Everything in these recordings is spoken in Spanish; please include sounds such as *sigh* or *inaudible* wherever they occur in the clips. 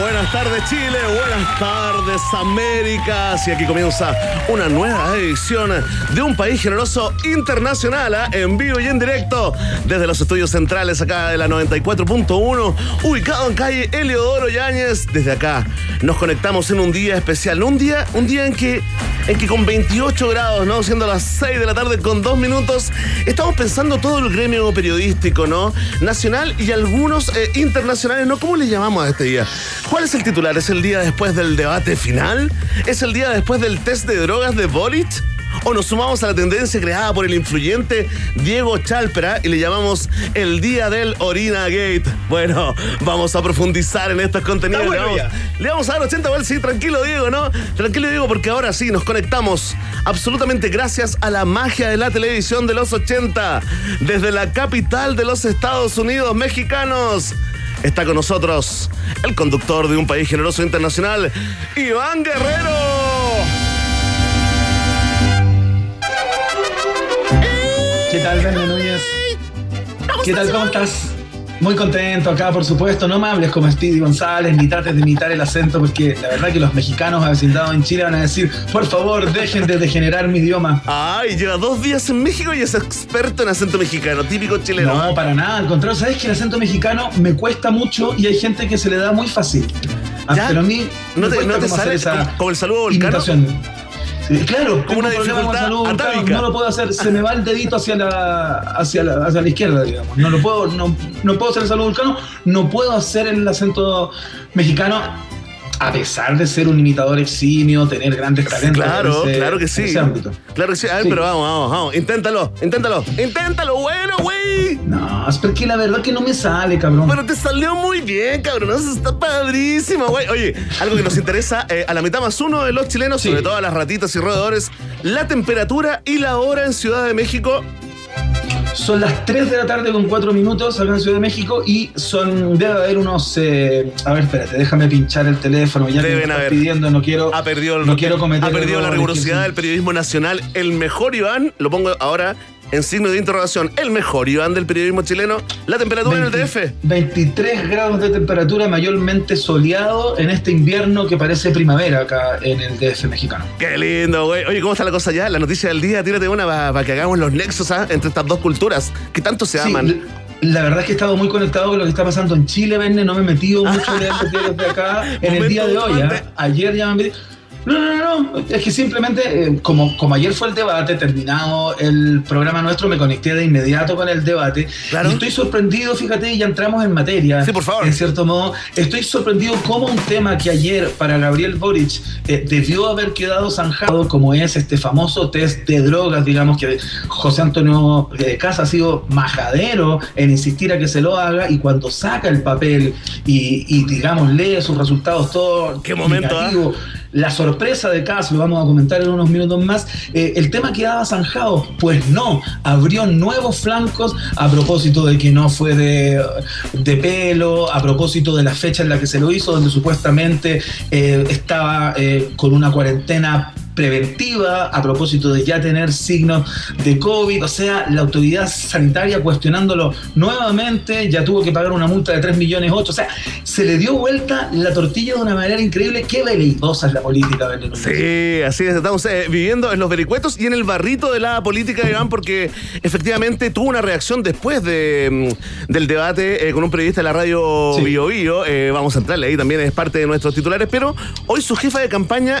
Buenas tardes Chile, buenas tardes América. Y aquí comienza una nueva edición de Un País Generoso Internacional, ¿ah? en vivo y en directo desde los estudios centrales acá de la 94.1, ubicado en calle Eliodoro Yáñez. Desde acá nos conectamos en un día especial, un día, un día en que en que con 28 grados, ¿no? Siendo las 6 de la tarde con dos minutos, estamos pensando todo el gremio periodístico, ¿no? Nacional y algunos eh, internacionales, ¿no? ¿Cómo le llamamos a este día? ¿Cuál es el titular? ¿Es el día después del debate final? ¿Es el día después del test de drogas de Boric? ¿O nos sumamos a la tendencia creada por el influyente Diego Chalpera y le llamamos el Día del Orina Gate? Bueno, vamos a profundizar en estos contenidos. Bueno le, vamos, ya. le vamos a dar 80 igual, sí, tranquilo Diego, ¿no? Tranquilo Diego, porque ahora sí nos conectamos absolutamente gracias a la magia de la televisión de los 80, desde la capital de los Estados Unidos mexicanos. Está con nosotros el conductor de un país generoso internacional, Iván Guerrero. ¿Qué tal, Verne Núñez? ¿Qué tal, cómo estás? Muy contento acá, por supuesto. No me hables como Speedy González, ni trates de imitar el acento, porque la verdad que los mexicanos avecindados en Chile van a decir, por favor, dejen de degenerar mi idioma. Ay, lleva dos días en México y es experto en acento mexicano, típico chileno. No, para nada. Al contrario, ¿sabes que el acento mexicano me cuesta mucho y hay gente que se le da muy fácil? Ah, ¿Ya? Pero a mí ¿No me te, cuesta no te como hacer sale esa como, como el saludo volcano? imitación. Sí, claro, Como una un dificultad salud. No lo puedo hacer, se me va el dedito hacia la, hacia la, hacia la izquierda, digamos. No lo puedo, no, no puedo hacer el saludo vulcano, no puedo hacer el acento mexicano, a pesar de ser un imitador eximio, tener grandes talentos. Claro, en ese- claro que en sí. ese ámbito. Claro que sí. A ver, Sí. pero vamos, vamos, vamos. Inténtalo, inténtalo, inténtalo, bueno, güey. No, es porque la verdad que no me sale, cabrón. Pero te salió muy bien, cabrón. Eso está padrísimo, güey. Oye, algo que nos interesa eh, a la mitad más uno de los chilenos, Sí. sobre todo a las ratitas y roedores, la temperatura y la hora en Ciudad de México. Son las 3 de la tarde con 4 minutos acá en Ciudad de México y son, debe haber unos, eh, a ver, espérate, déjame pinchar el teléfono, ya que me Deben estás haber. pidiendo, no quiero, Ha perdido, el- no quiero cometer ha perdido la rigurosidad del periodismo nacional. El mejor Iván, lo pongo ahora en signo de interrogación, el mejor Iván del periodismo chileno. La temperatura en el 20 DF. 23 grados de temperatura mayormente soleado en este invierno que parece primavera acá en el DF mexicano. Qué lindo, güey. Oye, ¿cómo está la cosa ya? La noticia del día, tírate una para que hagamos los nexos ¿ah? entre estas dos culturas que tanto se Sí, aman. la verdad es que he estado muy conectado con lo que está pasando en Chile, Verne, no me he metido mucho en *laughs* de acá en el día de hoy. ¿ah? Ayer ya me metí. No, no, no, no, es que simplemente, eh, como, como ayer fue el debate, terminado el programa nuestro, me conecté de inmediato con el debate. Claro. Y estoy sorprendido, fíjate, y ya entramos en materia. Sí, por favor. En cierto modo, estoy sorprendido cómo un tema que ayer para Gabriel Boric eh, debió haber quedado zanjado, como es este famoso test de drogas, digamos que José Antonio de Casa ha sido majadero en insistir a que se lo haga y cuando saca el papel y, y, digamos lee sus resultados todo Qué momento, ¿ah? La sorpresa de Cas, lo vamos a comentar en unos minutos más, eh, el tema quedaba zanjado. Pues no, abrió nuevos flancos a propósito de que no fue de, de pelo, a propósito de la fecha en la que se lo hizo, donde supuestamente eh, estaba eh, con una cuarentena preventiva a propósito de ya tener signos de COVID, o sea, la autoridad sanitaria cuestionándolo nuevamente, ya tuvo que pagar una multa de 3 millones 8, o sea, se le dio vuelta la tortilla de una manera increíble, qué veleidosa es la política, Belén. Sí, así es. Estamos eh, viviendo en los vericuetos y en el barrito de la política, Iván, porque efectivamente tuvo una reacción después de, mm, del debate eh, con un periodista de la radio Sí. Bio Bio. Eh, vamos a entrarle ahí también, es parte de nuestros titulares. Pero hoy su jefa de campaña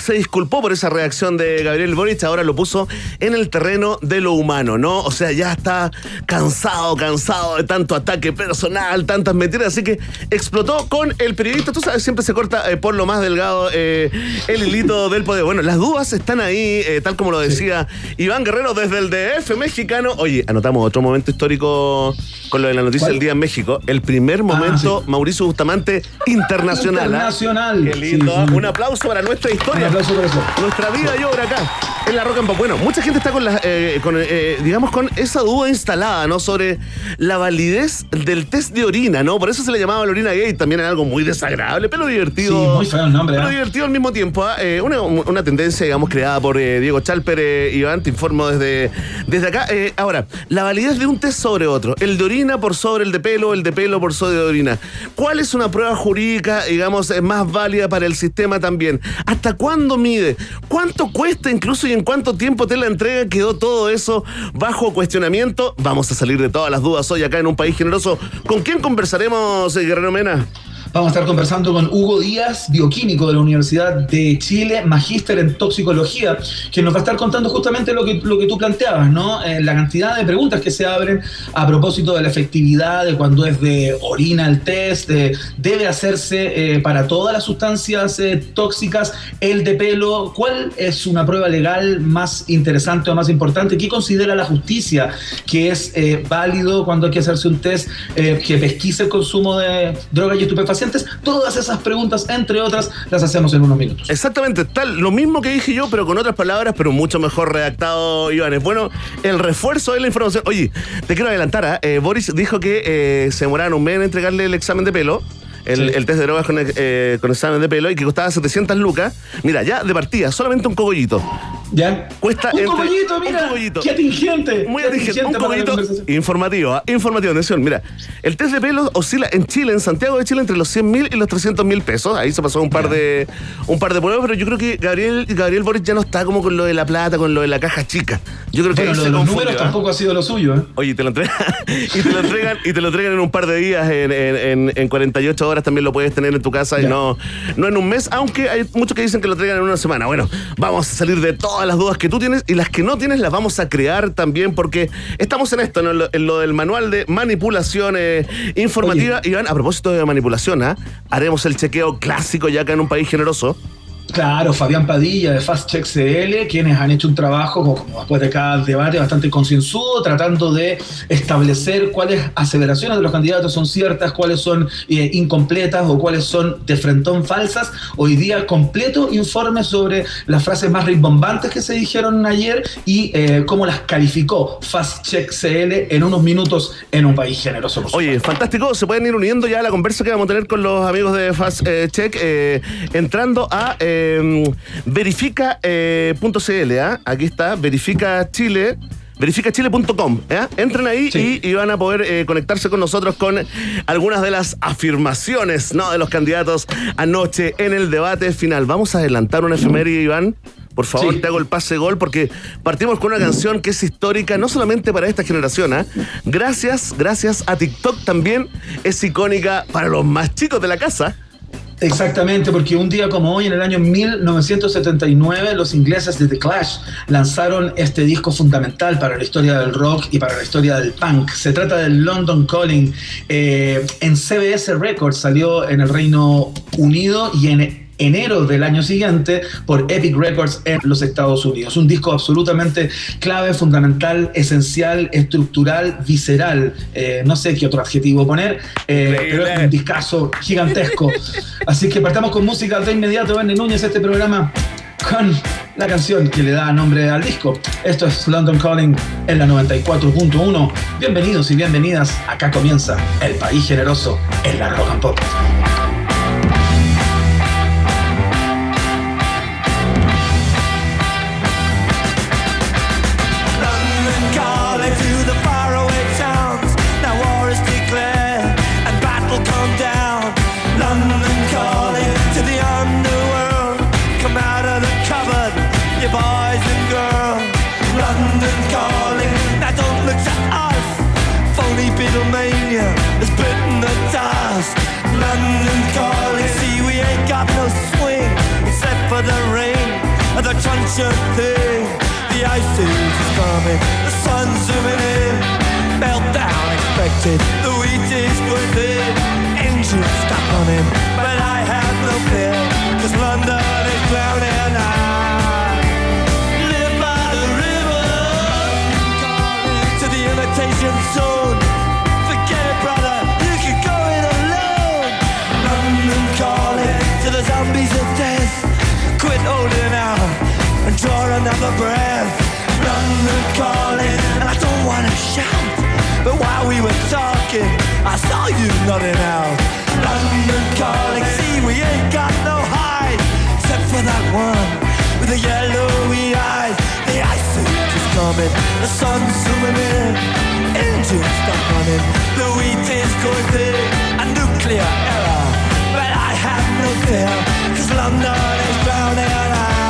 se disculpó por esa reacción de Gabriel Boric, ahora lo puso en el terreno de lo humano, ¿no? O sea, ya está cansado, cansado de tanto ataque personal, tantas mentiras, así que explotó con el periodista, tú sabes, siempre se corta eh, por lo más delgado eh, el hilito del poder. Bueno, las dudas están ahí, eh, tal como lo decía Iván Guerrero desde el DF mexicano. Oye, anotamos otro momento histórico con lo de la noticia del día en México. El primer momento, Mauricio Bustamante, internacional. Internacional. Qué lindo. Un aplauso para nuestra historia. Aplauso por eso. Nuestra vida obra acá. En la Roca en. Bueno, mucha gente está con, la, eh, con eh, digamos, con esa duda instalada, ¿no? Sobre la validez del test de orina, ¿no? Por eso se le llamaba la orina gay. También era algo muy desagradable, pero divertido. Sí, muy feo el nombre. Pero ¿eh? divertido al mismo tiempo. ¿ah? Una, una tendencia, digamos, creada por Diego Chalper. Iván, te informo desde, desde acá. Ahora, la validez de un test sobre otro. El de orina por sobre el de pelo, el de pelo por sobre de orina. ¿Cuál es una prueba jurídica, digamos, más válida para el sistema también? ¿Hasta cuándo mide? ¿Cuánto cuesta incluso y en cuánto tiempo te la entrega? Quedó todo eso bajo cuestionamiento. Vamos a salir de todas las dudas hoy acá en un país generoso. ¿Con quién conversaremos, eh, Guerrero Mena? Vamos a estar conversando con Hugo Díaz, bioquímico de la Universidad de Chile, magíster en toxicología, que nos va a estar contando justamente lo que, lo que tú planteabas, ¿no? Eh, la cantidad de preguntas que se abren a propósito de la efectividad, de cuando es de orina el test, de- debe hacerse eh, para todas las sustancias eh, tóxicas, el de pelo, ¿cuál es una prueba legal más interesante o más importante? ¿Qué considera la justicia que es válido cuando hay que hacerse un test que pesquise el consumo de drogas y estupefacientes? Todas esas preguntas, entre otras, las hacemos en unos minutos. Exactamente, tal, lo mismo que dije yo, pero con otras palabras, pero mucho mejor redactado, Iván. Bueno el refuerzo de la información. Oye, te quiero adelantar, ¿ah? Eh, Boris dijo que eh, se demoraron un mes en entregarle el examen de pelo. El, Sí. el test de drogas con, eh, con examen de pelo y que costaba 700 lucas. Mira, ya de partida, solamente un cogollito. ¿Ya? Cuesta un cogollito, un mira. cogollito. Qué atingente. Muy qué atingente, un conversación. informativo, ¿ah? informativo, atención, mira, el test de pelo oscila en Chile, en Santiago de Chile, entre los 100 mil y los 300 mil pesos, ahí se pasó un par de un par de pruebas, pero yo creo que Gabriel, Gabriel Boris ya no está como con lo de la plata, con lo de la caja chica, yo creo que lo de los confundió, números ¿ah? tampoco ha sido lo suyo, ¿eh? Oye, te lo entregan *laughs* y te lo entregan y te lo entregan en un par de días, en, en- en- en 48 horas también lo puedes tener en tu casa y no, no en un mes, aunque hay muchos que dicen que lo entregan en una semana. Bueno, vamos a salir de todas las dudas que tú tienes y las que no tienes las vamos a crear también porque estamos en esto, ¿no? en, lo, en lo del manual de manipulación eh, informativa. Iván, a propósito de manipulación, ¿ah? haremos el chequeo clásico ya acá en un país generoso. Claro, Fabián Padilla de Fast Check CL, quienes han hecho un trabajo, como, después de cada debate, bastante concienzudo, tratando de establecer cuáles aseveraciones de los candidatos son ciertas, cuáles son eh, incompletas o cuáles son de frentón falsas. Hoy día, completo informe sobre las frases más rimbombantes que se dijeron ayer y eh, cómo las calificó Fast Check CL en unos minutos en un país generoso. Oye, fantástico. Se pueden ir uniendo ya a la conversa que vamos a tener con los amigos de Fast eh, Check, entrando a eh, verifica.cl. ¿ah? Aquí está, verifica Chile. Verificachile.com, ¿eh? entren ahí Sí. y, y van a poder eh, conectarse con nosotros con algunas de las afirmaciones ¿no? de los candidatos anoche en el debate final. Vamos a adelantar una efeméride, Iván. Por favor, Sí. te hago el pase gol porque partimos con una canción que es histórica, no solamente para esta generación, ¿ah? gracias, gracias a TikTok también es icónica para los más chicos de la casa. Exactamente, porque un día como hoy, en el año 1979, los ingleses de The Clash lanzaron este disco fundamental para la historia del rock y para la historia del punk. Se trata del London Calling. Eh, en CBS Records salió en el Reino Unido y en enero del año siguiente por Epic Records en los Estados Unidos. Un disco absolutamente clave, fundamental, esencial, estructural, visceral. Eh, no sé qué otro adjetivo poner, eh, pero es un discazo gigantesco. Así que partamos con música de inmediato. Benny Núñez, este programa con la canción que le da nombre al disco. Esto es London Calling en la 94.1. Bienvenidos y bienvenidas. Acá comienza El País Generoso en la Rock and Pop. Ancient thing. The ice is coming, the sun's zooming in. Meltdown expected, another breath. London calling, and I don't wanna shout. But while we were talking, I saw you nodding out. London calling, see we ain't got no hide, except for that one with the yellowy eyes. The ice is coming, the sun's zooming in, engines stop running, the wheat is going thin, a nuclear error. But I have no fear, cause London is drowning. I,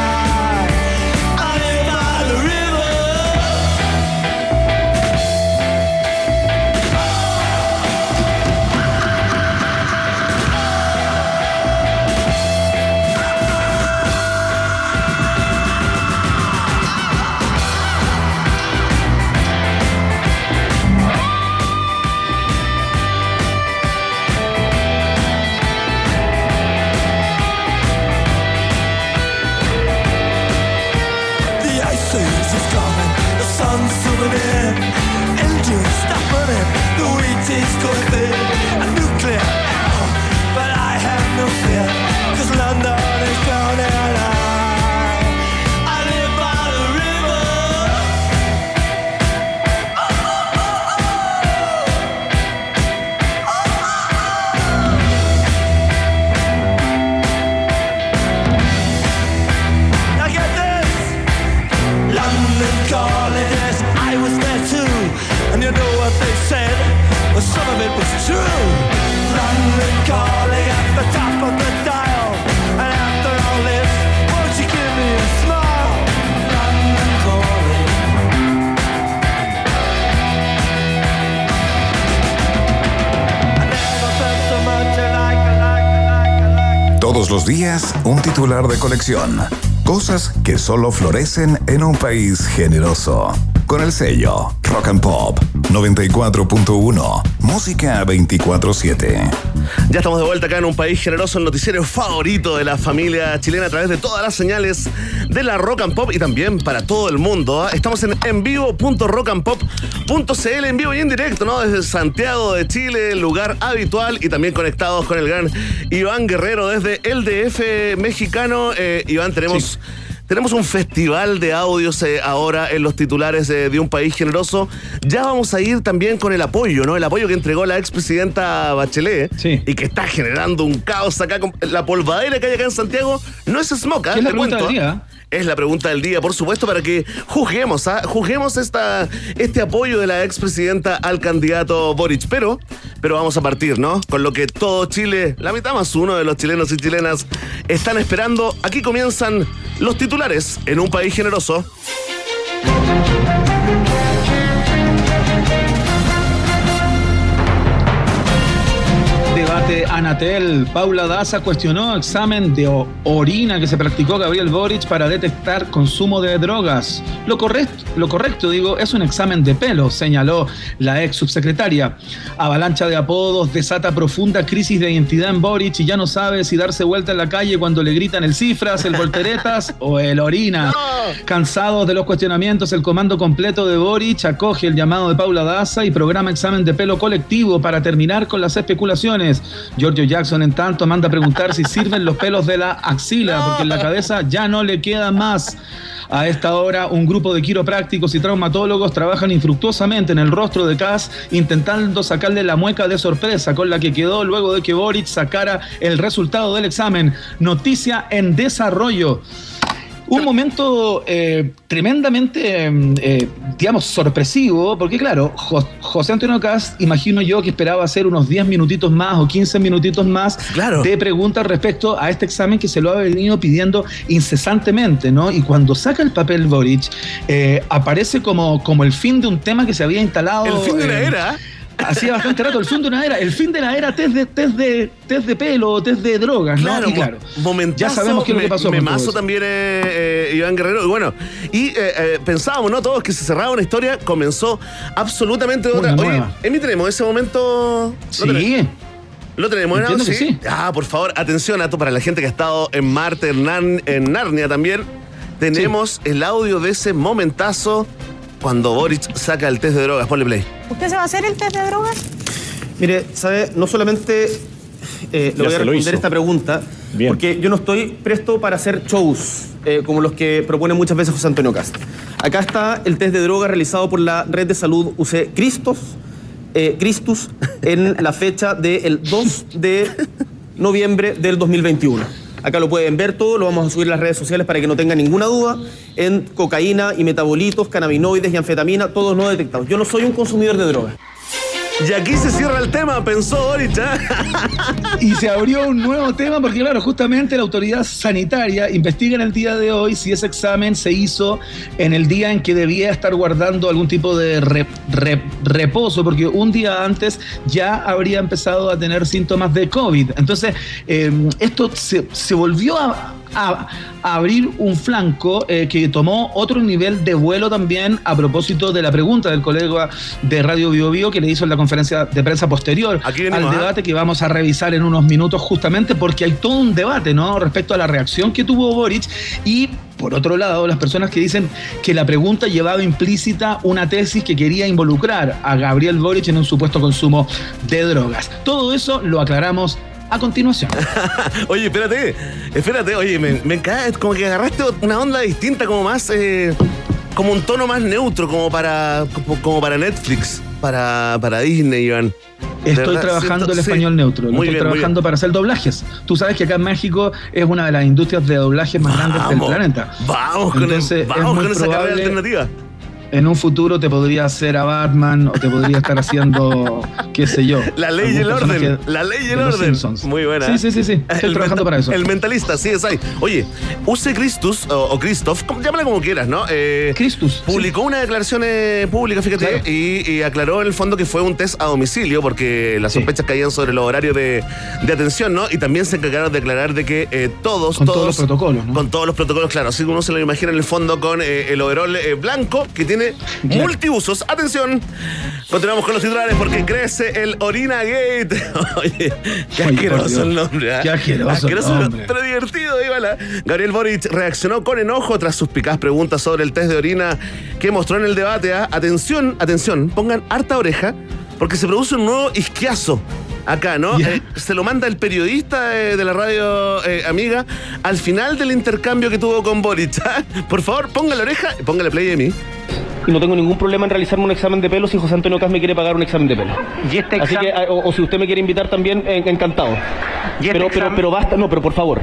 un titular de colección. Cosas que solo florecen en un país generoso. Con el sello Rock and Pop 94.1. Música 24-7. Ya estamos de vuelta acá en un país generoso, el noticiero favorito de la familia chilena a través de todas las señales de la Rock and Pop y también para todo el mundo. ¿ah? Estamos en envivo.rockandpop.cl en vivo y en directo, ¿no? Desde Santiago de Chile, lugar habitual y también conectados con el gran Iván Guerrero desde el DF mexicano. Eh, Iván, tenemos... Tenemos un festival de audios eh, ahora en los titulares eh, de un país generoso. Ya vamos a ir también con el apoyo, ¿no? El apoyo que entregó la expresidenta Bachelet Sí. y que está generando un caos acá. Con la polvadera que hay acá en Santiago no es smoke, ¿ah? ¿Qué es la Te pregunta cuento, del ¿ah? día? Es la pregunta del día, por supuesto, para que juzguemos, ¿ah? juzguemos esta, este apoyo de la expresidenta al candidato Boric. Pero, pero vamos a partir, ¿no? Con lo que todo Chile, la mitad más uno de los chilenos y chilenas, están esperando. Aquí comienzan los titulares en un país generoso. Debate Anatel. Paula Daza cuestionó examen de orina que se practicó Gabriel Boric para detectar consumo de drogas. Lo correcto, lo correcto, digo, es un examen de pelo, señaló la ex subsecretaria. Avalancha de apodos desata profunda crisis de identidad en Boric y ya no sabe si darse vuelta en la calle cuando le gritan el cifras, el volteretas *laughs* o el orina. Cansados de los cuestionamientos, el comando completo de Boric acoge el llamado de Paula Daza y programa examen de pelo colectivo para terminar con las especulaciones. Giorgio Jackson, en tanto, manda a preguntar si sirven los pelos de la axila, porque en la cabeza ya no le queda más. A esta hora, un grupo de quiroprácticos y traumatólogos trabajan infructuosamente en el rostro de Cass, intentando sacarle la mueca de sorpresa con la que quedó luego de que Boric sacara el resultado del examen. Noticia en desarrollo. Un momento eh, tremendamente, mm, eh, digamos, sorpresivo, porque claro, Jo- José Antonio Cast, imagino yo que esperaba hacer unos 10 minutitos más o 15 minutitos más Claro. de preguntas respecto a este examen que se lo ha venido pidiendo incesantemente, ¿no? Y cuando saca el papel Boric, eh, aparece como, como el fin de un tema que se había instalado. El fin de eh, era. Hacía bastante rato, el fin de una era, el fin de la era test de, test de, test de pelo, test de drogas, ¿no? Claro, y claro, mo- momentazo, ya sabemos qué es lo que me- pasó. eso. también eh, eh, Iván Guerrero. Y bueno, y eh, pensábamos, ¿no? Todos que se cerraba una historia, comenzó absolutamente otra. Oye, nueva. Emi, tenemos ese momento. Sí, ¿Lo tenemos audio? que sí. Ah, por favor, atención a esto para la gente que ha estado en Marte, en Narnia también. Tenemos el audio de ese momentazo cuando Boric saca el test de drogas. Ponle play. ¿Usted se va a hacer el test de drogas? Mire, ¿sabe? No solamente eh, le voy a responder esta pregunta, Bien. porque yo no estoy presto para hacer shows eh, como los que propone muchas veces José Antonio Cast. Acá está el test de droga realizado por la red de salud UC Cristos, eh, Cristus en la fecha del 2 de noviembre del 2021. Acá lo pueden ver todo, lo vamos a subir a las redes sociales para que no tengan ninguna duda. En cocaína y metabolitos, cannabinoides y anfetamina, todos no detectados. Yo no soy un consumidor de drogas. Y aquí se cierra el tema, pensó Boric. ¿ah? *laughs* Y se abrió un nuevo tema porque, claro, justamente la autoridad sanitaria investiga en el día de hoy si ese examen se hizo en el día en que debía estar guardando algún tipo de re- re- reposo, porque un día antes ya habría empezado a tener síntomas de COVID. Entonces, eh, esto se volvió a, a- a abrir un flanco eh, que tomó otro nivel de vuelo también a propósito de la pregunta del colega de Radio Bio Bio que le hizo en la conferencia de prensa posterior Aquí venimos, al ¿ah? debate debate que vamos a revisar en unos minutos justamente porque hay todo un debate, ¿no? Respecto a la reacción que tuvo Boric y por otro lado, las personas que dicen que la pregunta llevaba implícita una tesis que quería involucrar a Gabriel Boric en un supuesto consumo de drogas. Todo eso lo aclaramos a continuación. *laughs* Oye, espérate, espérate, oye, me, me cae, como que agarraste una onda distinta, como más, eh, como un tono más neutro, como para, como, como para Netflix, para, para Disney, Iván. Estoy verdad, trabajando siento- el sí. español neutro, Muy estoy bien, trabajando para hacer doblajes. Tú sabes que acá en México es una de las industrias de doblajes más grandes del planeta. Vamos con, el- Entonces, es vamos muy con esa carrera probable- alternativa. En un futuro te podría hacer a Batman o te podría estar haciendo, *laughs* qué sé yo. La ley y el orden. La ley y el orden. Simpsons. Muy buena. Sí, sí, sí, sí. Estoy El trabajando para eso. El mentalista, sí, es ahí. Oye, Use Christus o, o Christoph, como- llámala como quieras, ¿no? Eh, Christus, Publicó una declaración eh, pública, fíjate, Claro. y, y aclaró en el fondo que fue un test a domicilio porque las Sí. sospechas caían sobre los horarios de, de atención, ¿no? Y también se encargaron de declarar de que eh, todos, Con todos. todos los protocolos, ¿no? Con todos los protocolos, claro. Así que uno se lo imagina en el fondo con eh, el overol eh, blanco que tiene Claro. multiusos. Atención. Continuamos con los titulares porque crece el Orina Gate. *laughs* Oye, qué Oye, por asqueroso el nombre. Qué asqueroso el nombre. pero divertido, igual. Gabriel Boric reaccionó con enojo tras sus picadas preguntas sobre el test de orina que mostró en el debate. ¿ah? Atención, atención, pongan harta oreja porque se produce un nuevo isquiazo. Acá, ¿no? Eh, se lo manda el periodista eh, de la radio eh, amiga al final del intercambio que tuvo con Boric. ¿ah? Por favor, ponga la oreja y póngale play a mí. Y no tengo ningún problema en realizarme un examen de pelo si José Antonio Cas me quiere pagar un examen de pelo. Y este Así que, examen, o, o si usted me quiere invitar también, eh, encantado. Y este pero, pero, examen- pero basta, no, pero por favor,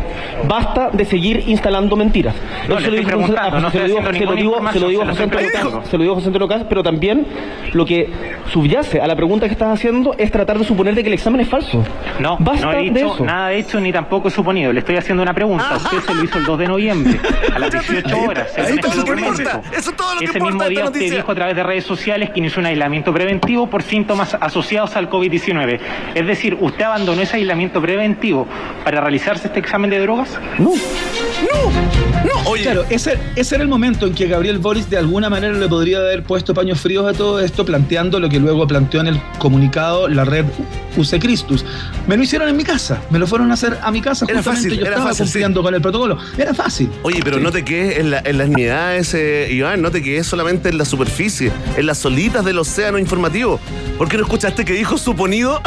basta de seguir instalando mentiras. No, Eso le se lo digo- preguntando, no se lo estoy digo- haciendo se lo ninguna digo- se lo digo a José Antonio se lo estoy Cas, se lo digo a José Antonio Cas, pero también lo que subyace a la pregunta que estás haciendo es tratar de suponer de que el examen es falso. no, basta no he de dicho eso. nada de hecho ni tampoco he suponido. Le estoy haciendo una pregunta. Usted se lo hizo el 2 de noviembre a las *laughs* 18 horas. Ahí según está este lo que importa. Eso es todo lo que importa mismo día usted noticia. dijo a través de redes sociales que inició un aislamiento preventivo por síntomas asociados al COVID-19. Es decir, ¿usted abandonó ese aislamiento preventivo para realizarse este examen de drogas? No. No, oye. Claro, ese, ese era el momento en que Gabriel Boris de alguna manera le podría haber puesto paños fríos a todo esto, planteando lo que luego planteó en el comunicado la red Use Christus. Me lo hicieron en mi casa, me lo fueron a hacer a mi casa, Era justamente fácil, yo era estaba fácil, cumpliendo con el protocolo. Era fácil. Oye, pero Sí. no te quedes en, la- en las nimiedades, eh, Iván, no te quedes solamente en la superficie, en las solitas del océano informativo. ¿Por qué no escuchaste que dijo suponido?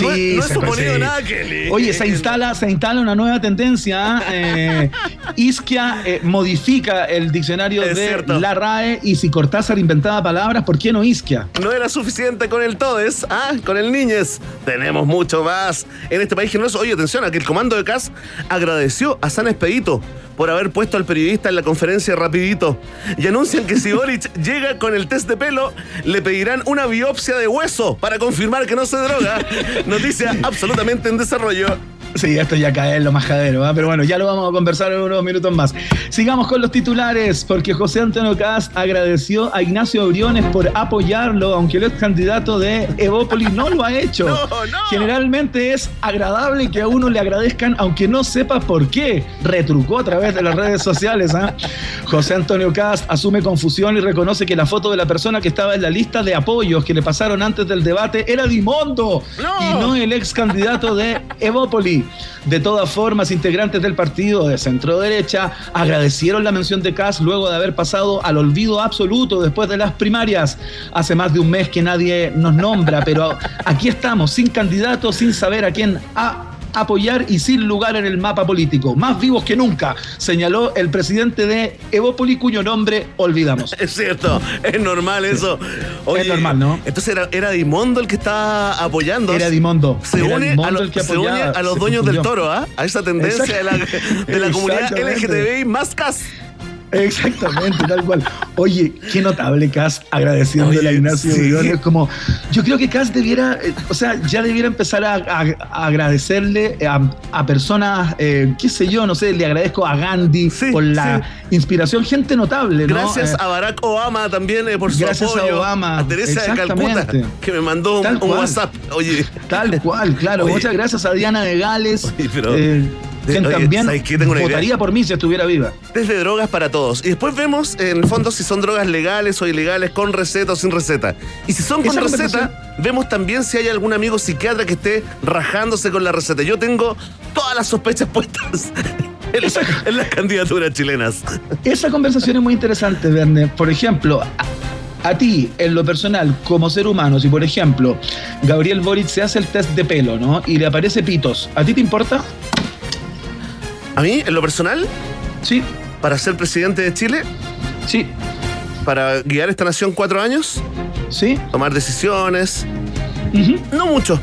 No, no es suponido nada, Kelly. Oye, se instala, se instala una nueva tendencia. ¿eh? Isquia eh, modifica el diccionario Es de cierto. la RAE y si Cortázar inventaba palabras, ¿por qué no Isquia? No era suficiente con el todes, ah, con el niñez. Tenemos mucho más en este país generoso. Oye, atención, a que el comando de CAS agradeció a San Expedito por haber puesto al periodista en la conferencia rapidito. Y anuncian que si *laughs* Boric llega con el test de pelo, le pedirán una biopsia de hueso para confirmar que no se droga. Noticia absolutamente en desarrollo. Sí, esto ya cae en lo majadero, ¿ah? pero bueno, ya lo vamos a conversar en unos minutos más. Sigamos con los titulares, porque José Antonio Cast agradeció a Ignacio Briones por apoyarlo, aunque el ex candidato de Evópolis no lo ha hecho. *laughs* No, no. Generalmente es agradable que a uno le agradezcan, aunque no sepa por qué. Retrucó a través de las redes sociales. ¿ah? José Antonio Cast asume confusión y reconoce que la foto de la persona que estaba en la lista de apoyos que le pasaron antes del debate era Dimondo No. y no el ex candidato de De todas formas, integrantes del partido de centro derecha agradecieron la mención de Kass luego de haber pasado al olvido absoluto después de las primarias. Hace más de un mes que nadie nos nombra, pero aquí estamos, sin candidato, sin saber a quién a apoyar y sin lugar en el mapa político. Más vivos que nunca, señaló el presidente de Evópoli, cuyo nombre olvidamos. *laughs* Es cierto, es normal eso. Es normal, ¿no? Entonces era, era Dimondo el que estaba apoyando. Era Dimondo. Se Era une, Dimondo a, lo- el que se une apoyaba, a los dueños del toro, ¿ah? A esa tendencia de la, de la comunidad. LGTBI más cas. Exactamente, tal cual. Oye, qué notable Cas agradeciéndole Oye, a Ignacio sí. Briones. Como, yo creo que Cas debiera, eh, o sea, ya debiera empezar a, a- a agradecerle a, a personas, eh, qué sé yo, no sé, le agradezco a Gandhi Sí, por la inspiración, gente notable, ¿no? Gracias Eh, a Barack Obama también eh, por su Gracias a apoyo. Obama, A Teresa de Calcuta, que me mandó un. WhatsApp. Oye, Tal cual, claro. Oye. Muchas gracias a Diana de Gales, Oye, pero- eh, quien Oye, también votaría por mí si estuviera viva. desde drogas para todos. Y después vemos, en el fondo, si son drogas legales o ilegales, con receta o sin receta. Y si son con Esa receta, vemos también si hay algún amigo psiquiatra que esté rajándose con la receta. Yo tengo todas las sospechas *laughs* puestas en, la- en las candidaturas chilenas. Esa conversación es muy interesante, Verne. Por ejemplo, a, a ti, en lo personal, como ser humano, si por ejemplo Gabriel Boric se hace el test de pelo, ¿no? Y le aparece pitos, ¿a ti te importa? A mí, en lo personal, Sí, para ser presidente de Chile, sí, para guiar esta nación cuatro años, sí. tomar decisiones, no mucho.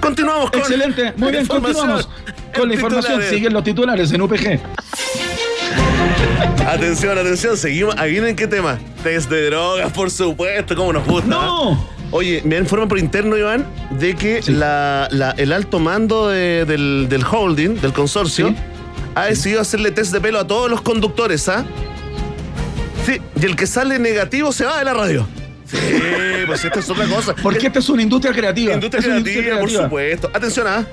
Continuamos con Excelente, muy bien, continuamos. Con la información, titulares. siguen los titulares en UPG. *laughs* Atención, atención, seguimos. Adivinen qué tema. Test de drogas, por supuesto, como nos gusta. ¡No! Oye, me informan por interno, Iván, de que Sí. la- la- el alto mando de- del, del holding, del consorcio, Sí. Ha decidido hacerle test de pelo a todos los conductores, ¿ah? Sí, y el que sale negativo se va de la radio. Sí, pues esta es otra cosa. Porque esta es una industria creativa. Industria creativa, por supuesto. Atención, ¿ah?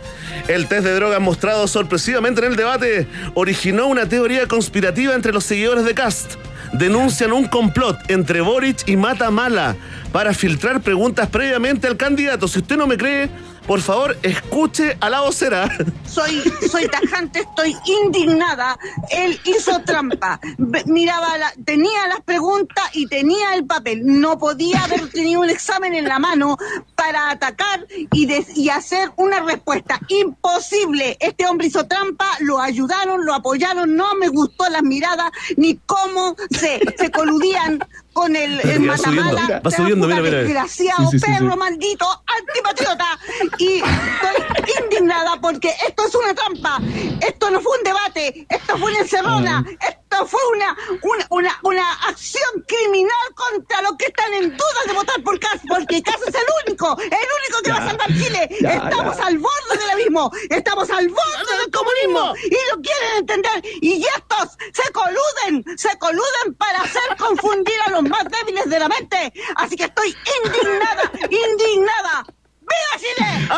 El test de drogas mostrado sorpresivamente en el debate originó una teoría conspirativa entre los seguidores de Cast. Denuncian un complot entre Boric y Mata Mala para filtrar preguntas previamente al candidato. Si usted no me cree, por favor, escuche a la vocera. soy, soy tajante, estoy indignada. Él hizo trampa. Miraba, la- tenía las preguntas y tenía el papel. No podía haber tenido un examen en la mano para atacar y, hacer una respuesta. Imposible. Este hombre hizo trampa, lo ayudaron, lo apoyaron. No me gustó las miradas ni cómo se coludían con el, el Va subiendo, matamala. va subiendo, mira, mira. Desgraciado, Sí, sí, sí, perro, sí. maldito, antipatriota. Y estoy indignada porque esto es una trampa. Esto no fue un debate. Esto fue una encerrona. Esto fue una, una, una, una acción criminal contra los que están en duda de votar por Cas, porque Cas es el único, el único que va a salvar Chile. ya, Estamos ya. al borde del abismo. Estamos al borde del comunismo. Y lo quieren entender. Y estos se coluden, se coluden para hacer confundir a los más débiles de la mente. Así que estoy indignada, indignada. ¡Viva Chile!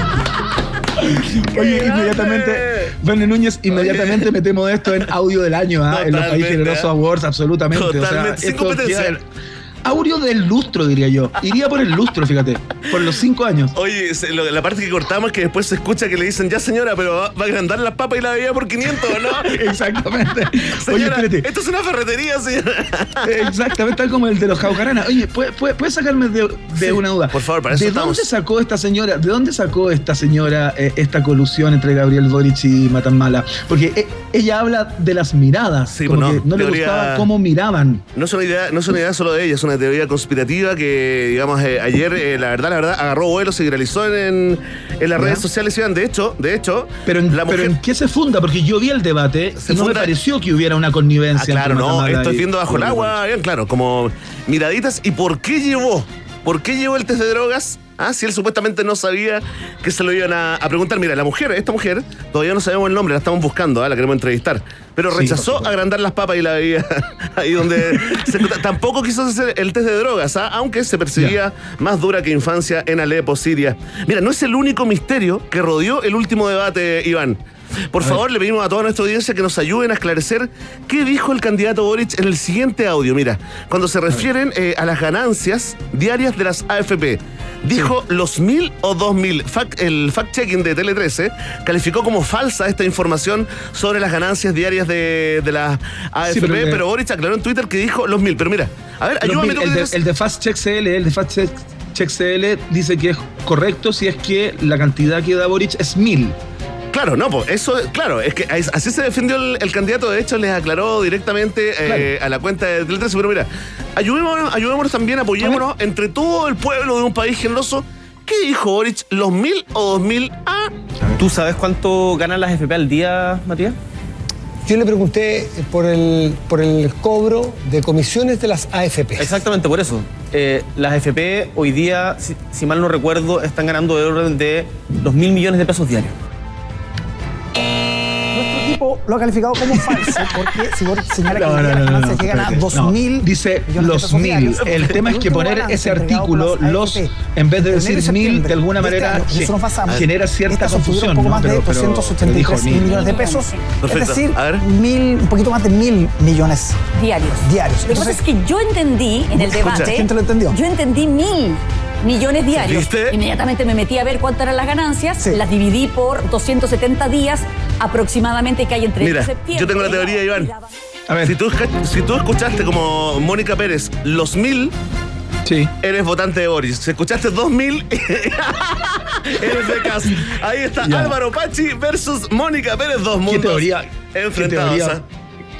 *laughs* *laughs* Oye, inmediatamente, Verne Núñez, inmediatamente metemos esto en audio del año, ¿ah? en los País Totalmente, Generoso ¿ah? Awards, absolutamente. Totalmente, sin esto competencia. queda Audio del lustro, diría yo. Iría por el lustro, fíjate. Por los cinco años. Oye, se- lo- la parte que cortamos es que después se escucha que le dicen, ya señora, pero va, va a agrandar las papas y la bebida por 500, ¿o ¿no? *laughs* Exactamente. *laughs* Oye, espérate. esto es una ferretería, señora. Exactamente, tal como el de los Jaucaranas. Oye, ¿puede, puede, puede sacarme de, de Sí, una duda? por favor, para eso ¿De estamos. dónde sacó esta señora, de dónde sacó esta señora eh, esta colusión entre Gabriel Boric y Matamala? Porque eh, ella habla de las miradas, Sí, como no, que no le gustaba cómo miraban. No es una idea, no es una idea solo de ella, es una teoría conspirativa que, digamos, eh, ayer, eh, la verdad, la verdad, agarró vuelo, se viralizó en, en las Ya. redes sociales. Iván. De hecho, de hecho, Pero en, la mujer. pero ¿en qué se funda? Porque yo vi el debate Se y no me pareció que hubiera una Ah, connivencia. claro, entre no, estoy viendo bajo el agua, bien claro, como miraditas. ¿Y por qué llevó? ¿Por qué llevó el test de drogas Ah, si él supuestamente no sabía que se lo iban a, a preguntar. Mira, la mujer, esta mujer, todavía no sabemos el nombre, la estamos buscando, ah, la queremos entrevistar. Pero rechazó agrandar las papas y la veía *laughs* ahí donde se- tampoco quiso hacer el test de drogas, ah, aunque se percibía más dura que infancia en Alepo, Siria. Mira, no es el único misterio que rodeó el último debate, Iván. Por favor, le pedimos a toda nuestra audiencia que nos ayuden a esclarecer qué dijo el candidato Boric en el siguiente audio. Mira, cuando se refieren eh, a las ganancias diarias de las AFP, dijo los mil o dos mil. Fact- el fact-checking de Tele 13 calificó como falsa esta información sobre las ganancias diarias de, de las AFP, pero Boric aclaró en Twitter que dijo los mil. Pero mira, a ver, ayúdame mil- el, de, el de Fast Check CL, el de Fast Check, Check CL dice que es correcto si es que la cantidad que da Boric es mil. Claro, no, pues eso, claro, es que así se defendió el, el candidato, de hecho les aclaró directamente eh, a la cuenta de Tele 13, pero mira, ayudémonos, ayudémonos también, apoyémonos entre todo el pueblo de un país generoso. ¿Qué dijo Boric? ¿Los mil o dos mil? Ah, ¿Tú sabes cuánto ganan las FP al día, Matías? Yo le pregunté por el, por el cobro de comisiones de las AFP. Exactamente por eso. Eh, las FP hoy día, si, si mal no recuerdo, están ganando de orden de 2 mil millones de pesos diarios. Nuestro equipo lo ha calificado como falso porque *laughs* si Boric señala que No, día no, las no, no, ganancias llegan a espérate. 2.000 No, dice los pesos mil. diarios. El tema es que poner ese artículo, las los, AFP, en vez de decir mil, septiembre de alguna este manera genera cierta confusión. un poco ¿no? más Pero- de pero- pero 283 dijo mil. millones de pesos, Perfecto. es decir, mil, un poquito más de mil millones diarios. diarios. Lo que pasa es que yo entendí en el debate. ¿quién te lo entendió? Yo entendí mil millones diarios. ¿Viste? Inmediatamente me metí a ver cuántas eran las ganancias, Sí. las dividí por 270 días aproximadamente que hay entre Mira, septiembre. yo tengo la teoría, Iván. A ver, si tú, si tú escuchaste como Mónica Pérez los mil, sí. eres votante de Boris. Si escuchaste 2000, *laughs* eres de casa. Ahí está Ya. Álvaro Pachi versus Mónica Pérez, dos mundos ¿Qué teoría? ¿Qué enfrentados. teoría?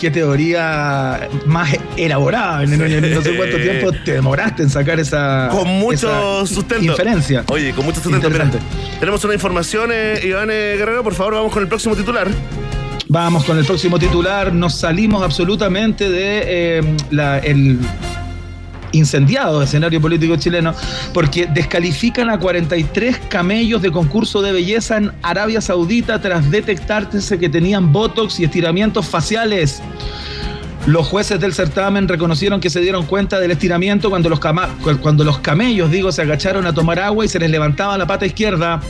¿Qué teoría más elaborada? En, no sé cuánto tiempo te demoraste en sacar esa. Con mucho esa sustento. Inferencia. Oye, con mucho sustento. Mira, Interesante. tenemos una información, eh, Iván eh, Guerrero. Por favor, vamos con el próximo titular. Vamos con el próximo titular. Nos salimos absolutamente de eh, la- el incendiado escenario político chileno porque descalifican a 43 camellos de concurso de belleza en Arabia Saudita tras detectarse que tenían botox y estiramientos faciales. Los jueces del certamen reconocieron que se dieron cuenta del estiramiento cuando los, cuando los camellos, digo, se agacharon a tomar agua y se les levantaba la pata izquierda.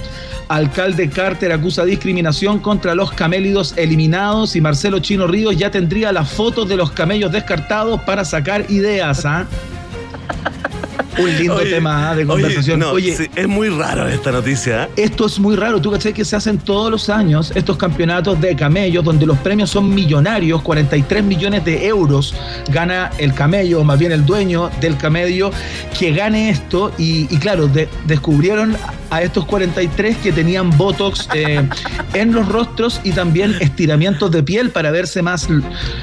Alcalde Carter acusa discriminación contra los camélidos eliminados y Marcelo Chino Ríos ya tendría las fotos de los camellos descartados para sacar ideas. ¿ah? Un lindo Oye, tema ¿ah? de oye, conversación. no, Oye, sí, es muy raro esta noticia. ¿eh? esto es muy raro, tú caché que se hacen todos los años estos campeonatos de camellos donde los premios son millonarios, 43 millones de euros gana el camello, o más bien el dueño del camello que gane esto y, y claro, de- descubrieron a estos 43 que tenían botox eh, *laughs* en los rostros y también estiramientos de piel para verse más,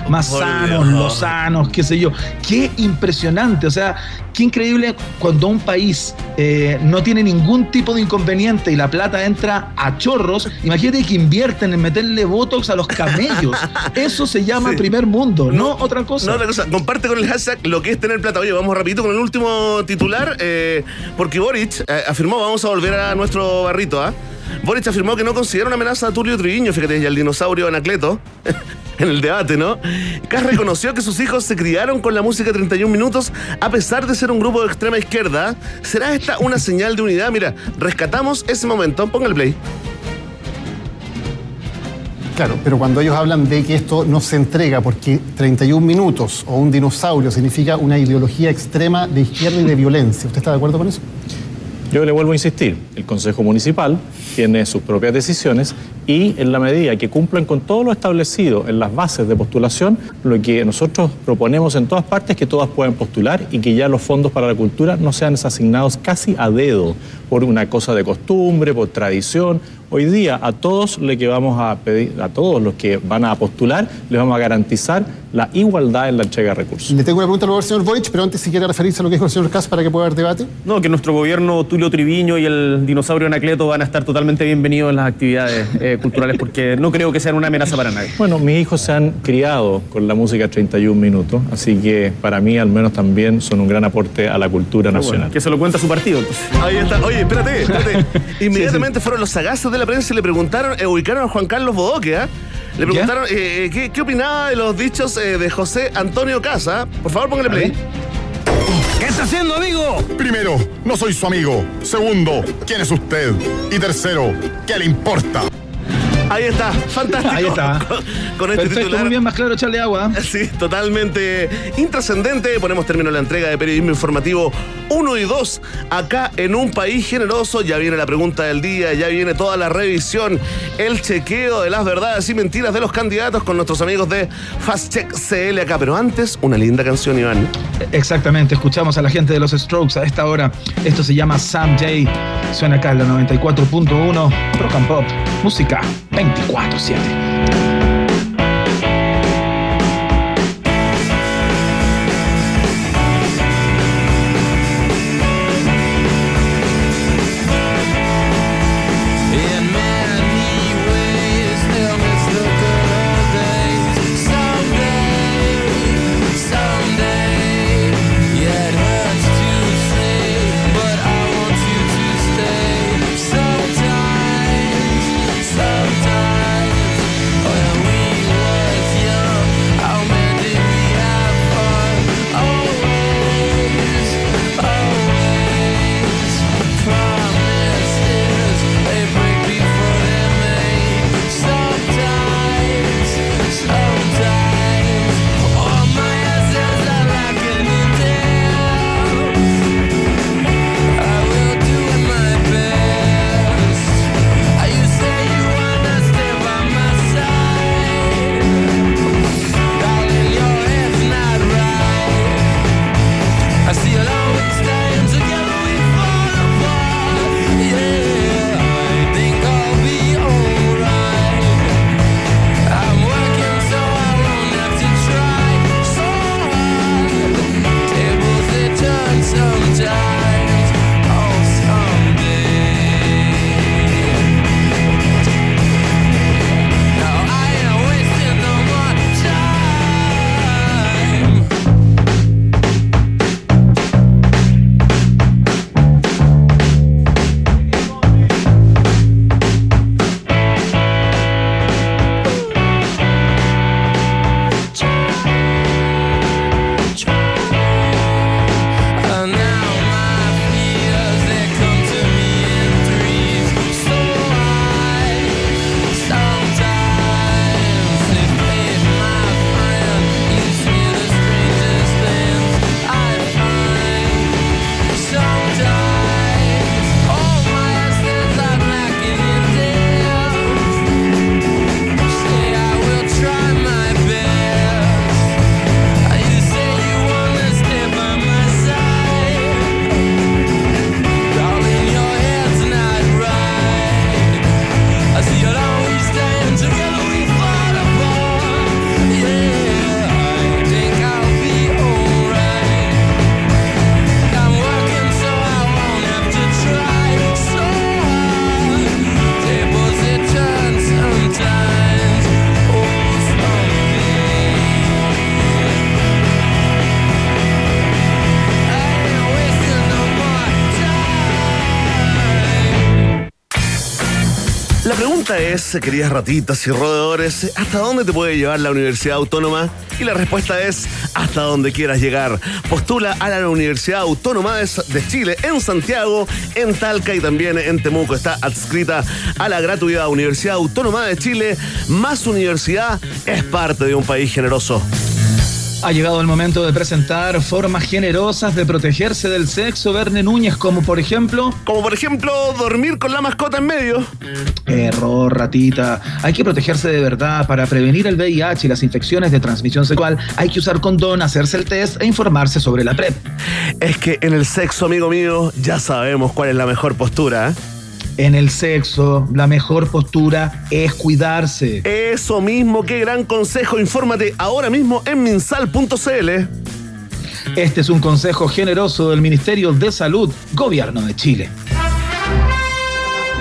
más Por sanos, Dios. lozanos, qué sé yo. Qué impresionante, o sea, qué increíble cuando un país eh, no tiene ningún tipo de inconveniente y la plata entra a chorros. Imagínate que invierten en meterle botox a los camellos. *laughs* Eso se llama Sí. primer mundo, no, otra cosa. No, otra cosa. Comparte con el hashtag lo que es tener plata. Oye, vamos rapidito con el último titular, eh, porque Boric eh, afirmó, vamos a volver a nuestro barrito, ¿ah? Boric afirmó que no considera una amenaza a Tulio Triviño, fíjate, y al dinosaurio Anacleto, *laughs* en el debate, ¿no? Kass reconoció que sus hijos se criaron con la música 31 minutos, a pesar de ser un grupo de extrema izquierda. ¿Será esta una señal de unidad? Mira, rescatamos ese momento. Ponga el play. Claro, pero cuando ellos hablan de que esto no se entrega porque 31 minutos o un dinosaurio significa una ideología extrema de izquierda y de violencia, ¿usted está de acuerdo con eso? Yo le vuelvo a insistir, el Consejo Municipal tiene sus propias decisiones y en la medida que cumplan con todo lo establecido en las bases de postulación, lo que nosotros proponemos en todas partes es que todas puedan postular y que ya los fondos para la cultura no sean asignados casi a dedo por una cosa de costumbre, por tradición. Hoy día a todos le que vamos a pedir, a todos los que van a postular, les vamos a garantizar la igualdad en la entrega de recursos. Le tengo una pregunta luego al señor Boric, pero antes si quiere referirse a lo que dijo el señor Kass para que pueda haber debate. No, que nuestro gobierno, Tulio Triviño y el dinosaurio Anacleto van a estar totalmente bienvenidos en las actividades eh, culturales porque no creo que sean una amenaza para nadie. Bueno, mis hijos se han criado con la música 31 minutos, así que para mí al menos también son un gran aporte a la cultura nacional. que se lo cuenta su partido. entonces. Ahí está. Oye, espérate, espérate. *laughs* Inmediatamente fueron los sagaces de la prensa y le preguntaron, eh, ubicaron a Juan Carlos Bodoque, ¿ah? Le preguntaron eh, eh, ¿qué, qué opinaba de los dichos eh, de José Antonio Casa. Por favor, póngale play. ¿Qué está haciendo, amigo? Primero, no soy su amigo. Segundo, ¿quién es usted? Y tercero, ¿qué le importa? Ahí está, fantástico. Ahí está. *laughs* Con, con este Perfecto, titular. muy bien, más claro, echarle agua. Sí, totalmente intrascendente. Ponemos término a la entrega de periodismo informativo 1 y 2 acá en un país generoso. Ya viene la pregunta del día, ya viene toda la revisión, el chequeo de las verdades y mentiras de los candidatos con nuestros amigos de Fast Check CL acá. Pero antes, una linda canción, Iván. Exactamente, escuchamos a la gente de los Strokes a esta hora. Esto se llama Sam J. Suena acá en la 94.1 Rock and Pop. Música 24-7. Pregunta es, queridas ratitas y roedores, ¿hasta dónde te puede llevar la Universidad Autónoma? Y la respuesta es, hasta donde quieras llegar. Postula a la Universidad Autónoma de Chile en Santiago, en Talca y también en Temuco. Está adscrita a la gratuidad Universidad Autónoma de Chile, más universidad, es parte de un país generoso. Ha llegado el momento de presentar formas generosas de protegerse del sexo, Verne Núñez, como por ejemplo... Como por ejemplo, dormir con la mascota en medio. Error, ratita. Hay que protegerse de verdad. Para prevenir el VIH y las infecciones de transmisión sexual, hay que usar condón, hacerse el test e informarse sobre la PrEP. Es que en el sexo, amigo mío, ya sabemos cuál es la mejor postura. ¿eh? En el sexo, la mejor postura es cuidarse. Eso mismo, qué gran consejo. Infórmate ahora mismo en minsal.cl. Este es un consejo generoso del Ministerio de Salud, Gobierno de Chile.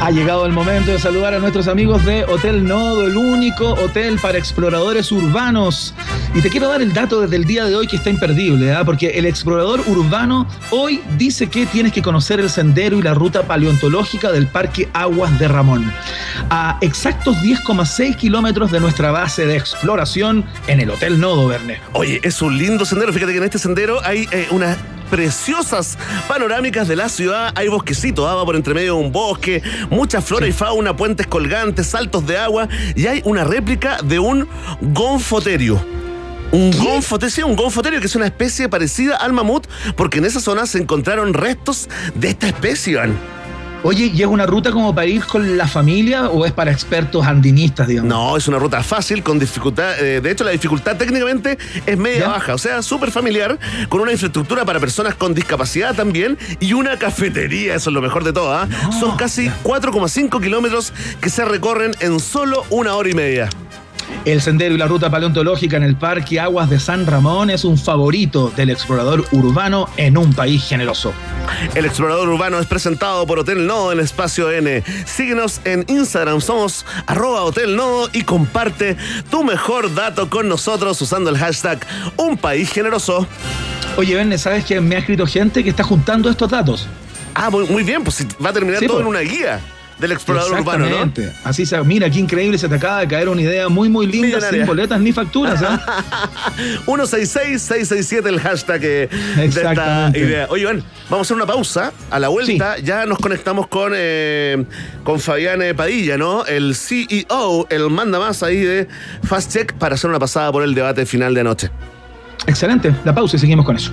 Ha llegado el momento de saludar a nuestros amigos de Hotel Nodo, el único hotel para exploradores urbanos. Y te quiero dar el dato desde el día de hoy que está imperdible, ¿ah? porque el explorador urbano hoy dice que tienes que conocer el sendero y la ruta paleontológica del Parque Aguas de Ramón. A exactos 10,6 kilómetros de nuestra base de exploración en el Hotel Nodo, Verne. Oye, es un lindo sendero. Fíjate que en este sendero hay eh, unas preciosas panorámicas de la ciudad. Hay bosquecito, agua por entre medio de un bosque, mucha flora y fauna, puentes colgantes, saltos de agua y hay una réplica de un gonfoterio. Un gonfoterio, sí, un gonfoterio que es una especie parecida al mamut, porque en esa zona se encontraron restos de esta especie, Iván. Oye, ¿y es una ruta como para ir con la familia o es para expertos andinistas, digamos? No, es una ruta fácil, con dificultad. eh, de hecho, la dificultad técnicamente es media ¿Ya? baja, o sea, súper familiar, con una infraestructura para personas con discapacidad también y una cafetería, eso es lo mejor de todo. ¿ah? Son casi 4,5 kilómetros que se recorren en solo una hora y media. El sendero y la ruta paleontológica en el Parque Aguas de San Ramón es un favorito del explorador urbano en un país generoso. El explorador urbano es presentado por Hotel Nodo en Espacio N. Síguenos en Instagram, somos arroba Hotel Nodo y comparte tu mejor dato con nosotros usando el hashtag Un País Generoso. Oye, Verne, ¿sabes que me ha escrito gente que está juntando estos datos? Ah, muy, muy bien, pues va a terminar Sí, todo pues. en una guía del explorador urbano, ¿no? Exactamente. Así se, mira, qué increíble, se te acaba de caer una idea muy, muy linda, Millonaria. sin boletas ni facturas. *laughs* ¿ah? 166-667 el hashtag eh, de esta idea. Oye, Iván, vamos a hacer una pausa. A la vuelta ya nos conectamos con, eh, con Fabián eh, Padilla, ¿no? El CEO, el manda más ahí de Fast Check para hacer una pasada por el debate final de anoche. Excelente, la pausa y seguimos con eso.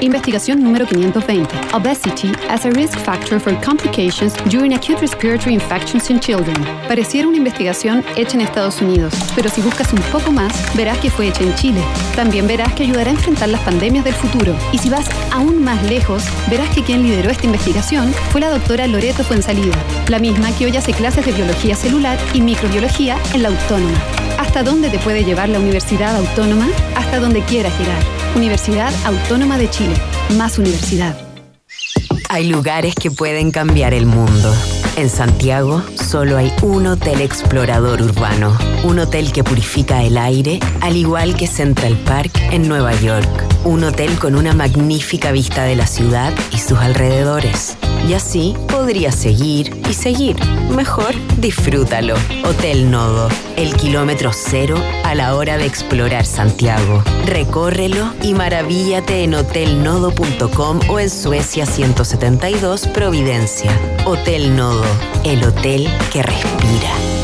Investigación número 520. Obesity as a risk factor for complications during acute respiratory infections in children. Pareciera una investigación hecha en Estados Unidos, pero si buscas un poco más, verás que fue hecha en Chile. También verás que ayudará a enfrentar las pandemias del futuro. Y si vas aún más lejos, verás que quien lideró esta investigación fue la doctora Loreto Fuensalida, la misma que hoy hace clases de biología celular y microbiología en la Autónoma. ¿Hasta dónde te puede llevar la Universidad Autónoma? Hasta donde quieras llegar. Universidad Autónoma de Chile. Más universidad. Hay lugares que pueden cambiar el mundo. En Santiago solo hay un hotel explorador urbano, un hotel que purifica el aire, al igual que Central Park en Nueva York, un hotel con una magnífica vista de la ciudad y sus alrededores. Y así podría seguir y seguir. Mejor disfrútalo. Hotel Nodo, el kilómetro cero a la hora de explorar Santiago. Recórrelo y maravíllate en hotelnodo.com o en Suecia 172 Providencia. Hotel Nodo, el hotel que respira.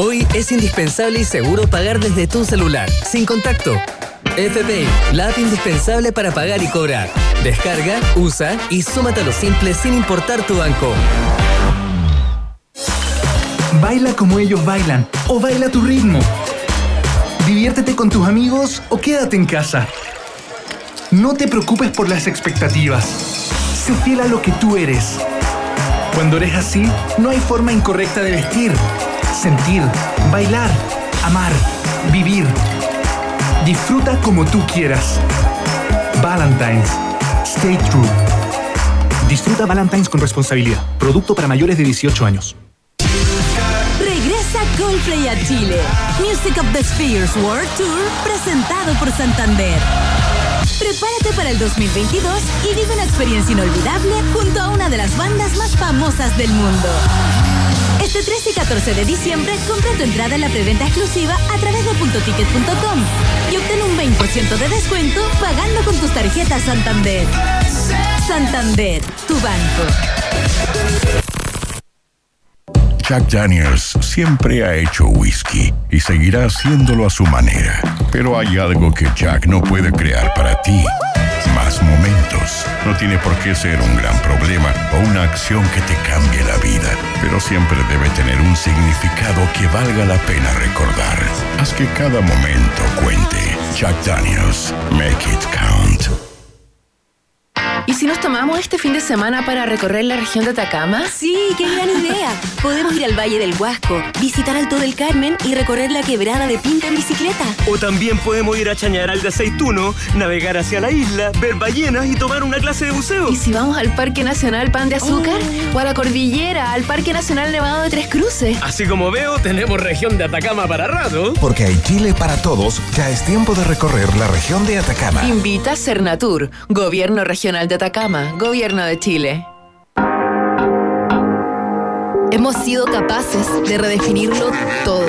Hoy es indispensable y seguro pagar desde tu celular, sin contacto. FPI, la app indispensable para pagar y cobrar. Descarga, usa y súmate a lo simple sin importar tu banco. Baila como ellos bailan o baila tu ritmo. Diviértete con tus amigos o quédate en casa. No te preocupes por las expectativas. Sé fiel a lo que tú eres. Cuando eres así, no hay forma incorrecta de vestir, sentir, bailar, amar, vivir. Disfruta como tú quieras. Valentine's. Stay true. Disfruta Valentine's con responsabilidad. Producto para mayores de 18 años. Regresa Coldplay a Chile. Music of the Spheres World Tour presentado por Santander. Prepárate para el 2022 y vive una experiencia inolvidable junto a una de las bandas más famosas del mundo. Este 13 y 14 de diciembre compra tu entrada en la preventa exclusiva a través de puntoticket.com y obtén un 20% de descuento pagando con tus tarjetas Santander. Santander, tu banco. Jack Daniels siempre ha hecho whisky y seguirá haciéndolo a su manera. Pero hay algo que Jack no puede crear para ti. Momentos. No tiene por qué ser un gran problema o una acción que te cambie la vida, pero siempre debe tener un significado que valga la pena recordar. Haz que cada momento cuente. Jack Daniels, make it count. ¿Y si nos tomamos este fin de semana para recorrer la región de Atacama? Sí, qué gran idea. Podemos ir al Valle del Huasco, visitar Alto del Carmen y recorrer la quebrada de Pinta en bicicleta. O también podemos ir a Chañaral de Aceituno, navegar hacia la isla, ver ballenas y tomar una clase de buceo. ¿Y si vamos al Parque Nacional Pan de Azúcar? ¿O a la Cordillera, al Parque Nacional Nevado de Tres Cruces? Así como veo, tenemos región de Atacama para rato. Porque hay Chile para todos, ya es tiempo de recorrer la región de Atacama. Invita Cernatur, Gobierno Regional de Atacama, Gobierno de Chile. Hemos sido capaces de redefinirlo todo.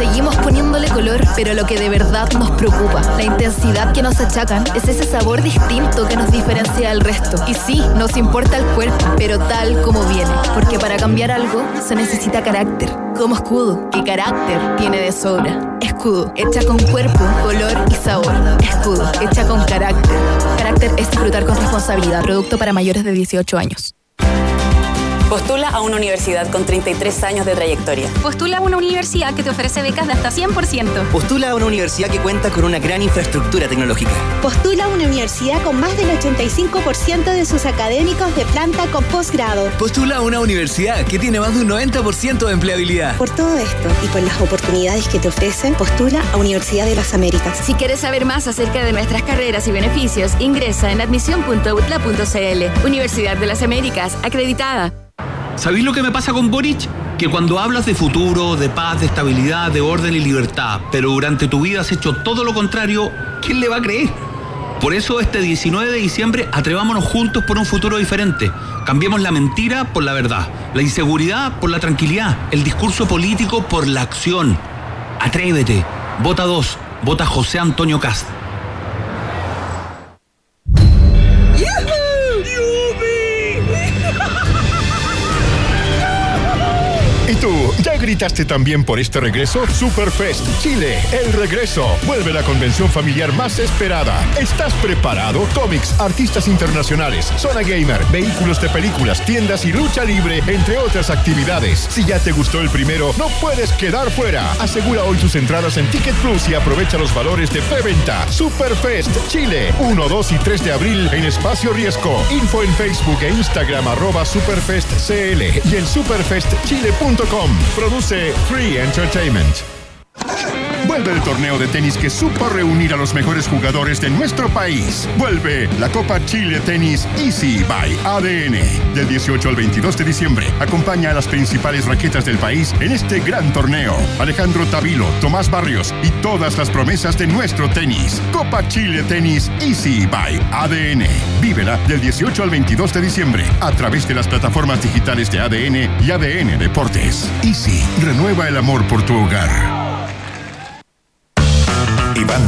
Seguimos poniéndole color, pero lo que de verdad nos preocupa, la intensidad que nos achacan, es ese sabor distinto que nos diferencia del resto. Y sí, nos importa el cuerpo, pero tal como viene, porque para cambiar algo se necesita carácter, como escudo, que carácter tiene de sobra. Escudo, hecha con cuerpo, color y sabor. Escudo, hecha con carácter. Carácter es disfrutar con responsabilidad, producto para mayores de 18 años. Postula a una universidad con 33 años de trayectoria. Postula a una universidad que te ofrece becas de hasta 100%. Postula a una universidad que cuenta con una gran infraestructura tecnológica. Postula a una universidad con más del 85% de sus académicos de planta con posgrado. Postula a una universidad que tiene más de un 90% de empleabilidad. Por todo esto y por las oportunidades que te ofrecen, postula a Universidad de las Américas. Si quieres saber más acerca de nuestras carreras y beneficios, ingresa en admisión.utla.cl. Universidad de las Américas, acreditada. ¿Sabéis lo que me pasa con Boric? Que cuando hablas de futuro, de paz, de estabilidad, de orden y libertad, pero durante tu vida has hecho todo lo contrario, ¿quién le va a creer? Por eso este 19 de diciembre atrevámonos juntos por un futuro diferente. Cambiemos la mentira por la verdad, la inseguridad por la tranquilidad, el discurso político por la acción. Atrévete. Vota 2. Vota José Antonio Cast. Gritaste también por este regreso? Superfest Chile, el regreso. Vuelve la convención familiar más esperada. ¿Estás preparado? Cómics, artistas internacionales, zona gamer, vehículos de películas, tiendas y lucha libre, entre otras actividades. Si ya te gustó el primero, no puedes quedar fuera. Asegura hoy tus entradas en Ticket Plus y aprovecha los valores de preventa. Superfest Chile, 1, 2 y 3 de abril en Espacio Riesgo. Info en Facebook e Instagram arroba superfestcl y en superfestchile.com. Produce Free Entertainment. Vuelve el torneo de tenis que supo reunir a los mejores jugadores de nuestro país. Vuelve la Copa Chile Tenis Easy by ADN. Del 18 al 22 de diciembre, acompaña a las principales raquetas del país en este gran torneo. Alejandro Tavilo, Tomás Barrios y todas las promesas de nuestro tenis. Copa Chile Tenis Easy by ADN. Vívela del 18 al 22 de diciembre a través de las plataformas digitales de ADN y ADN Deportes. Easy, renueva el amor por tu hogar.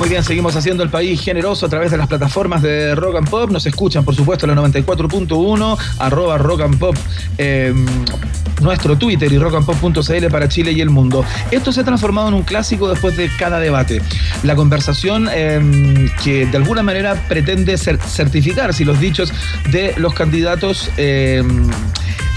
Muy bien, seguimos haciendo el país generoso a través de las plataformas de Rock and Pop. Nos escuchan, por supuesto, la 94.1, arroba Rock and Pop. eh, nuestro Twitter y rockandpop.cl para Chile y el mundo. Esto se ha transformado en un clásico después de cada debate. La conversación eh, que de alguna manera pretende cer- certificar si los dichos de los candidatos eh,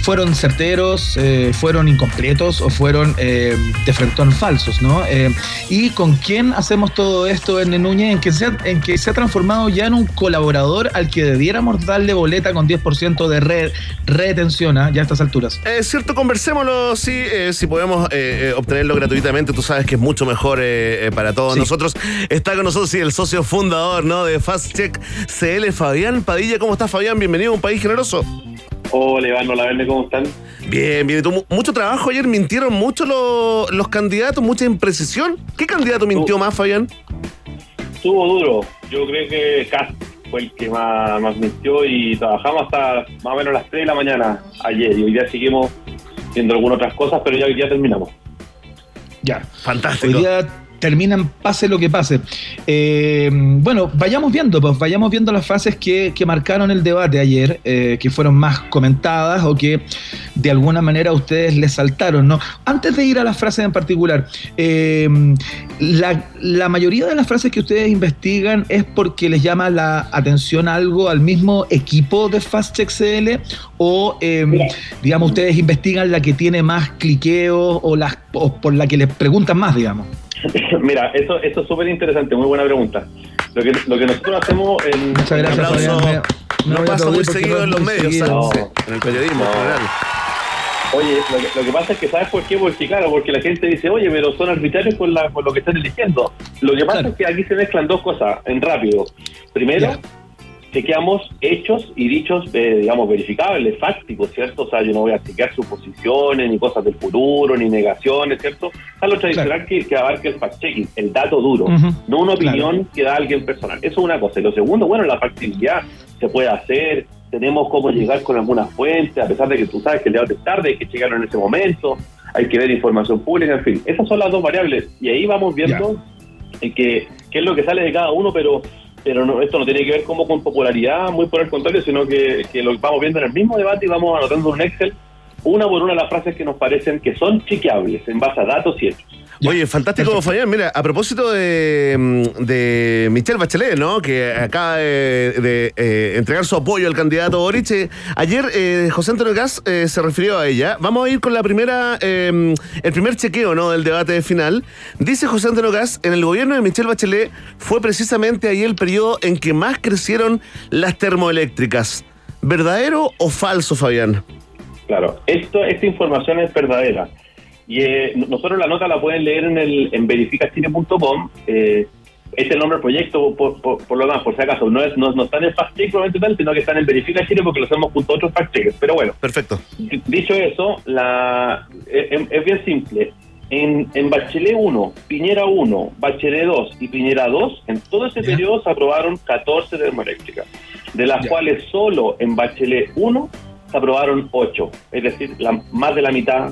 fueron certeros, eh, fueron incompletos o fueron eh, de frentón falsos, ¿no? Eh, y con quién hacemos todo esto en Núñez, en que, se ha, en que se ha transformado ya en un colaborador al que debiéramos darle boleta con 10% de re- retención ¿ah? ya a estas alturas. Es cierto, conversémoslo, sí, eh, si podemos eh, eh, obtenerlo gratuitamente, tú sabes que es mucho mejor eh, eh, para todos Sí. nosotros. Está con nosotros sí, el socio fundador ¿no? de Fast Check CL, Fabián Padilla. ¿Cómo estás, Fabián? Bienvenido a un país generoso. Hola Iván, hola Verne, ¿cómo están? Bien, bien. Mucho trabajo ayer, mintieron mucho los, los candidatos, mucha imprecisión. ¿Qué candidato mintió más, Fabián? Estuvo duro. Yo creo que Cast fue el que más, más mintió y trabajamos hasta más o menos las 3 de la mañana ayer y hoy día seguimos viendo algunas otras cosas, pero ya, ya terminamos. Ya. Fantástico. Hoy día terminan pase lo que pase. Eh, bueno, vayamos viendo, pues vayamos viendo las frases que, que marcaron el debate ayer, eh, que fueron más comentadas o que de alguna manera a ustedes les saltaron, ¿no? Antes de ir a las frases en particular, eh, la, la mayoría de las frases que ustedes investigan es porque les llama la atención algo al mismo equipo de FastCheck CL o, eh, digamos, ustedes investigan la que tiene más cliqueos o, las, o por la que les preguntan más, digamos. *laughs* Mira, eso, eso es súper interesante, muy buena pregunta. Lo que, lo que nosotros hacemos en... Muchas gracias, en aplauso- No pasa muy seguido en los medios, en el periodismo en No. general. Oye, lo que, lo que pasa es que, ¿sabes por qué? Porque, claro, porque la gente dice, oye, pero son arbitrarios con, la, con lo que están eligiendo. Lo que pasa es que aquí se mezclan dos cosas en rápido. Primero, chequeamos hechos y dichos, eh, digamos, verificables, fácticos, ¿cierto? O sea, yo no voy a chequear suposiciones, ni cosas del futuro, ni negaciones, ¿cierto? Es lo tradicional que, que abarca el fact-checking, el dato duro, Ujú. no una opinión que da alguien personal. Eso es una cosa. Y lo segundo, bueno, la factibilidad se puede hacer, tenemos cómo llegar con algunas fuentes, a pesar de que tú sabes que el debate es tarde, hay que checarlo en ese momento, hay que ver información pública, en fin. Esas son las dos variables. Y ahí vamos viendo eh, que, qué es lo que sale de cada uno, pero pero no, esto no tiene que ver como con popularidad, muy por el contrario, sino que, que lo vamos viendo en el mismo debate y vamos anotando en un Excel una por una las frases que nos parecen que son chequeables en base a datos y hechos. Oye, fantástico, Fabián. Mira, a propósito de, mm, de Michelle Bachelet, ¿no? Que acaba de, de, eh, entregar su apoyo al candidato Boric. eh, ayer eh, José Antonio Gas eh, se refirió a ella. Vamos a ir con la primera, eh, el primer chequeo, ¿no? Del debate final. Dice José Antonio Gas, en el gobierno de Michelle Bachelet fue precisamente ahí el periodo en que más crecieron las termoeléctricas. ¿Verdadero o falso, Fabián? Claro, esto, esta información es verdadera. Y eh, nosotros la nota la pueden leer en el en verificachile.com. Eh, es el nombre del proyecto, por, por, por lo demás, por si acaso. No, es, no, no está en el fact check probablemente tal, sino que está en el Verifica Chile porque lo hacemos junto a otros fact checkers. Pero bueno, Perfecto. Dicho eso, la, es, es bien simple. En, en Bachelet 1, Piñera 1, Bachelet 2 y Piñera 2, en todo ese periodo se aprobaron 14 termoeléctricas, de las cuales solo en Bachelet 1 se aprobaron 8, es decir, la- más de la mitad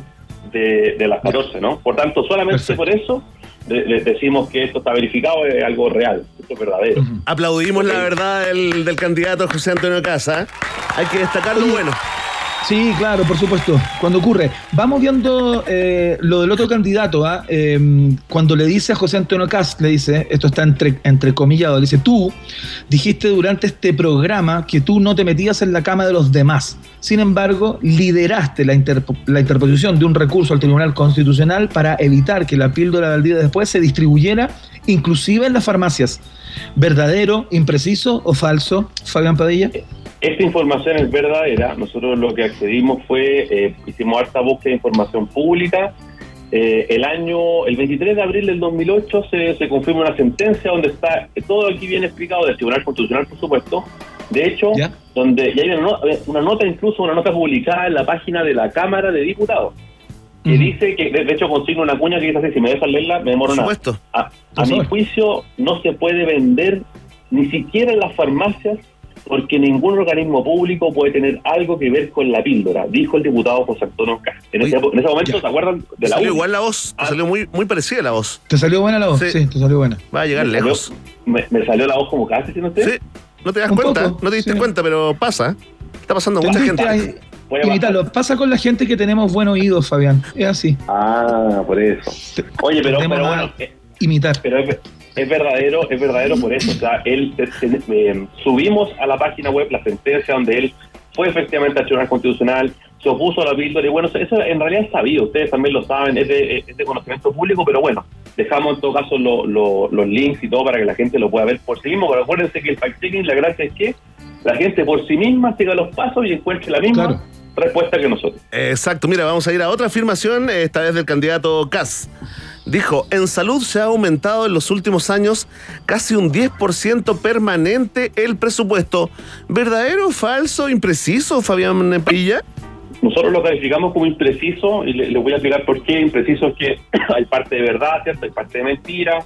de, de las 14, ¿no? Por tanto, solamente por eso de- de- decimos que esto está verificado, es algo real, esto es verdadero. Aplaudimos la verdad del, del candidato José Antonio Casa. Hay que destacar lo bueno. Sí, claro, por supuesto. Cuando ocurre. Vamos viendo eh, lo del otro candidato, ¿ah? Eh, cuando le dice a José Antonio Cast, le dice, esto está entre, entrecomillado, le dice, tú dijiste durante este programa que tú no te metías en la cama de los demás. Sin embargo, lideraste la, interpo- la interposición de un recurso al Tribunal Constitucional para evitar que la píldora del día después se distribuyera, inclusive en las farmacias. ¿Verdadero, impreciso o falso, Fabián Padilla? Esta información es verdadera. Nosotros lo que accedimos fue, eh, hicimos harta búsqueda de información pública. Eh, el año, el 23 de abril del 2008 se, se confirma una sentencia donde está todo aquí bien explicado del Tribunal Constitucional, por supuesto. De hecho, donde y hay una, una nota, incluso una nota publicada en la página de la Cámara de Diputados, que dice que, de hecho, consigna una cuña que dice así, si me dejan leerla, me demoro Por nada. supuesto. A, a mi juicio, no se puede vender ni siquiera en las farmacias porque ningún organismo público puede tener algo que ver con la píldora, dijo el diputado José Antonio Cas. En, ese, en ese momento, ¿se acuerdan de Te la salió U? igual la voz. Te salió muy, muy parecida la voz. ¿Te salió buena la voz? Sí, te salió buena. Va a llegar Me salió- lejos. Me, me salió la voz como casi, ¿sí no usted? Sí. No te das Un cuenta, poco, no te diste cuenta, pero pasa. Está pasando mucha gente. ahí. Imítalo. Pasa con la gente que tenemos buen oído, Fabián. Es así. Ah, por eso. Oye, pero, pero bueno, eh, imitar. Pero es, verdadero, es verdadero por eso. O sea, él te- te- eh, subimos a la página web la sentencia donde él fue efectivamente al Tribunal Constitucional, se opuso a la píldora y bueno, eso en realidad es sabido, ustedes también lo saben, es de, es de conocimiento público, pero bueno, dejamos en todo caso lo- lo- los links y todo para que la gente lo pueda ver por sí mismo, pero acuérdense que el fact-checking, la gracia es que la gente por sí misma siga los pasos y encuentre la misma respuesta que nosotros. Exacto, mira, vamos a ir a otra afirmación, esta vez del candidato Kass. Dijo, en salud se ha aumentado en los últimos años casi un 10% permanente el presupuesto. ¿Verdadero, falso, impreciso, Fabián Pilla? Nosotros lo calificamos como impreciso y le, le voy a explicar por qué. Impreciso es que *clears throat* hay parte de verdad, ¿cierto? Hay parte de mentira.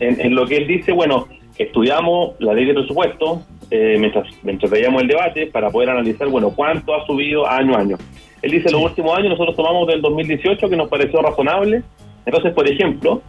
En, en lo que él dice, bueno, estudiamos la ley de presupuesto eh, mientras, mientras veíamos el debate para poder analizar, bueno, cuánto ha subido año a año. Él dice los últimos años nosotros tomamos del 2018 que nos pareció razonable. Entonces, por ejemplo,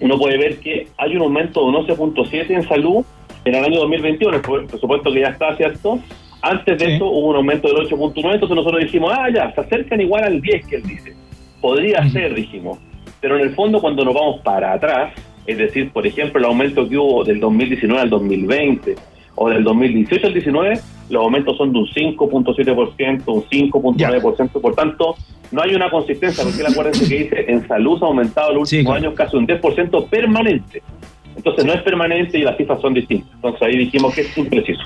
uno puede ver que hay un aumento de un 11.7 en salud en el año 2021, el pre- presupuesto que ya está, ¿cierto? Antes de eso hubo un aumento del 8.9, entonces nosotros dijimos, ah, ya, se acercan igual al 10 que él dice. Podría ser, dijimos. Pero en el fondo, cuando nos vamos para atrás, es decir, por ejemplo, el aumento que hubo del 2019 al 2020 o del 2018 al 19, los aumentos son de un 5.7%, un 5.9%, por tanto, no hay una consistencia, porque acuérdense que dice, en salud ha aumentado en los últimos años casi un 10% permanente. Entonces no es permanente y las cifras son distintas. Entonces ahí dijimos que es impreciso.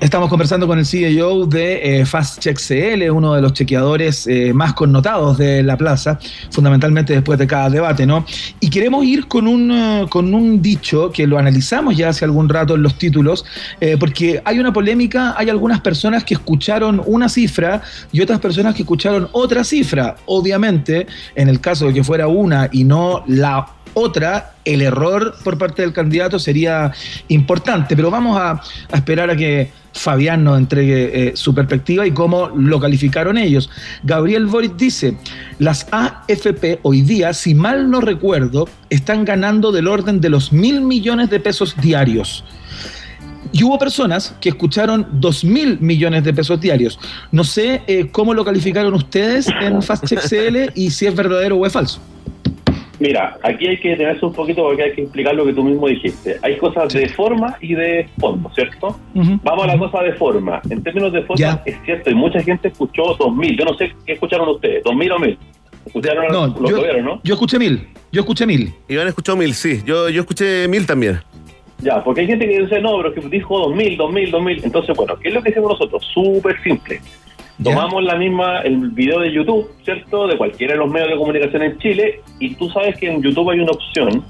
Estamos conversando con el CEO de eh, Fast Check CL, uno de los chequeadores eh, más connotados de la plaza, fundamentalmente después de cada debate, ¿no? Y queremos ir con un, eh, con un dicho que lo analizamos ya hace algún rato en los títulos, eh, porque hay una polémica, hay algunas personas que escucharon una cifra y otras personas que escucharon otra cifra. Obviamente, en el caso de que fuera una y no la otra, el error por parte del candidato sería importante, pero vamos a esperar a que Fabián nos entregue eh, su perspectiva y cómo lo calificaron ellos. Gabriel Boric dice, las AFP hoy día, si mal no recuerdo, están ganando del orden de los mil millones de pesos diarios. Y hubo personas que escucharon dos mil millones de pesos diarios. No sé eh, cómo lo calificaron ustedes en Fast Check y si es verdadero o es falso. Mira, aquí hay que detenerse un poquito porque hay que explicar lo que tú mismo dijiste. Hay cosas de forma y de fondo, ¿cierto? Vamos a la cosa de forma. En términos de forma, es cierto, y mucha gente escuchó 2000. Yo no sé qué escucharon ustedes, 2000 o 1000. Escucharon No, lo yo, tuvieron, ¿no? yo escuché mil. Yo escuché mil. Iván escuchó mil, sí. Yo, yo escuché mil también. Ya, porque hay gente que dice, no, pero que dijo 2000, 2000, 2000. Entonces, bueno, ¿qué es lo que hicimos nosotros? Súper simple. Tomamos la misma, el video de YouTube, ¿cierto? De cualquiera de los medios de comunicación en Chile, y tú sabes que en YouTube hay una opción,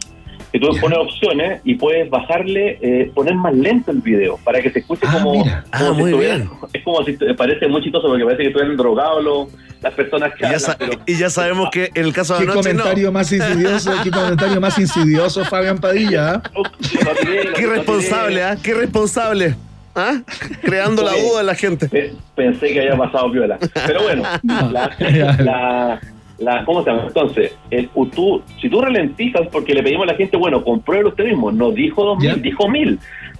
que tú pones opciones y puedes bajarle, eh, poner más lento el video, para que se escuche como, como Ah, si muy estuvieran- bien. *laughs* Es como si te- parece muy chistoso, porque parece que estuvieran drogados los- las personas que Y ya, hablan, pero- y ya sabemos que en el caso de Qué anoche no. comentario más *laughs* insidioso, qué comentario más insidioso, Fabián Padilla. ¿ah? Qué irresponsable, ¿ah? Qué irresponsable. ¿Ah? Creando la duda en la gente. pe- Pensé que había pasado viola. Pero bueno, *laughs* la, la- la- ¿cómo se llama? Entonces, el, tú, si tú ralentizas, porque le pedimos a la gente, bueno, compruebe usted mismo, no dijo 2000, dijo 1000.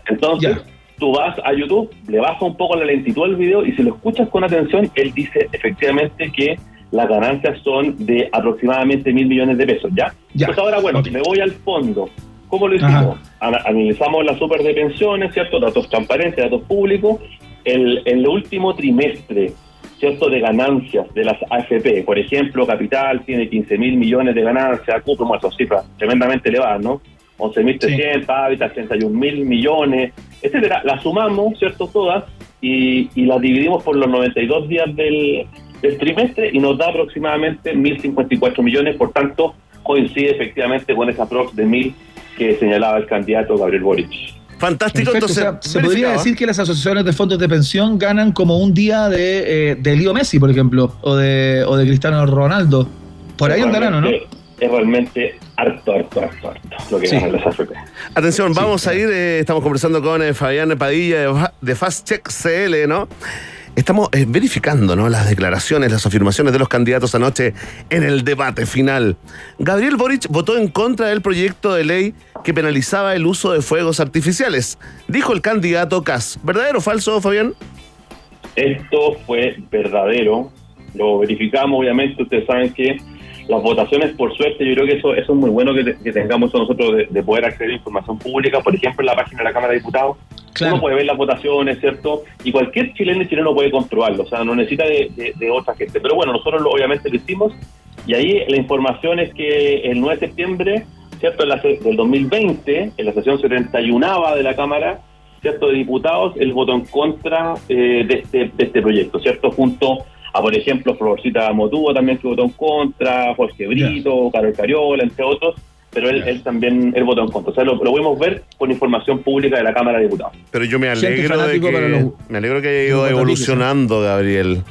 Entonces, tú vas a YouTube, le bajas un poco la lentitud al video y si lo escuchas con atención, él dice efectivamente que las ganancias son de aproximadamente mil millones de pesos, ¿ya? Pues ahora, bueno, me voy al fondo. ¿Cómo lo hicimos? Ana- Analizamos la super de pensiones, ¿cierto? Datos transparentes, datos públicos. El, el último trimestre, ¿cierto? De ganancias de las AFP. Por ejemplo, Capital tiene 15 mil millones de ganancias, Cupro, son cifras tremendamente elevadas, ¿no? 11.300, Habitat 31 mil millones, etcétera. Las sumamos, ¿cierto? Todas y, y las dividimos por los 92 días del, del trimestre y nos da aproximadamente 1.054 millones, por tanto, coincide efectivamente con esa prox de 1.000 que señalaba el candidato Gabriel Boric. Fantástico, Perfecto, o sea, se podría decir que las asociaciones de fondos de pensión ganan como un día de, eh, de Leo Messi, por ejemplo, o de, o de Cristiano Ronaldo. Por ahí andarán, ¿o no? Es realmente harto, harto, harto, harto lo que Sí. ganan las AFP. Atención, vamos a ir, eh, estamos conversando con eh, Fabián Padilla de, de Fast Check CL, ¿no? Estamos eh, verificando ¿no? las declaraciones, las afirmaciones de los candidatos anoche en el debate final. Gabriel Boric votó en contra del proyecto de ley que penalizaba el uso de fuegos artificiales, dijo el candidato Cas. ¿Verdadero o falso, Fabián? Esto fue verdadero, lo verificamos, obviamente, ustedes saben que las votaciones, por suerte, yo creo que eso, eso es muy bueno que, te- que tengamos nosotros de, de poder acceder a información pública, por ejemplo, en la página de la Cámara de Diputados. Uno puede ver las votaciones, ¿cierto? Y cualquier chileno y chileno puede comprobarlo, o sea, no necesita de, de- de otra gente. Pero bueno, nosotros lo- obviamente lo hicimos y ahí la información es que el 9 de septiembre, ¿cierto? En la del 2020, en la sesión 71 de la Cámara, ¿cierto? De diputados, él votó en contra eh, de, este, de este proyecto, ¿cierto? Junto a, por ejemplo, Florcita Motubo también que votó en contra, Jorge Brito, Carol Cariola, entre otros, pero él, él también él votó en contra. O sea, lo, lo podemos ver con información pública de la Cámara de Diputados. Pero yo me alegro de que, los- me alegro que haya ido evolucionando, Gabriel.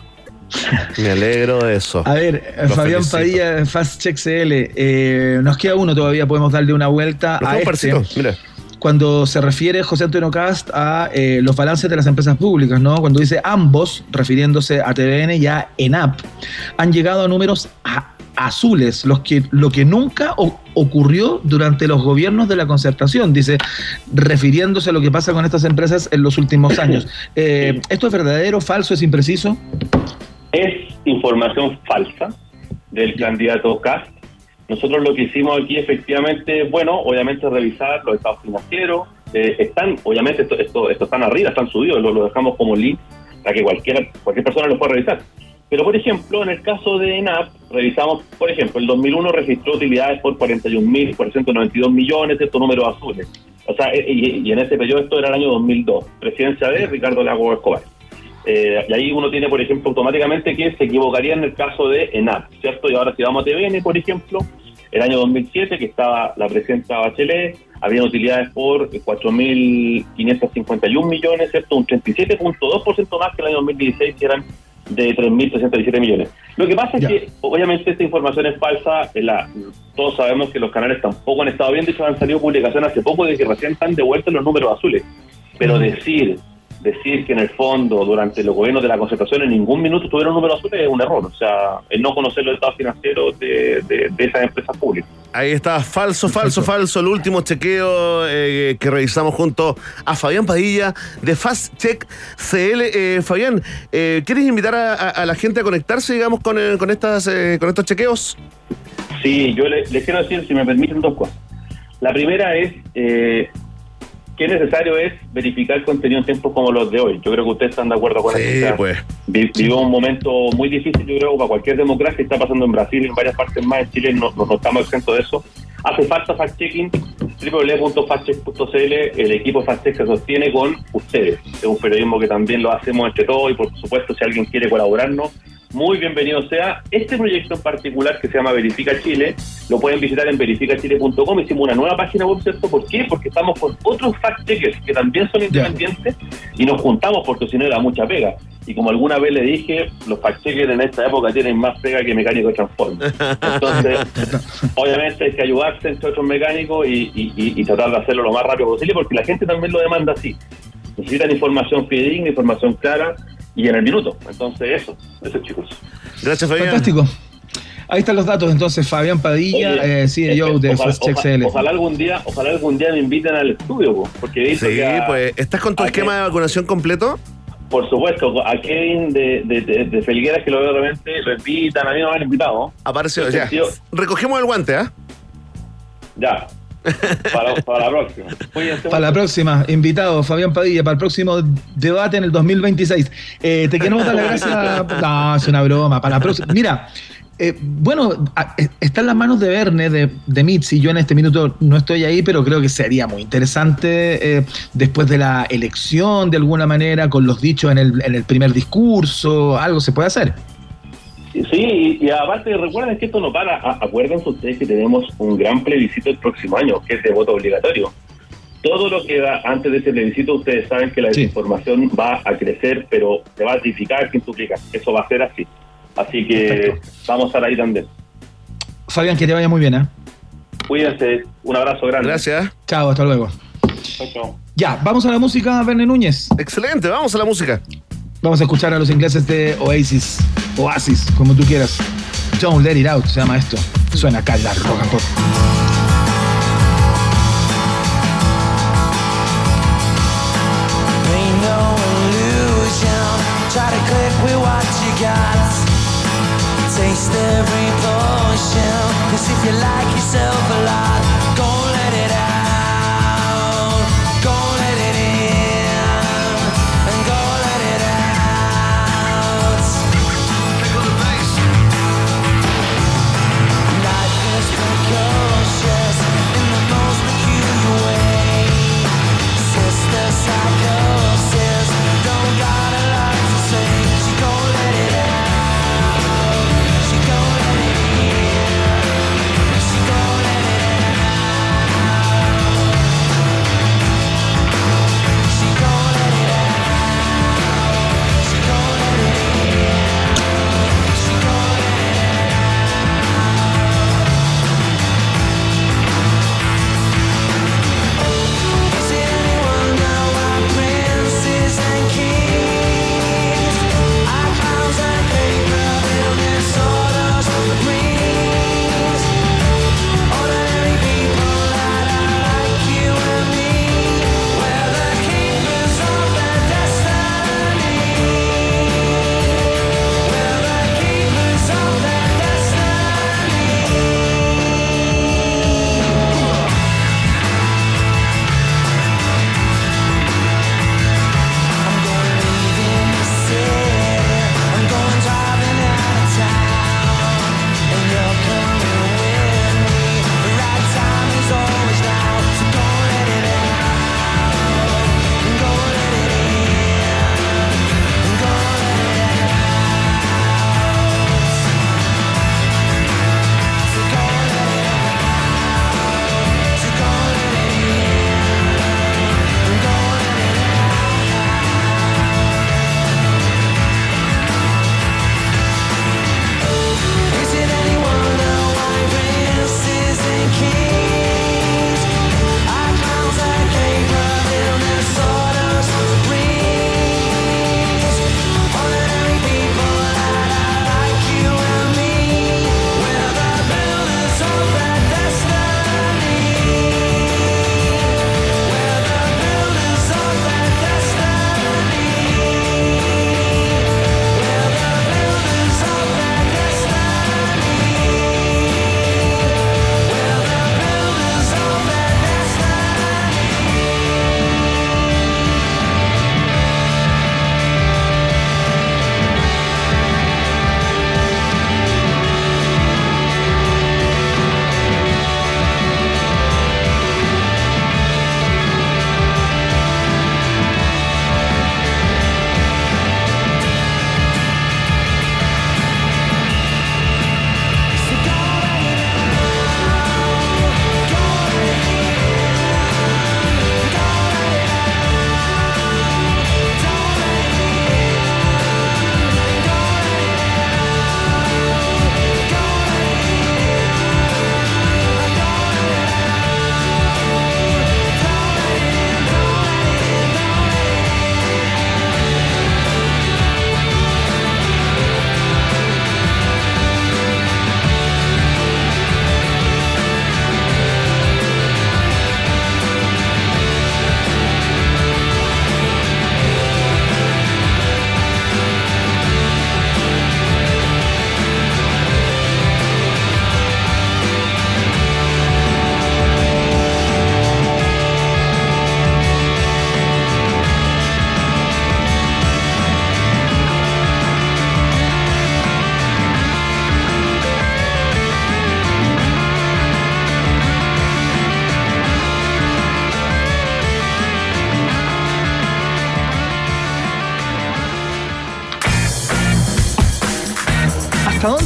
Me alegro de eso. A ver, Lo Fabián felicito. Padilla Fast Check CL, eh, nos queda uno todavía, podemos darle una vuelta a este. mira. cuando se refiere José Antonio Cast a eh, los balances de las empresas públicas, ¿no? Cuando dice ambos, refiriéndose a TVN y a ENAP, han llegado a números a- azules, los que, lo que nunca o- ocurrió durante los gobiernos de la concertación, dice, refiriéndose a lo que pasa con estas empresas en los últimos *coughs* años. Eh, ¿Esto es verdadero, falso, es impreciso? es información falsa del candidato Cast. Nosotros lo que hicimos aquí efectivamente, bueno, obviamente revisar los estados financieros. eh, están, obviamente, esto, esto, esto están arriba, están subidos, lo, lo dejamos como link para que cualquiera, cualquier persona lo pueda revisar. Pero, por ejemplo, en el caso de ENAP, revisamos, por ejemplo, el 2001 registró utilidades por 41.492 millones, estos números azules. O sea, eh, y, y en ese periodo esto era el año 2002, presidencia de Ricardo Lago Escobar. Eh, y ahí uno tiene, por ejemplo, automáticamente que se equivocaría en el caso de ENAP, ¿cierto? Y ahora si vamos a TVN, por ejemplo, el año 2007, que estaba la presidenta Bachelet, habían utilidades por 4.551 millones, ¿cierto? Un 37.2% más que el año 2016, que eran de 3.317 millones. Lo que pasa es que, obviamente, esta información es falsa. eh, la- todos sabemos que los canales tampoco han estado bien. De hecho, han salido publicaciones hace poco de que recién están devueltos los números azules. Pero decir decir que en el fondo, durante los gobiernos de la concertación, en ningún minuto tuvieron números azules es un error. O sea, el no conocer los estados financieros de, de, de esas empresas públicas. Ahí está, falso, falso, falso. El último chequeo eh, que revisamos junto a Fabián Padilla de Fast Check CL. Eh, Fabián, eh, ¿quieres invitar a, a- a la gente a conectarse, digamos, con, eh, con, estas, eh, con estos chequeos? Sí, yo le- les quiero decir, si me permiten, dos cosas. La primera es eh, que necesario es verificar contenido en tiempos como los de hoy. Yo creo que ustedes están de acuerdo con Sí, eso. Pues. vi- Vivimos un momento muy difícil, yo creo, para cualquier democracia. Está pasando en Brasil y en varias partes más. En Chile no, no- no estamos exentos de eso. Hace falta fact-checking. www.factcheck.cl El equipo de fact-check se sostiene con ustedes. Es un periodismo que también lo hacemos entre todos y, por supuesto, si alguien quiere colaborarnos, muy bienvenido sea. Este proyecto en particular que se llama Verifica Chile, lo pueden visitar en verificachile.com. Hicimos una nueva página web, ¿cierto? ¿Por qué? Porque estamos con otros fact-checkers que también son independientes y nos juntamos porque si no era mucha pega. Y como alguna vez le dije, los fact-checkers en esta época tienen más pega que mecánicos de transforme. Entonces, *laughs* obviamente hay que ayudarse entre otros mecánicos y, y- y- y tratar de hacerlo lo más rápido posible porque la gente también lo demanda así. Necesitan información fidedigna, información clara y en el minuto. Entonces, eso, eso chicos. Gracias, Fabián. Fantástico. Ahí están los datos, entonces, Fabián Padilla, Oye, eh, CEO es de ojalá, Fast Check ojalá- ojalá algún día, ojalá algún día me inviten al estudio, po, porque Sí, que a- pues, ¿estás con tu esquema de vacunación completo? Por supuesto, a Kevin de, de, de, de Felgueras, que lo veo de repente, lo invitan, a mí no me han invitado. Apareció, ya. sentido- Recogemos el guante, ¿ah? Ya. Para, la próxima. Para la próxima, invitado Fabián Padilla, para el próximo debate en el 2026. Eh, te queremos dar las gracias. No, es una broma. Para la próxima. Mira, eh, bueno, eh, está en las manos de Verne, de, de Mitzi. Yo en este minuto no estoy ahí, pero creo que sería muy interesante eh, después de la elección, de alguna manera, con los dichos en el, en el primer discurso. Algo se puede hacer. Sí, y, aparte recuerden que esto no para. Acuérdense ustedes que tenemos un gran plebiscito el próximo año, que es de voto obligatorio. Todo lo que da antes de ese plebiscito, ustedes saben que la desinformación va a crecer, pero se va a triplicar, quintuplicar. Eso va a ser así. Así que vamos a estar ahí también. Fabián, que te vaya muy bien. ¿eh? Cuídense, un abrazo grande. Gracias. Chao, hasta luego. Chao, chao. Ya, vamos a la música, Verne Núñez. Excelente, vamos a la música. Vamos a escuchar a los ingleses de Oasis, Oasis, como tú quieras. Don't Let It Out se llama esto. Suena acá en la rock and pop. Try to click with what you got. Taste every potion. Cause if you like yourself a lot,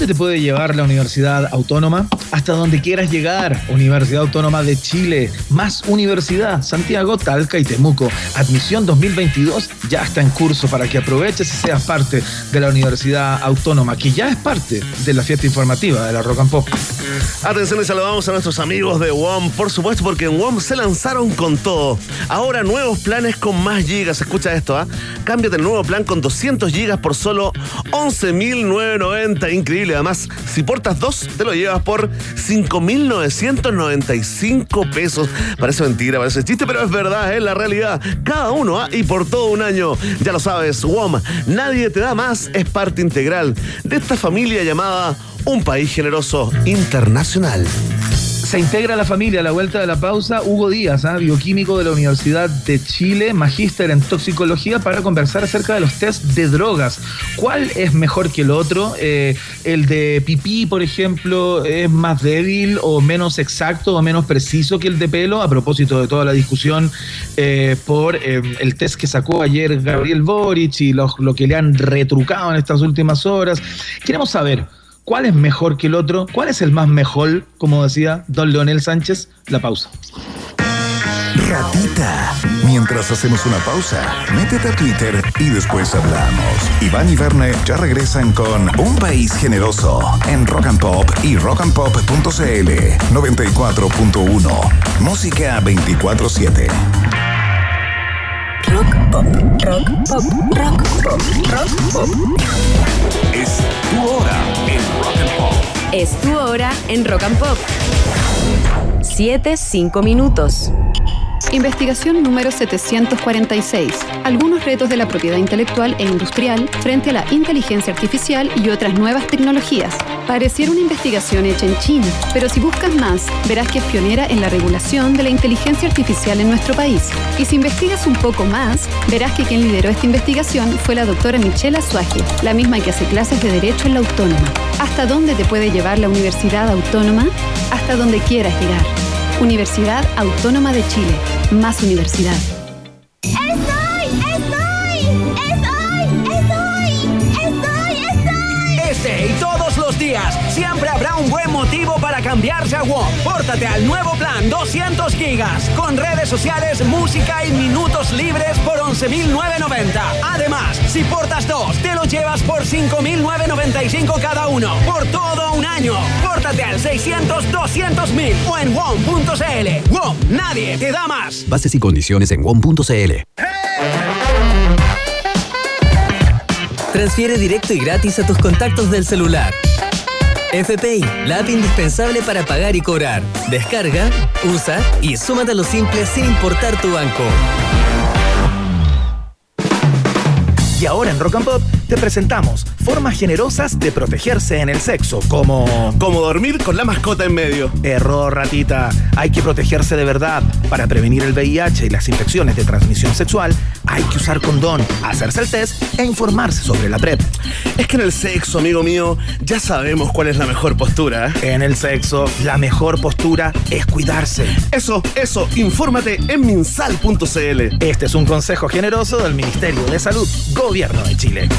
dónde te puede llevar la Universidad Autónoma? Hasta donde quieras llegar. Universidad Autónoma de Chile. Más Universidad. Santiago, Talca y Temuco. Admisión 2022 ya está en curso para que aproveches y seas parte de la Universidad Autónoma, que ya es parte de la fiesta informativa de la Rock and Pop. Atención y saludamos a nuestros amigos de WOM, por supuesto, porque en WOM se lanzaron con todo. Ahora nuevos planes con más gigas. Escucha esto, ¿ah? Cámbiate el nuevo plan con 200 gigas por solo 11.990. Increíble. Además, si portas dos, te lo llevas por 5.995 pesos. Parece mentira, parece chiste, pero es verdad, es la realidad. Cada uno, ¿ah? Y por todo un año. Ya lo sabes, WOM, nadie te da más, es parte integral de esta familia llamada Un País Generoso Internacional. Se integra a la familia a la vuelta de la pausa Hugo Díaz, ¿ah? bioquímico de la Universidad de Chile, magíster en toxicología, para conversar acerca de los test de drogas. ¿Cuál es mejor que el otro? Eh, ¿El de pipí, por ejemplo, es más débil o menos exacto o menos preciso que el de pelo? A propósito de toda la discusión eh, por eh, el test que sacó ayer Gabriel Boric y lo, lo que le han retrucado en estas últimas horas. Queremos saber. ¿Cuál es mejor que el otro? ¿Cuál es el más mejor? Como decía don Leonel Sánchez, la pausa. Ratita. Mientras hacemos una pausa, métete a Twitter y después hablamos. Iván y Verne ya regresan con Un País Generoso en Rock and Pop y rockandpop.cl 94.1. Música 24-7. Rock pop, rock pop, rock pop, rock pop. Es tu hora en Rock and Pop. Es tu hora en Rock and Pop. 7, 5 minutos. Investigación número 746. Algunos retos de la propiedad intelectual e industrial frente a la inteligencia artificial y otras nuevas tecnologías. Pareciera una investigación hecha en China, pero si buscas más, verás que es pionera en la regulación de la inteligencia artificial en nuestro país. Y si investigas un poco más, verás que quien lideró esta investigación fue la doctora Michelle Azuaje, la misma que hace clases de Derecho en la Autónoma. ¿Hasta dónde te puede llevar la Universidad Autónoma? Hasta donde quieras llegar. Universidad Autónoma de Chile. Más universidad. Siempre habrá un buen motivo para cambiarse a WOM. Pórtate al nuevo plan 200 gigas, con redes sociales, música y minutos libres por 11.990. Además, si portas dos, te lo llevas por 5.995 cada uno, por todo un año. Pórtate al 600 200 mil o en WOM.cl. WOM, nadie te da más. Bases y condiciones en WOM.cl. Transfiere directo y gratis a tus contactos del celular. FPI, la app indispensable para pagar y cobrar. Descarga, usa y súmate a lo simple sin importar tu banco. Y ahora en Rock and Pop te presentamos formas generosas de protegerse en el sexo, como... Como dormir con la mascota en medio. Error, ratita. Hay que protegerse de verdad. Para prevenir el VIH y las infecciones de transmisión sexual, hay que usar condón, hacerse el test e informarse sobre la PrEP. Es que en el sexo, amigo mío, ya sabemos cuál es la mejor postura. En el sexo, la mejor postura es cuidarse. Eso, eso, infórmate en minsal.cl. Este es un consejo generoso del Ministerio de Salud, Gobierno de Chile.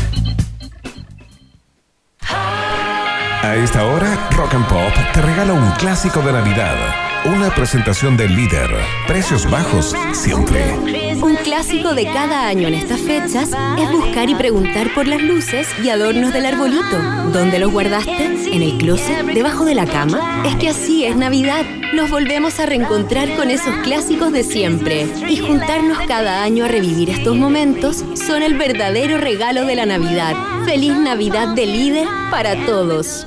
A esta hora, Rock and Pop te regala un clásico de Navidad. Una presentación del líder. Precios bajos siempre. Un clásico de cada año en estas fechas es buscar y preguntar por las luces y adornos del arbolito. ¿Dónde los guardaste? ¿En el closet? ¿Debajo de la cama? Es que así es Navidad. Nos volvemos a reencontrar con esos clásicos de siempre. Y juntarnos cada año a revivir estos momentos son el verdadero regalo de la Navidad. Feliz Navidad de líder para todos.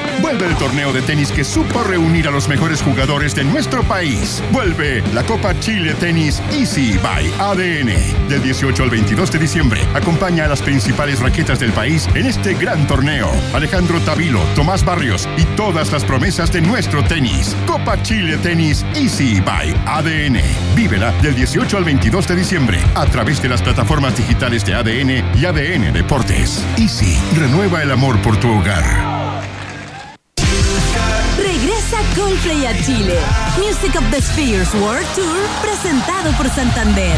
Vuelve el torneo de tenis que supo reunir a los mejores jugadores de nuestro país. Vuelve la Copa Chile Tenis Easy by ADN. Del 18 al 22 de diciembre, acompaña a las principales raquetas del país en este gran torneo. Alejandro Tavilo, Tomás Barrios y todas las promesas de nuestro tenis. Copa Chile Tenis Easy by ADN. Vívela del 18 al 22 de diciembre a través de las plataformas digitales de ADN y ADN Deportes. Easy, renueva el amor por tu hogar. Coldplay a Chile. Music of the Spheres World Tour presentado por Santander.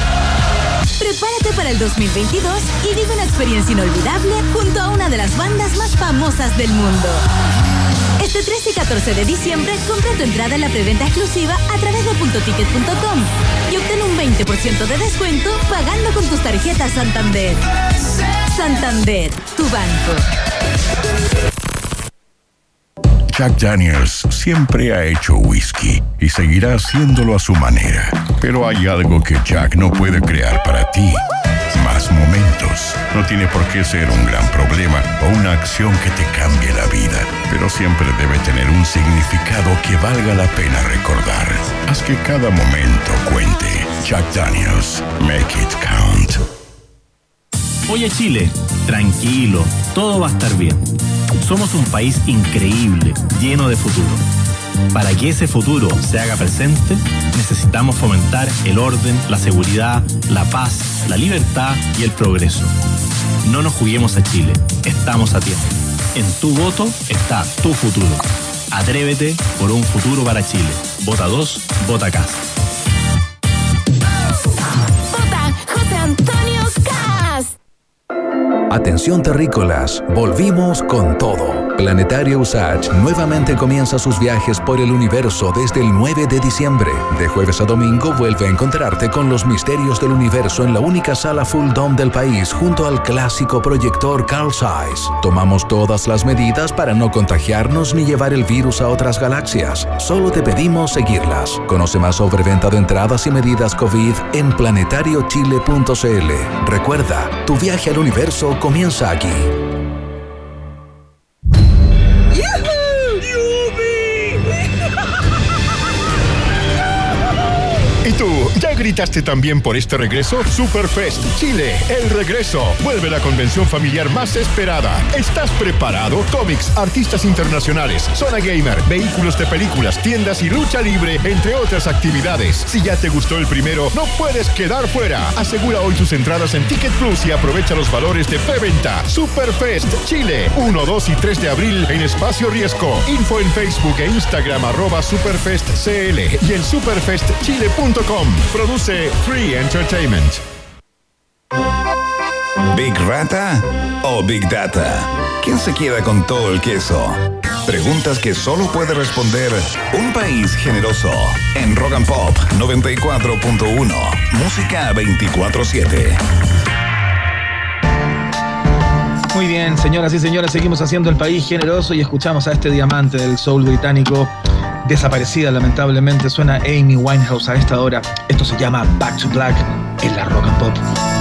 Prepárate para el 2022 y vive una experiencia inolvidable junto a una de las bandas más famosas del mundo. Este 13 y 14 de diciembre compra tu entrada en la preventa exclusiva a través de puntoticket.com y obtén un 20% de descuento pagando con tus tarjetas Santander. Santander, tu banco. Jack Daniels siempre ha hecho whisky y seguirá haciéndolo a su manera. Pero hay algo que Jack no puede crear para ti. Más momentos. No tiene por qué ser un gran problema o una acción que te cambie la vida, pero siempre debe tener un significado que valga la pena recordar. Haz que cada momento cuente. Jack Daniels, make it count. Oye Chile, tranquilo, todo va a estar bien. Somos un país increíble, lleno de futuro. Para que ese futuro se haga presente, necesitamos fomentar el orden, la seguridad, la paz, la libertad y el progreso. No nos juguemos a Chile, estamos a tiempo. En tu voto está tu futuro. Atrévete por un futuro para Chile. Vota 2, vota casa. Atención terrícolas, volvimos con todo. Planetario Usage nuevamente comienza sus viajes por el universo desde el 9 de diciembre. De jueves a domingo vuelve a encontrarte con los misterios del universo en la única sala full dome del país junto al clásico proyector Carl Zeiss. Tomamos todas las medidas para no contagiarnos ni llevar el virus a otras galaxias. Solo te pedimos seguirlas. Conoce más sobre venta de entradas y medidas COVID en planetariochile.cl. Recuerda, tu viaje al universo comienza aquí. Gritaste también por este regreso? Superfest Chile, el regreso. Vuelve la convención familiar más esperada. ¿Estás preparado? Cómics, artistas internacionales, zona gamer, vehículos de películas, tiendas y lucha libre, entre otras actividades. Si ya te gustó el primero, no puedes quedar fuera. Asegura hoy tus entradas en Ticket Plus y aprovecha los valores de preventa. Superfest Chile, 1, 2 y 3 de abril en Espacio Riesgo. Info en Facebook e Instagram arroba superfestcl y en superfestchile.com. Produce Free Entertainment. ¿Big Rata o Big Data? ¿Quién se queda con todo el queso? Preguntas que solo puede responder un país generoso. En Rock and Pop 94.1. Música 24-7. Muy bien, señoras y señores, seguimos haciendo el país generoso y escuchamos a este diamante del soul británico desaparecida lamentablemente. Suena Amy Winehouse a esta hora. Esto se llama Back to Black en la Rock and Pop.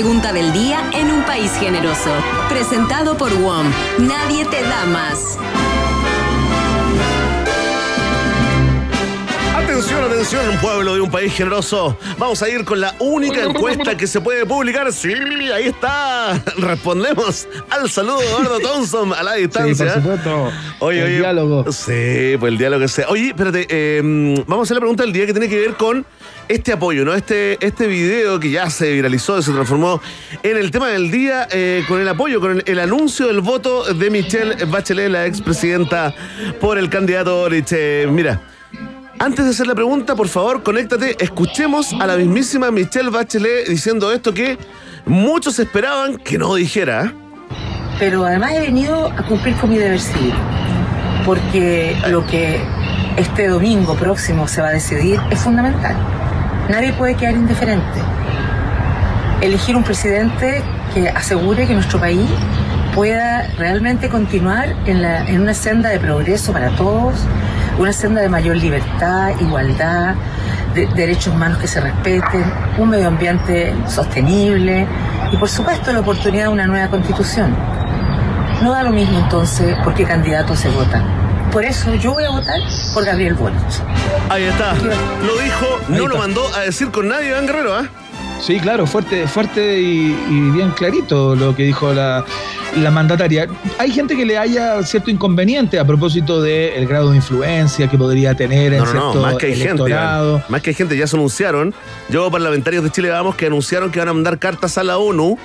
Pregunta del día en un país generoso. Presentado por WOM. Nadie te da más. Atención, atención, pueblo de un país generoso. Vamos a ir con la única encuesta que se puede publicar. Sí, ahí está. *laughs* Respondemos al saludo de Eduardo *laughs* Thompson a la distancia. Sí, por supuesto. Oye, El oye. diálogo. Sí, pues el diálogo que sea. Oye, espérate, eh, vamos a hacer la pregunta del día que tiene que ver con este apoyo, ¿no? Este, este video que ya se viralizó y se transformó en el tema del día eh, con el apoyo, con el, el anuncio del voto de Michelle Bachelet, la expresidenta, por el candidato Boric. Eh, mira. Antes de hacer la pregunta, por favor, conéctate, escuchemos a la mismísima Michelle Bachelet diciendo esto que muchos esperaban que no dijera. pero además he venido a cumplir con mi deber civil, porque lo que este domingo próximo se va a decidir es fundamental. Nadie puede quedar indiferente. Elegir un presidente que asegure que nuestro país pueda realmente continuar en, una senda de progreso para todos, una senda de mayor libertad, igualdad, de- derechos humanos que se respeten, un medio ambiente sostenible y por supuesto la oportunidad de una nueva constitución. No da lo mismo entonces por qué candidato se vota. Por eso yo voy a votar por Gabriel Boric. Ahí está. Lo dijo, no lo mandó a decir con nadie, Iván Guerrero, ¿ah? Sí, claro, fuerte, fuerte y, y bien clarito lo que dijo la, la mandataria. Hay gente que le haya cierto inconveniente a propósito del grado de influencia que podría tener en No, no, cierto no, más que hay gente. electorado. Más que hay gente, ya se anunciaron. Yo, parlamentarios de Chile, vamos, que anunciaron que van a mandar cartas a la ONU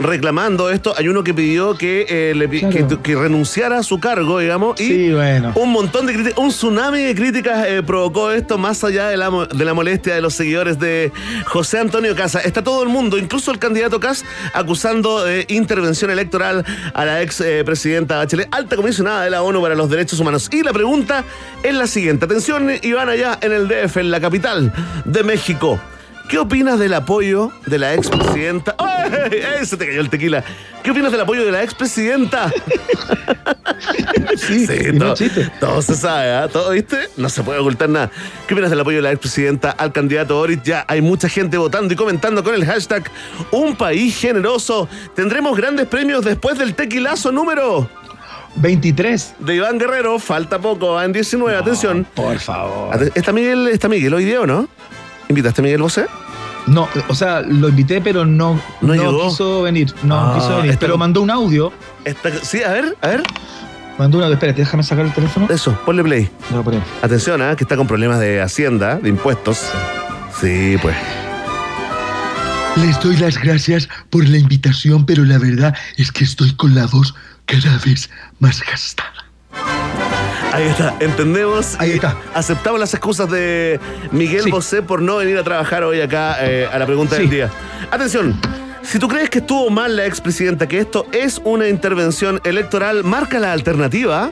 reclamando esto. Hay uno que pidió que, eh, le pi- que, que renunciara a su cargo, digamos. Y Sí, bueno. un montón de críticas, un tsunami de críticas eh, provocó esto, más allá de la, de la molestia de los seguidores de José Antonio Casa. Está todo el mundo, incluso el candidato Cas, acusando de intervención electoral a la ex eh, presidenta Bachelet, alta comisionada de la ONU para los Derechos Humanos. Y la pregunta es la siguiente. Atención, Iván, allá en el DF, en la capital de México. ¿Qué opinas del apoyo de la expresidenta? ¡Ay! ¡Ay! Se te cayó el tequila. ¿Qué opinas del apoyo de la expresidenta? *laughs* sí, no todo, todo se sabe, ¿ah? ¿Todo viste? No se puede ocultar nada. ¿Qué opinas del apoyo de la expresidenta al candidato Boric? Ya hay mucha gente votando y comentando con el hashtag Un país generoso. Tendremos grandes premios después del tequilazo número 23. de Iván Guerrero. Falta poco, va en 19. Atención. Por favor. ¿Está Miguel, está Miguel hoy día o no? ¿Invitaste a Miguel Bosé? No, o sea, lo invité, pero no, No no, quiso venir. No Ah, quiso venir. está- Pero mandó un audio. Sí, a ver, a ver. Mandó un audio. Espérate, déjame sacar el teléfono. Eso, ponle play. A poner. Atención, ¿ah? que está con problemas de hacienda, de impuestos. Sí, pues. Les doy las gracias por la invitación, pero la verdad es que estoy con la voz cada vez más gastada. Ahí está, entendemos. Ahí está. Aceptamos las excusas de Miguel Bosé por no venir a trabajar hoy acá eh, a la pregunta del día. Atención. Si tú crees que estuvo mal la expresidenta, que esto es una intervención electoral, marca la alternativa.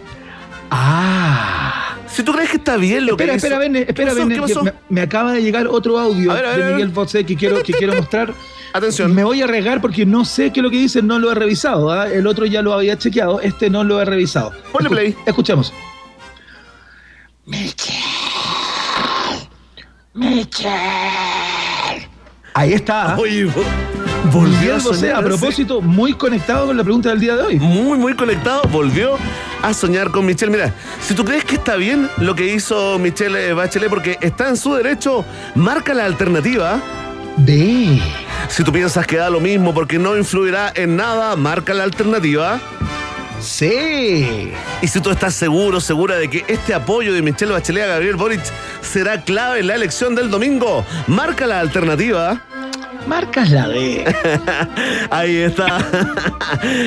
Ah. Si tú crees que está bien lo espera, que espera, hizo- ¿Qué espera, que pasó? me, me acaba de llegar otro audio ver, de ver. Miguel Bosé que quiero, que quiero mostrar. Atención. Me voy a arriesgar porque no sé qué es lo que dice, no lo he revisado. ¿ah? El otro ya lo había chequeado, este no lo he revisado. Ponle play. Escuchemos. Ahí está. Oye, volvió a soñar. a propósito, muy conectado con la pregunta del día de hoy. Muy, muy conectado, volvió a soñar con Michelle. Mira, si tú crees que está bien lo que hizo Michelle Bachelet, porque está en su derecho, marca la alternativa. Ve. Si tú piensas que da lo mismo porque no influirá en nada, marca la alternativa. Sí. Y si tú estás seguro, segura de que este apoyo de Michelle Bachelet a Gabriel Boric será clave en la elección del domingo, marca la alternativa. Marcas la D. *laughs* Ahí está. *laughs*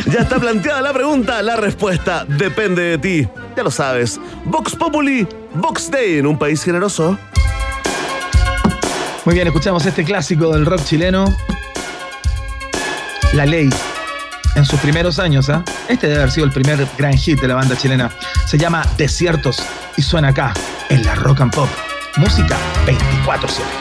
ya está planteada la pregunta, la respuesta depende de ti. Ya lo sabes. Vox Populi, Vox Day en un país generoso. Muy bien, escuchamos este clásico del rock chileno. La ley. En sus primeros años, ¿ah? Este debe haber sido el primer gran hit de la banda chilena. Se llama Desiertos y suena acá, en la Rock and Pop. Música 24-7.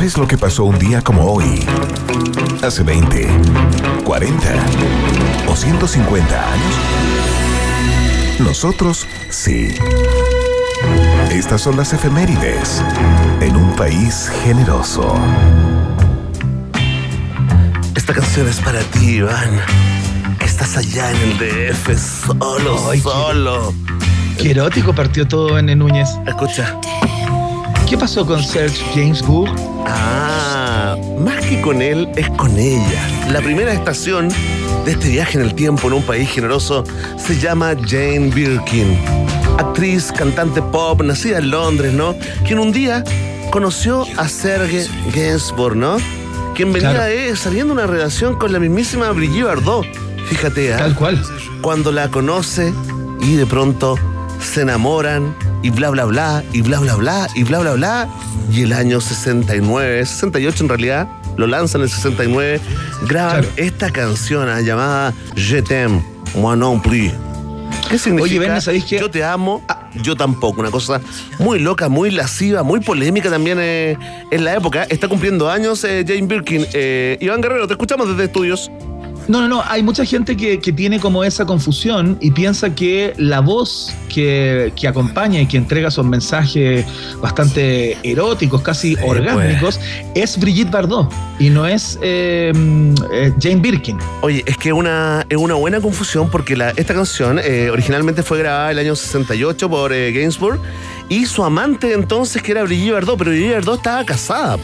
¿Sabes lo que pasó un día como hoy? Hace 20, 40 o 150 años. Nosotros sí. Estas son las efemérides en un país generoso. Esta canción es para ti, Iván. Estás allá en el DF, solo, solo. Qué erótico partió todo en Núñez. Escucha. ¿Qué pasó con Serge Gainsbourg? Ah, más que con él, es con ella. La primera estación de este viaje en el tiempo en un país generoso se llama Jane Birkin. Actriz, cantante pop, nacida en Londres, ¿no? Quien un día conoció a Serge Gainsbourg, ¿no? Quien venía Claro. eh, saliendo una relación con la mismísima Brigitte Bardot. Fíjate, ¿ah? Tal cual. Cuando la conoce y de pronto se enamoran y bla bla bla y bla bla bla y bla bla bla y el año 69, 68 en realidad, lo lanzan en el 69, graban esta canción ah, llamada Je t'aime, moi non plus. ¿Qué significa? Oye, Berna, ¿sabéis qué? Yo te amo, yo tampoco. Una cosa muy loca, muy lasciva, muy polémica también eh, en la época. Está cumpliendo años eh, Jane Birkin. Eh, Iván Guerrero, te escuchamos desde estudios. No, no, no. Hay mucha gente que, que tiene como esa confusión y piensa que la voz que, que acompaña y que entrega esos mensajes bastante eróticos, casi orgásmicos, es Brigitte Bardot y no es eh, eh, Jane Birkin. Oye, es que una, es una buena confusión porque la- esta canción eh, originalmente fue grabada el año 68 por eh, Gainsbourg y su amante entonces, que era Brigitte Bardot, pero Brigitte Bardot estaba casada.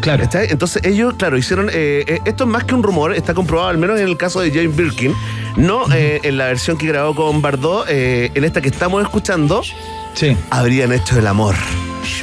Claro. ¿Cachai? Entonces ellos, claro, hicieron. eh, eh, esto es más que un rumor, está comprobado, al menos en el caso de Jane Birkin. No eh, en la versión que grabó con Bardot, eh, en esta que estamos escuchando, Sí. habrían hecho el amor.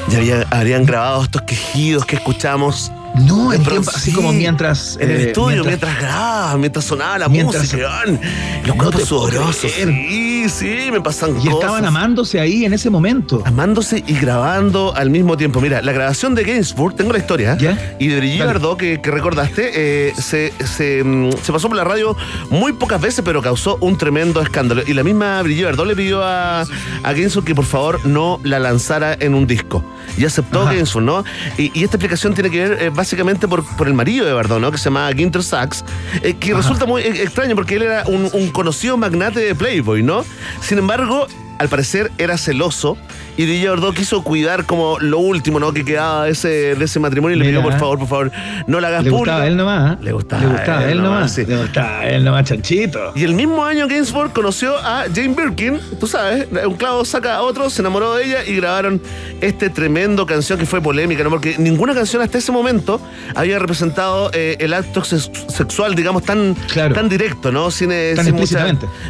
Ya habrían grabado estos quejidos que escuchamos. No, en tiempo- así sí, como mientras, En el eh, estudio, mientras- mientras, grababan, mientras sonaba la Mientras- música. Los No cuerpos puedo sudorosos. Sí, sí, me pasan Y cosas. estaban amándose ahí en ese momento. Amándose y grabando al mismo tiempo. Mira, la grabación de Gainsbourg, tengo la historia, ¿Ya? y de. Bardot, que, que recordaste, eh, se, se, mm, se pasó por la radio muy pocas veces, pero causó un tremendo escándalo. Y la misma Brigitte Bardot le pidió a, a Gainsbourg que por favor no la lanzara en un disco. Y aceptó Ajá. ¿no? Y, y esta explicación tiene que ver eh, básicamente por, por el marido de Bardot, ¿no? Que se llama Ginter Sachs, eh, que resulta muy eh, extraño porque él era un, un conocido magnate de Playboy, ¿no? Sin embargo, al parecer era celoso y Brigitte Bardot quiso cuidar como lo último, ¿no? Que quedaba de ese, de ese matrimonio y le pidió, por favor, por favor, no la hagas Le pública. gustaba a él nomás. ¿eh? Le gustaba, Le gustaba a él nomás. sí. Le gustaba a él nomás, chanchito. Y el mismo año Gainsbourg conoció a Jane Birkin, tú sabes, un clavo saca a otro, se enamoró de ella y grabaron este tremendo canción que fue polémica, ¿no? Porque ninguna canción hasta ese momento había representado eh, el acto sex- sexual, digamos, tan, tan directo, ¿no? Sin, Tan sin mucha-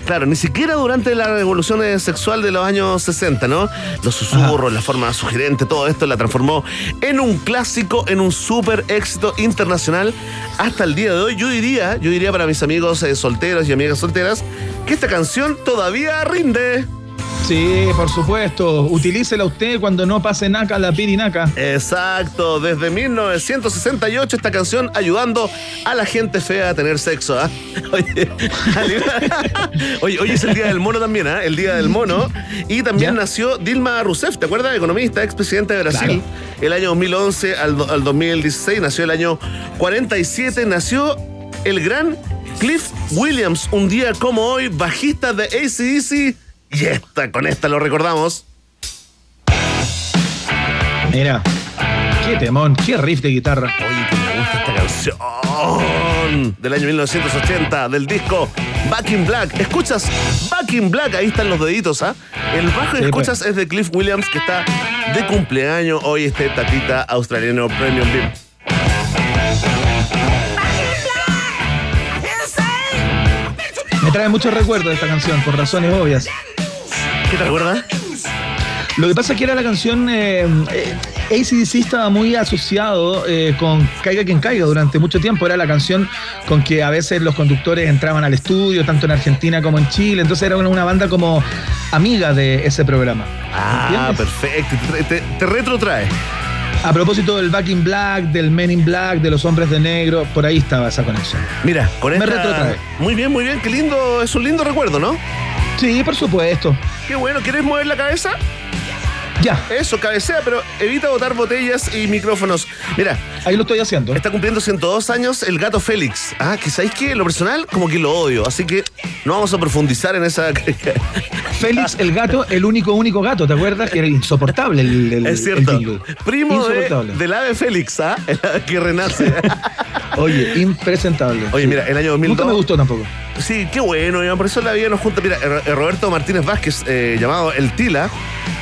claro, ni siquiera durante la revolución eh, sexual de los años 60, ¿no? Los susurros, la forma sugerente, todo esto la transformó en un clásico, en un súper éxito internacional hasta el día de hoy. Yo diría, yo diría para mis amigos eh, solteros y amigas solteras, que esta canción todavía rinde. Sí, por supuesto. Utilícela usted cuando no pase naca la pirinaca. Exacto, desde 1968 esta canción ayudando a la gente fea a tener sexo. ¿ah? *laughs* Oye, *laughs* oye, hoy es el Día del Mono también, ¿ah? el Día del Mono. Y también nació Dilma Rousseff, ¿te acuerdas? Economista, expresidenta de Brasil. El año 2011 al, al 2016, nació el año 47, nació el gran Cliff Williams, un día como hoy, bajista de ACDC. Y esta, con esta lo recordamos. Mira, qué temón, qué riff de guitarra. Oye, que me gusta esta canción del año 1980, del disco Back in Black. ¿Escuchas Back in Black? Ahí están los deditos, ¿ah? El bajo que Sí, escuchas es de Cliff Williams, que está de cumpleaños hoy, este tatita australiano Premium Beam. Me trae muchos recuerdos de esta canción, por razones obvias. ¿Qué te recuerda? Lo que pasa es que era la canción. Eh, eh, ACDC estaba muy asociado eh, con Caiga quien caiga durante mucho tiempo. Era la canción con que a veces los conductores entraban al estudio, tanto en Argentina como en Chile. Entonces era una, una banda como amiga de ese programa. Ah, ¿Entiendes? perfecto. Te, te, te retrotrae. A propósito del Back in Black, del Men in Black, de los hombres de negro, por ahí estaba esa conexión. Mira, con Me esta... retrotrae. Muy bien, muy bien. Qué lindo. Es un lindo recuerdo, ¿no? Sí, por supuesto. Qué bueno. ¿Quieres mover la cabeza? Ya. Eso, cabecea, pero evita botar botellas y micrófonos. Mira. Ahí lo estoy haciendo. Está cumpliendo 102 años el gato Félix. Ah, que sabéis que lo personal, como que lo odio. Así que no vamos a profundizar en esa. *laughs* Félix el gato, el único, único gato, ¿te acuerdas? Que era insoportable el, el- es cierto. Primo de, del ave Félix, ¿ah? *laughs* El ave que renace. *laughs* Oye, impresentable. Oye, mira, el año 2002. Nunca me gustó tampoco. Sí, qué bueno, por eso la vida nos junta. Mira, Roberto Martínez Vázquez, eh, llamado El Tila,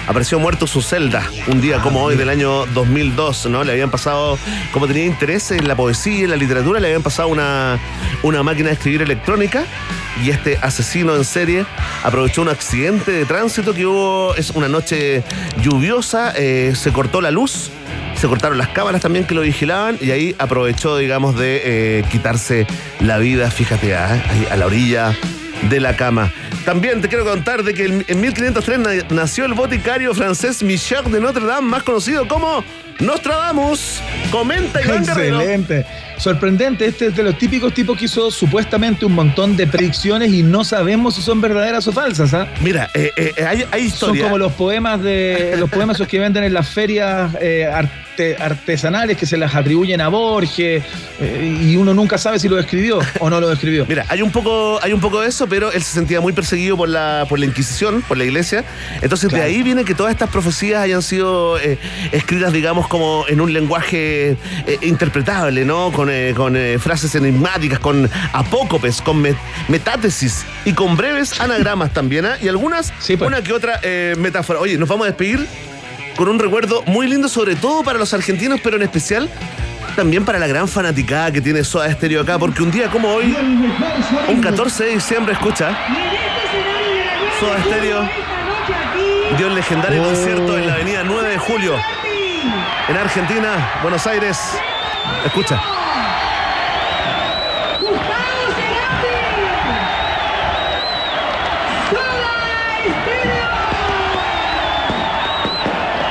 apareció muerto su celda un día como hoy del año 2002, ¿no? Le habían pasado, como tenía interés en la poesía y en la literatura, le habían pasado una, una máquina de escribir electrónica y este asesino en serie aprovechó un accidente de tránsito que hubo, es una noche lluviosa, eh, se cortó la luz. Se cortaron las cámaras también que lo vigilaban y ahí aprovechó, digamos, de eh, quitarse la vida, fíjate, ah, ahí a la orilla de la cama. También te quiero contar de que en en 1503 na- nació el boticario francés Michel de Notre Dame, más conocido como Nostradamus. Comenta Guerrero. Sorprendente, este es de los típicos tipos que hizo supuestamente un montón de predicciones y no sabemos si son verdaderas o falsas, ¿ah? Mira, eh, eh, hay, hay Son como los poemas de *laughs* los poemas esos que venden en las ferias eh, arte- artesanales que se las atribuyen a Borges eh, y uno nunca sabe si lo escribió o no lo escribió. *laughs* Mira, hay un poco, hay un poco de eso, pero él se sentía muy perseguido por la, por la Inquisición, por la Iglesia. Entonces Claro. de ahí viene que todas estas profecías hayan sido eh, escritas, digamos, como en un lenguaje eh, interpretable, ¿no? Con, eh, con eh, frases enigmáticas, con apócopes, con met- metátesis y con breves anagramas también, ¿ah? Y algunas, una que otra eh, metáfora. Oye, nos vamos a despedir con un recuerdo muy lindo, sobre todo para los argentinos, pero en especial también para la gran fanaticada que tiene Soda Stereo acá, porque un día como hoy, un 14 de diciembre, escucha, Soda Stereo dio el legendario Oh. concierto en la avenida 9 de julio, en Argentina, Buenos Aires. Escucha.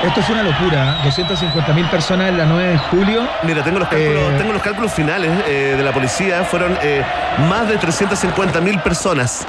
Esto fue una locura, 250 mil personas en la 9 de julio. Mira, tengo los cálculos, Eh, tengo los cálculos finales eh, de la policía. Fueron eh, más de 350 mil personas.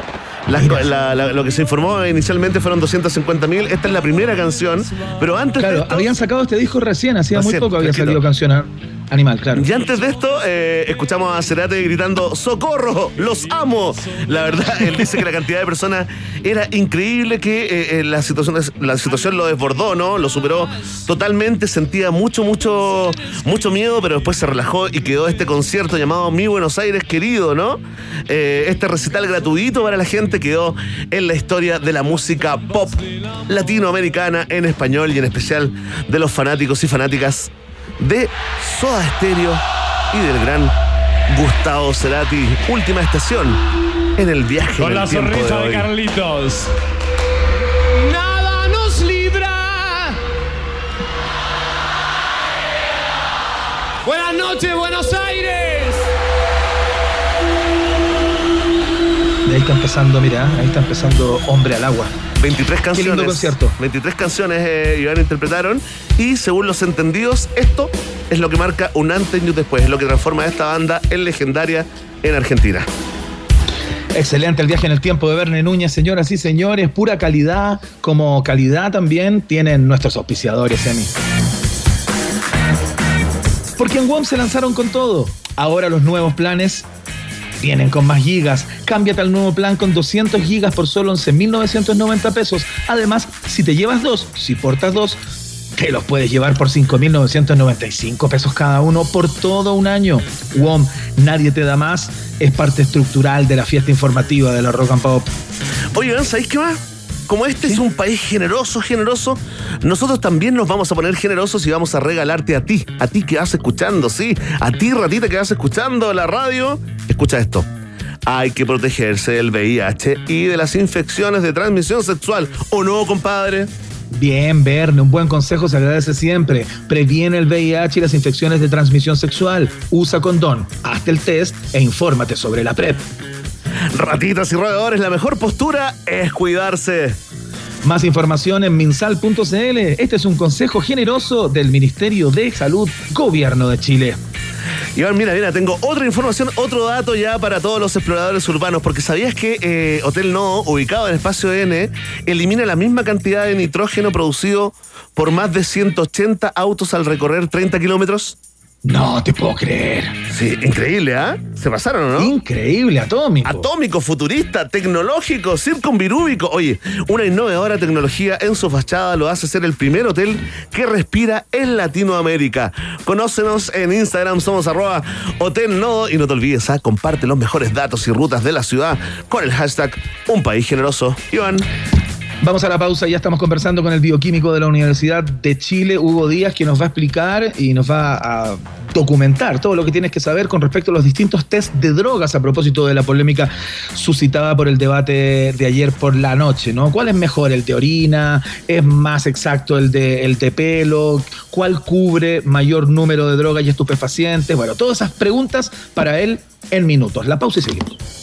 Las- la- la- lo que se informó inicialmente fueron 250 mil. Esta es la primera canción. Pero antes de Claro, esto, habían sacado este disco recién, hacía muy poco había salido canción a- Animal, claro. Y antes de esto, eh, escuchamos a Cerate gritando ¡Socorro! ¡Los amo! La verdad, *laughs* él dice que la cantidad de personas era increíble, que eh, eh, la, situación, la situación lo desbordó, ¿no? Lo superó totalmente, sentía mucho, mucho, mucho miedo, pero después se relajó y quedó este concierto llamado Mi Buenos Aires Querido, ¿no? Este recital gratuito para la gente quedó en la historia de la música pop latinoamericana en español y en especial de los fanáticos y fanáticas de Soda Stereo y del gran Gustavo Cerati. Última estación en el viaje Con en el la tiempo sonrisa de de. Carlitos. Nada nos libra. Buenas noches, Buenos Aires. Ahí está empezando, mira, ahí está empezando Hombre al Agua. 23 canciones. lindo concierto. 23 canciones eh, Iván interpretaron y según los entendidos, esto es lo que marca un antes y un después, es lo que transforma a esta banda en legendaria en Argentina. Excelente el viaje en el tiempo de Verne Núñez, señoras y señores. Pura calidad, como calidad también tienen nuestros auspiciadores, Emi. Porque en WOM se lanzaron con todo. Ahora los nuevos planes vienen con más gigas. Cámbiate al nuevo plan con 200 gigas por solo 11.990 pesos. Además, si te llevas dos, si portas dos, te los puedes llevar por 5.995 pesos cada uno por todo un año. WOM, nadie te da más. Es parte estructural de la fiesta informativa de la Rock and Pop. Oye, ¿sabéis qué más? Como este es un país generoso, generoso, nosotros también nos vamos a poner generosos y vamos a regalarte a ti, a ti que vas escuchando, sí, a ti ratita que vas escuchando la radio. Escucha esto. Hay que protegerse del VIH y de las infecciones de transmisión sexual. ¿O no, compadre? Bien, Verne, un buen consejo se agradece siempre. Previene el VIH y las infecciones de transmisión sexual. Usa condón, hazte el test e infórmate sobre la PrEP. Ratitas y roedores, la mejor postura es cuidarse. Más información en minsal.cl. Este es un consejo generoso del Ministerio de Salud, Gobierno de Chile. Iván, mira, mira, tengo otra información, otro dato ya para todos los exploradores urbanos, porque sabías que eh, Hotel No, ubicado en espacio N, elimina la misma cantidad de nitrógeno producido por más de 180 autos al recorrer 30 kilómetros. No te puedo creer. Sí, increíble, ¿ah? Se pasaron, ¿o ¿no? Increíble, atómico. Atómico, futurista, tecnológico, circunvirúbico. Oye, una innovadora tecnología en su fachada lo hace ser el primer hotel que respira en Latinoamérica. Conócenos en Instagram, somos arroba Hotel Nodo y no te olvides, ¿ah? comparte los mejores datos y rutas de la ciudad con el hashtag Un País Generoso. Iván. Vamos a la pausa, ya estamos conversando con el bioquímico de la Universidad de Chile, Hugo Díaz, que nos va a explicar y nos va a documentar todo lo que tienes que saber con respecto a los distintos test de drogas a propósito de la polémica suscitada por el debate de ayer por la noche, ¿no? ¿Cuál es mejor, el de orina? ¿Es más exacto el de, el de pelo? ¿Cuál cubre mayor número de drogas y estupefacientes? Bueno, todas esas preguntas para él en minutos. La pausa y seguimos.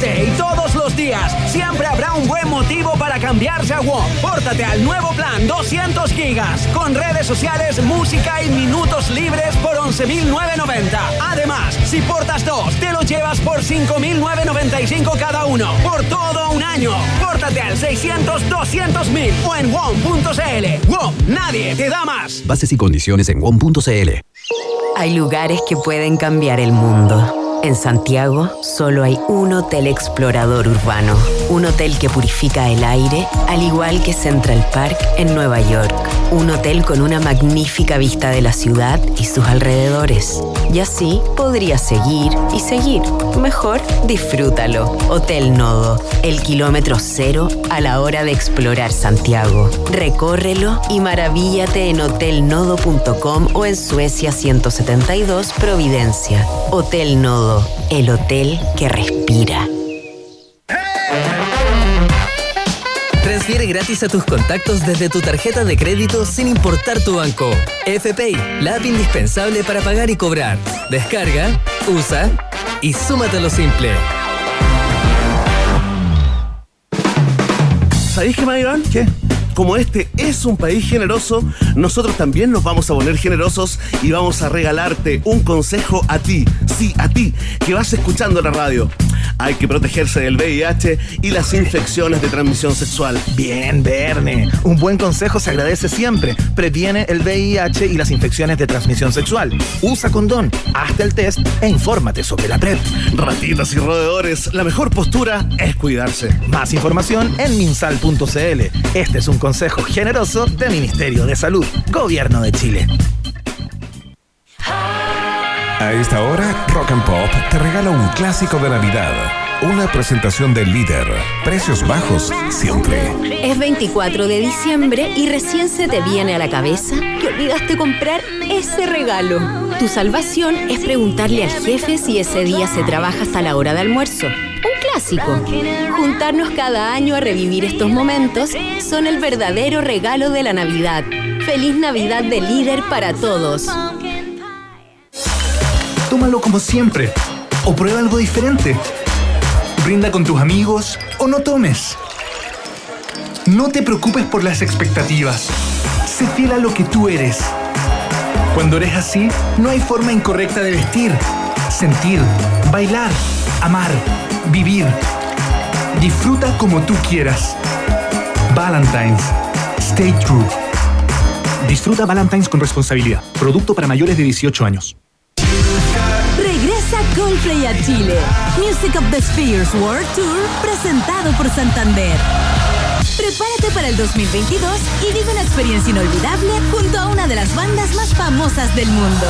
Este y todos los días siempre habrá un buen motivo para cambiarse a WOM. Pórtate al nuevo plan 200 gigas con redes sociales, música y minutos libres por 11.990. Además, si portas dos, te lo llevas por 5.995 cada uno por todo un año. Pórtate al 600 200 mil o en WOM.cl. WOM, nadie te da más. Bases y condiciones en WOM.cl. Hay lugares que pueden cambiar el mundo. En Santiago solo hay un hotel explorador urbano, un hotel que purifica el aire, al igual que Central Park en Nueva York, un hotel con una magnífica vista de la ciudad y sus alrededores. Y así podría seguir y seguir. Mejor disfrútalo. Hotel Nodo, el kilómetro cero a la hora de explorar Santiago. Recórrelo y maravíllate en hotelnodo.com o en Suecia 172 Providencia. Hotel Nodo, el hotel que respira. Transfiere gratis a tus contactos desde tu tarjeta de crédito sin importar tu banco. FPay, la app indispensable para pagar y cobrar. Descarga, usa y súmate a lo simple. ¿Sabéis qué, Maiván? ¿Qué? Como este es un país generoso, nosotros también nos vamos a poner generosos y vamos a regalarte un consejo a ti, sí, a ti, que vas escuchando la radio. Hay que protegerse del VIH y las infecciones de transmisión sexual. Bien, Verne. Un buen consejo se agradece siempre. Previene el VIH y las infecciones de transmisión sexual. Usa condón, hazte el test e infórmate sobre la PrEP. Ratitas y roedores, la mejor postura es cuidarse. Más información en minsal.cl. Este es un consejo generoso del Ministerio de Salud, Gobierno de Chile. A esta hora, Rock and Pop te regala un clásico de Navidad. Una presentación del líder. Precios bajos siempre. Es 24 de diciembre y recién se te viene a la cabeza que olvidaste comprar ese regalo. Tu salvación es preguntarle al jefe si ese día se trabaja hasta la hora de almuerzo. Un clásico. Juntarnos cada año a revivir estos momentos son el verdadero regalo de la Navidad. Feliz Navidad de líder para todos. Tómalo como siempre. O prueba algo diferente. Brinda con tus amigos o no tomes. No te preocupes por las expectativas. Sé fiel a lo que tú eres. Cuando eres así, no hay forma incorrecta de vestir, sentir, bailar, amar, vivir. Disfruta como tú quieras. Valentine's. Stay true. Disfruta Valentine's con responsabilidad. Producto para mayores de 18 años. Coldplay a Chile. Music of the Spheres World Tour presentado por Santander. Prepárate para el 2022 y vive una experiencia inolvidable junto a una de las bandas más famosas del mundo.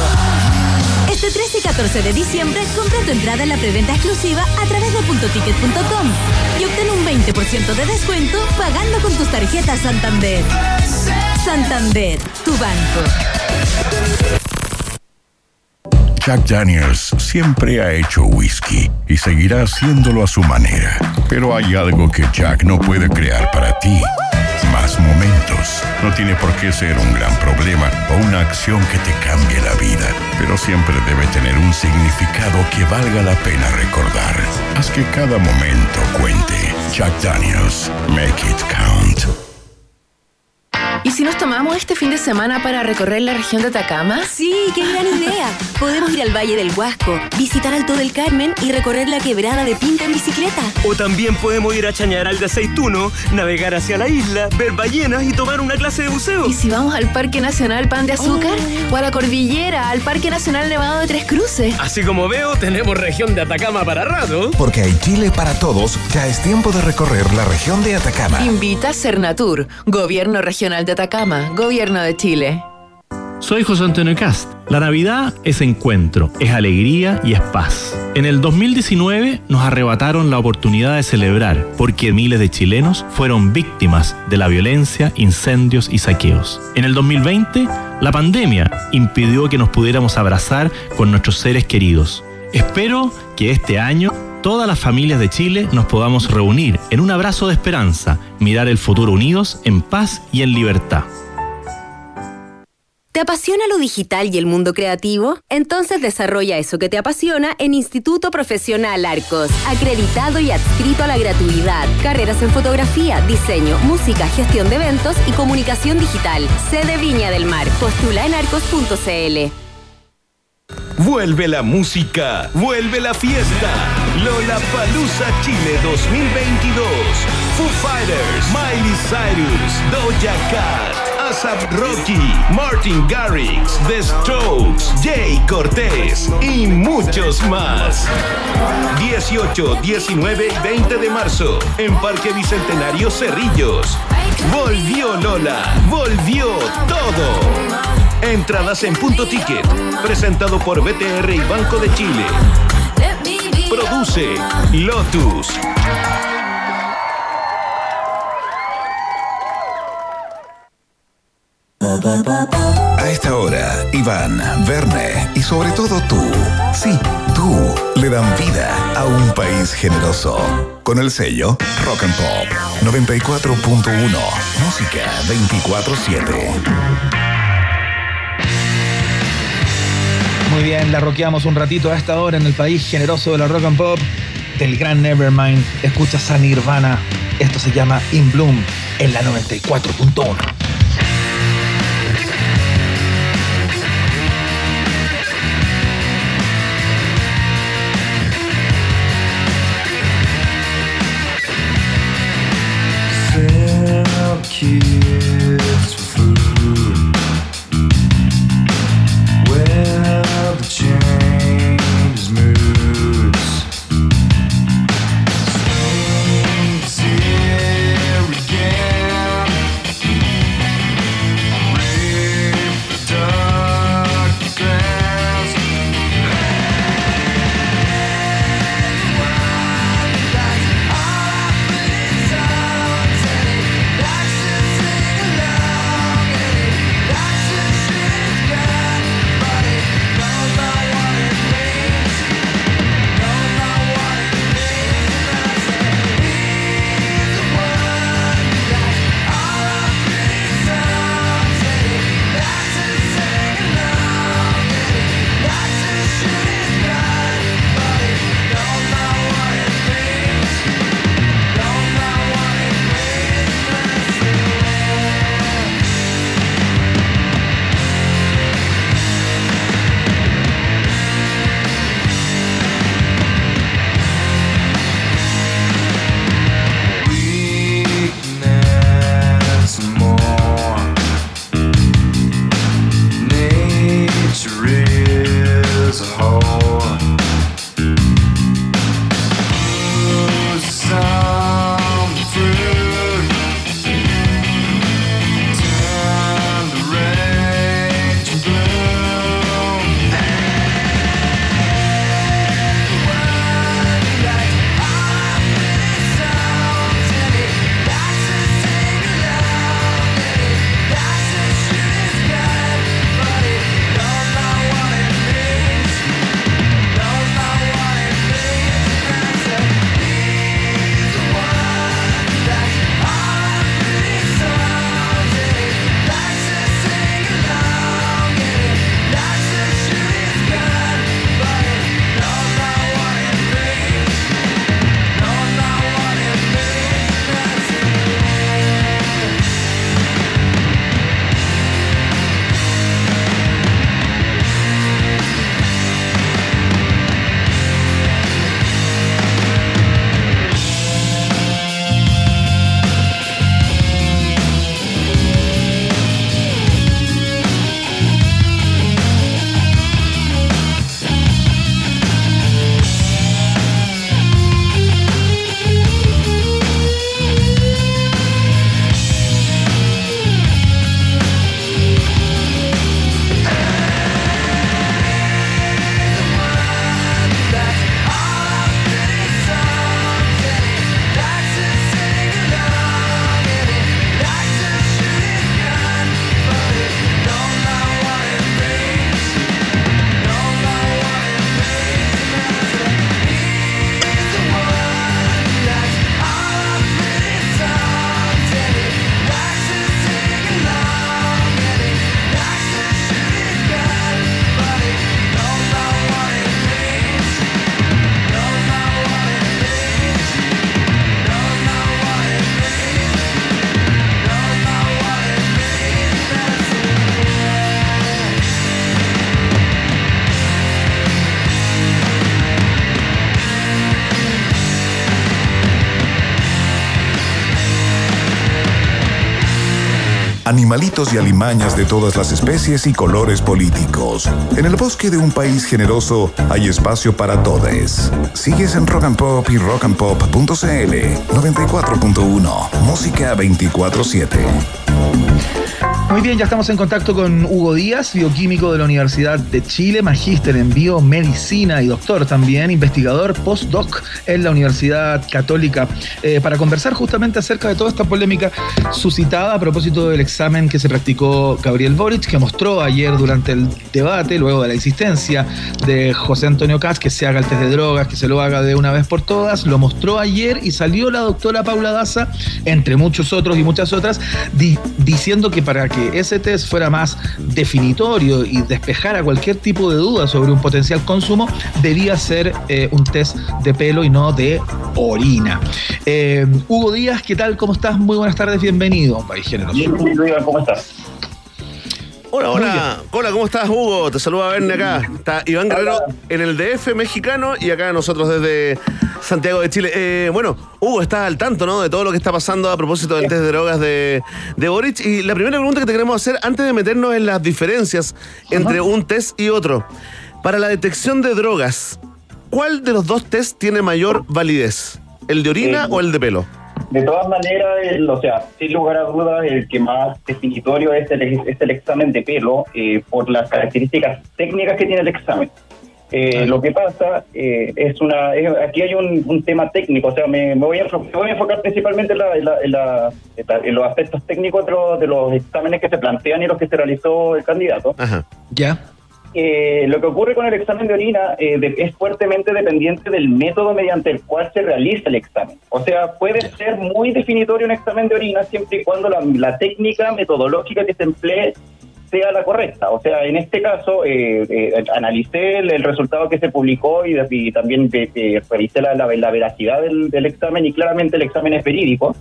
Este 13 y 14 de diciembre compra tu entrada en la preventa exclusiva a través de puntoticket.com y obtén un 20% de descuento pagando con tus tarjetas Santander. Santander, tu banco. Jack Daniels siempre ha hecho whisky y seguirá haciéndolo a su manera. Pero hay algo que Jack no puede crear para ti. Más momentos. No tiene por qué ser un gran problema o una acción que te cambie la vida, pero siempre debe tener un significado que valga la pena recordar. Haz que cada momento cuente. Jack Daniels, make it count. ¿Y si nos tomamos este fin de semana para recorrer la región de Atacama? Sí, qué gran idea. Podemos ir al Valle del Huasco, visitar Alto del Carmen y recorrer la quebrada de Pinta en bicicleta. O también podemos ir a Chañaral de Aceituno, navegar hacia la isla, ver ballenas y tomar una clase de buceo. ¿Y si vamos al Parque Nacional Pan de Azúcar? ¿O a la Cordillera, al Parque Nacional Nevado de Tres Cruces? Así como veo, tenemos región de Atacama para rato. Porque hay Chile para todos, ya es tiempo de recorrer la región de Atacama. Invita a Cernatur, Gobierno Regional Atacama, Gobierno de Chile. Soy José Antonio Cast. La Navidad es encuentro, es alegría y es paz. En el 2019 nos arrebataron la oportunidad de celebrar porque miles de chilenos fueron víctimas de la violencia, incendios y saqueos. En el 2020 la pandemia impidió que nos pudiéramos abrazar con nuestros seres queridos. Espero que este año todas las familias de Chile nos podamos reunir en un abrazo de esperanza, mirar el futuro unidos en paz y en libertad. ¿Te apasiona lo digital y el mundo creativo? Entonces desarrolla eso que te apasiona en Instituto Profesional Arcos, acreditado y adscrito a la gratuidad. Carreras en fotografía, diseño, música, gestión de eventos y comunicación digital. Sede Viña del Mar. Postula en arcos.cl. Vuelve la música, vuelve la fiesta. Lola Palusa Chile 2022. Foo Fighters, Miley Cyrus, Doja Cat, ASAP Rocky, Martin Garrix, The Strokes, Jay Cortés y muchos más. 18, 19 y 20 de marzo en Parque Bicentenario Cerrillos. Volvió Lola, volvió todo. Entradas en punto ticket, presentado por BTR y Banco de Chile. Produce Lotus. A esta hora, Iván, Verne y sobre todo tú, sí, tú, le dan vida a un país generoso. Con el sello Rock and Pop 94.1, música 24-7. Muy bien, la roqueamos un ratito a esta hora en el país generoso de la rock and pop del gran Nevermind. Escuchas a Nirvana. Esto se llama In Bloom en la 94.1. y alimañas de todas las especies y colores políticos. En el bosque de un país generoso hay espacio para todos. Sigues en Rock and Pop y rockandpop.cl 94.1 Música 24/7. Muy bien, ya estamos en contacto con Hugo Díaz, bioquímico de la Universidad de Chile, magíster en biomedicina y doctor también, investigador postdoc en la Universidad Católica, eh, para conversar justamente acerca de toda esta polémica suscitada a propósito del examen que se practicó Gabriel Boric, que mostró ayer durante el debate, luego de la insistencia de José Antonio Cas, que se haga el test de drogas, que se lo haga de una vez por todas, lo mostró ayer y salió la doctora Paula Daza, entre muchos otros y muchas otras, di- diciendo que para que ese test fuera más definitorio y despejara cualquier tipo de duda sobre un potencial consumo, debía ser eh, un test de pelo y no de orina. Eh, Hugo Díaz, ¿qué tal? ¿Cómo estás? Muy buenas tardes, bienvenido. País generoso. ¿cómo estás? Hola, hola. Hola, ¿cómo estás, Hugo? Te saluda Verne acá. Está Iván Guerrero en el DF mexicano y acá nosotros desde Santiago de Chile. Eh, bueno, Hugo, estás al tanto, ¿no? De todo lo que está pasando a propósito del test de drogas de, de Boric. Y la primera pregunta que te queremos hacer, antes de meternos en las diferencias entre un test y otro, para la detección de drogas, ¿cuál de los dos test tiene mayor validez? ¿El de orina Eh, o el de pelo? De todas maneras, el- o sea, sin lugar a dudas, el que más definitorio es el, es el examen de pelo eh, por las características técnicas que tiene el examen. Eh, lo que pasa eh, es una. es- aquí hay un, un tema técnico, o sea, me, me voy, a, me voy a enfocar principalmente en, la- en la- en la- en la- en los aspectos técnicos de los, de los exámenes que se plantean y los que se realizó el candidato. Ya. Eh, lo que ocurre con el examen de orina eh, de- es fuertemente dependiente del método mediante el cual se realiza el examen. O sea, puede ser muy definitorio un examen de orina siempre y cuando la, técnica metodológica que se emplee sea la correcta. O sea, en este caso, eh, eh, analicé el, el resultado que se publicó y, también eh, revisé la veracidad del, del examen y claramente el examen es verídico.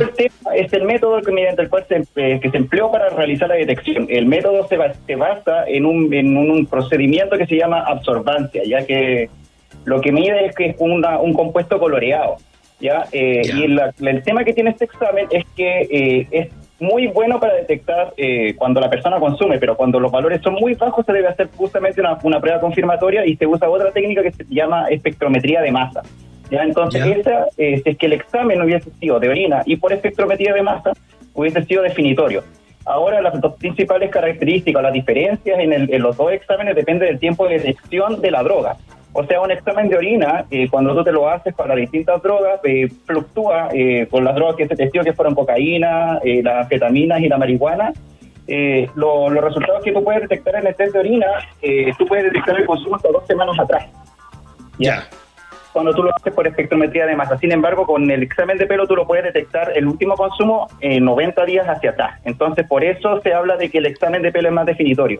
El tema es el método que mediante el cual se, eh, que se empleó para realizar la detección. El método se, se basa en un, en un procedimiento que se llama absorbancia, ya que lo que mide es que es una- un compuesto coloreado. ¿ya? Eh, Y la- la- el tema que tiene este examen es que eh, es muy bueno para detectar eh, cuando la persona consume, pero cuando los valores son muy bajos se debe hacer justamente una, una prueba confirmatoria y se usa otra técnica que se llama espectrometría de masa. ¿Ya? Eh, si es que el examen hubiese sido de orina y por espectrometría de masa, hubiese sido definitorio. Ahora, las dos principales características, las diferencias en, el- en los dos exámenes depende del tiempo de detección de la droga. O sea, un examen de orina, eh, cuando tú te lo haces para distintas drogas, eh, fluctúa eh, con las drogas que se testió, que fueron cocaína, las anfetaminas y la marihuana. Lo- los resultados que tú puedes detectar en el test de orina, tú puedes detectar el consumo hasta dos semanas atrás. Ya. Cuando tú lo haces por espectrometría de masa. Sin embargo, con el examen de pelo tú lo puedes detectar el último consumo en 90 días hacia atrás. Entonces, por eso se habla de que el examen de pelo es más definitorio.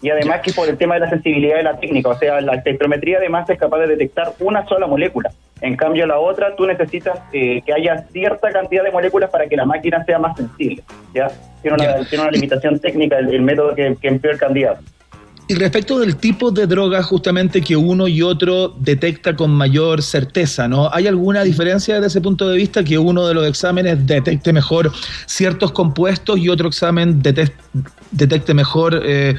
Y además que por el tema de la sensibilidad de la técnica, o sea, la espectrometría de masa es capaz de detectar una sola molécula. En cambio, la otra, tú necesitas eh, que haya cierta cantidad de moléculas para que la máquina sea más sensible. ¿ya? Tiene, una, tiene una limitación técnica el, el método que, que empleó el candidato. Y respecto del tipo de droga justamente que uno y otro detecta con mayor certeza, ¿no? ¿Hay alguna diferencia desde ese punto de vista que uno de los exámenes detecte mejor ciertos compuestos y otro examen detec- detecte mejor eh,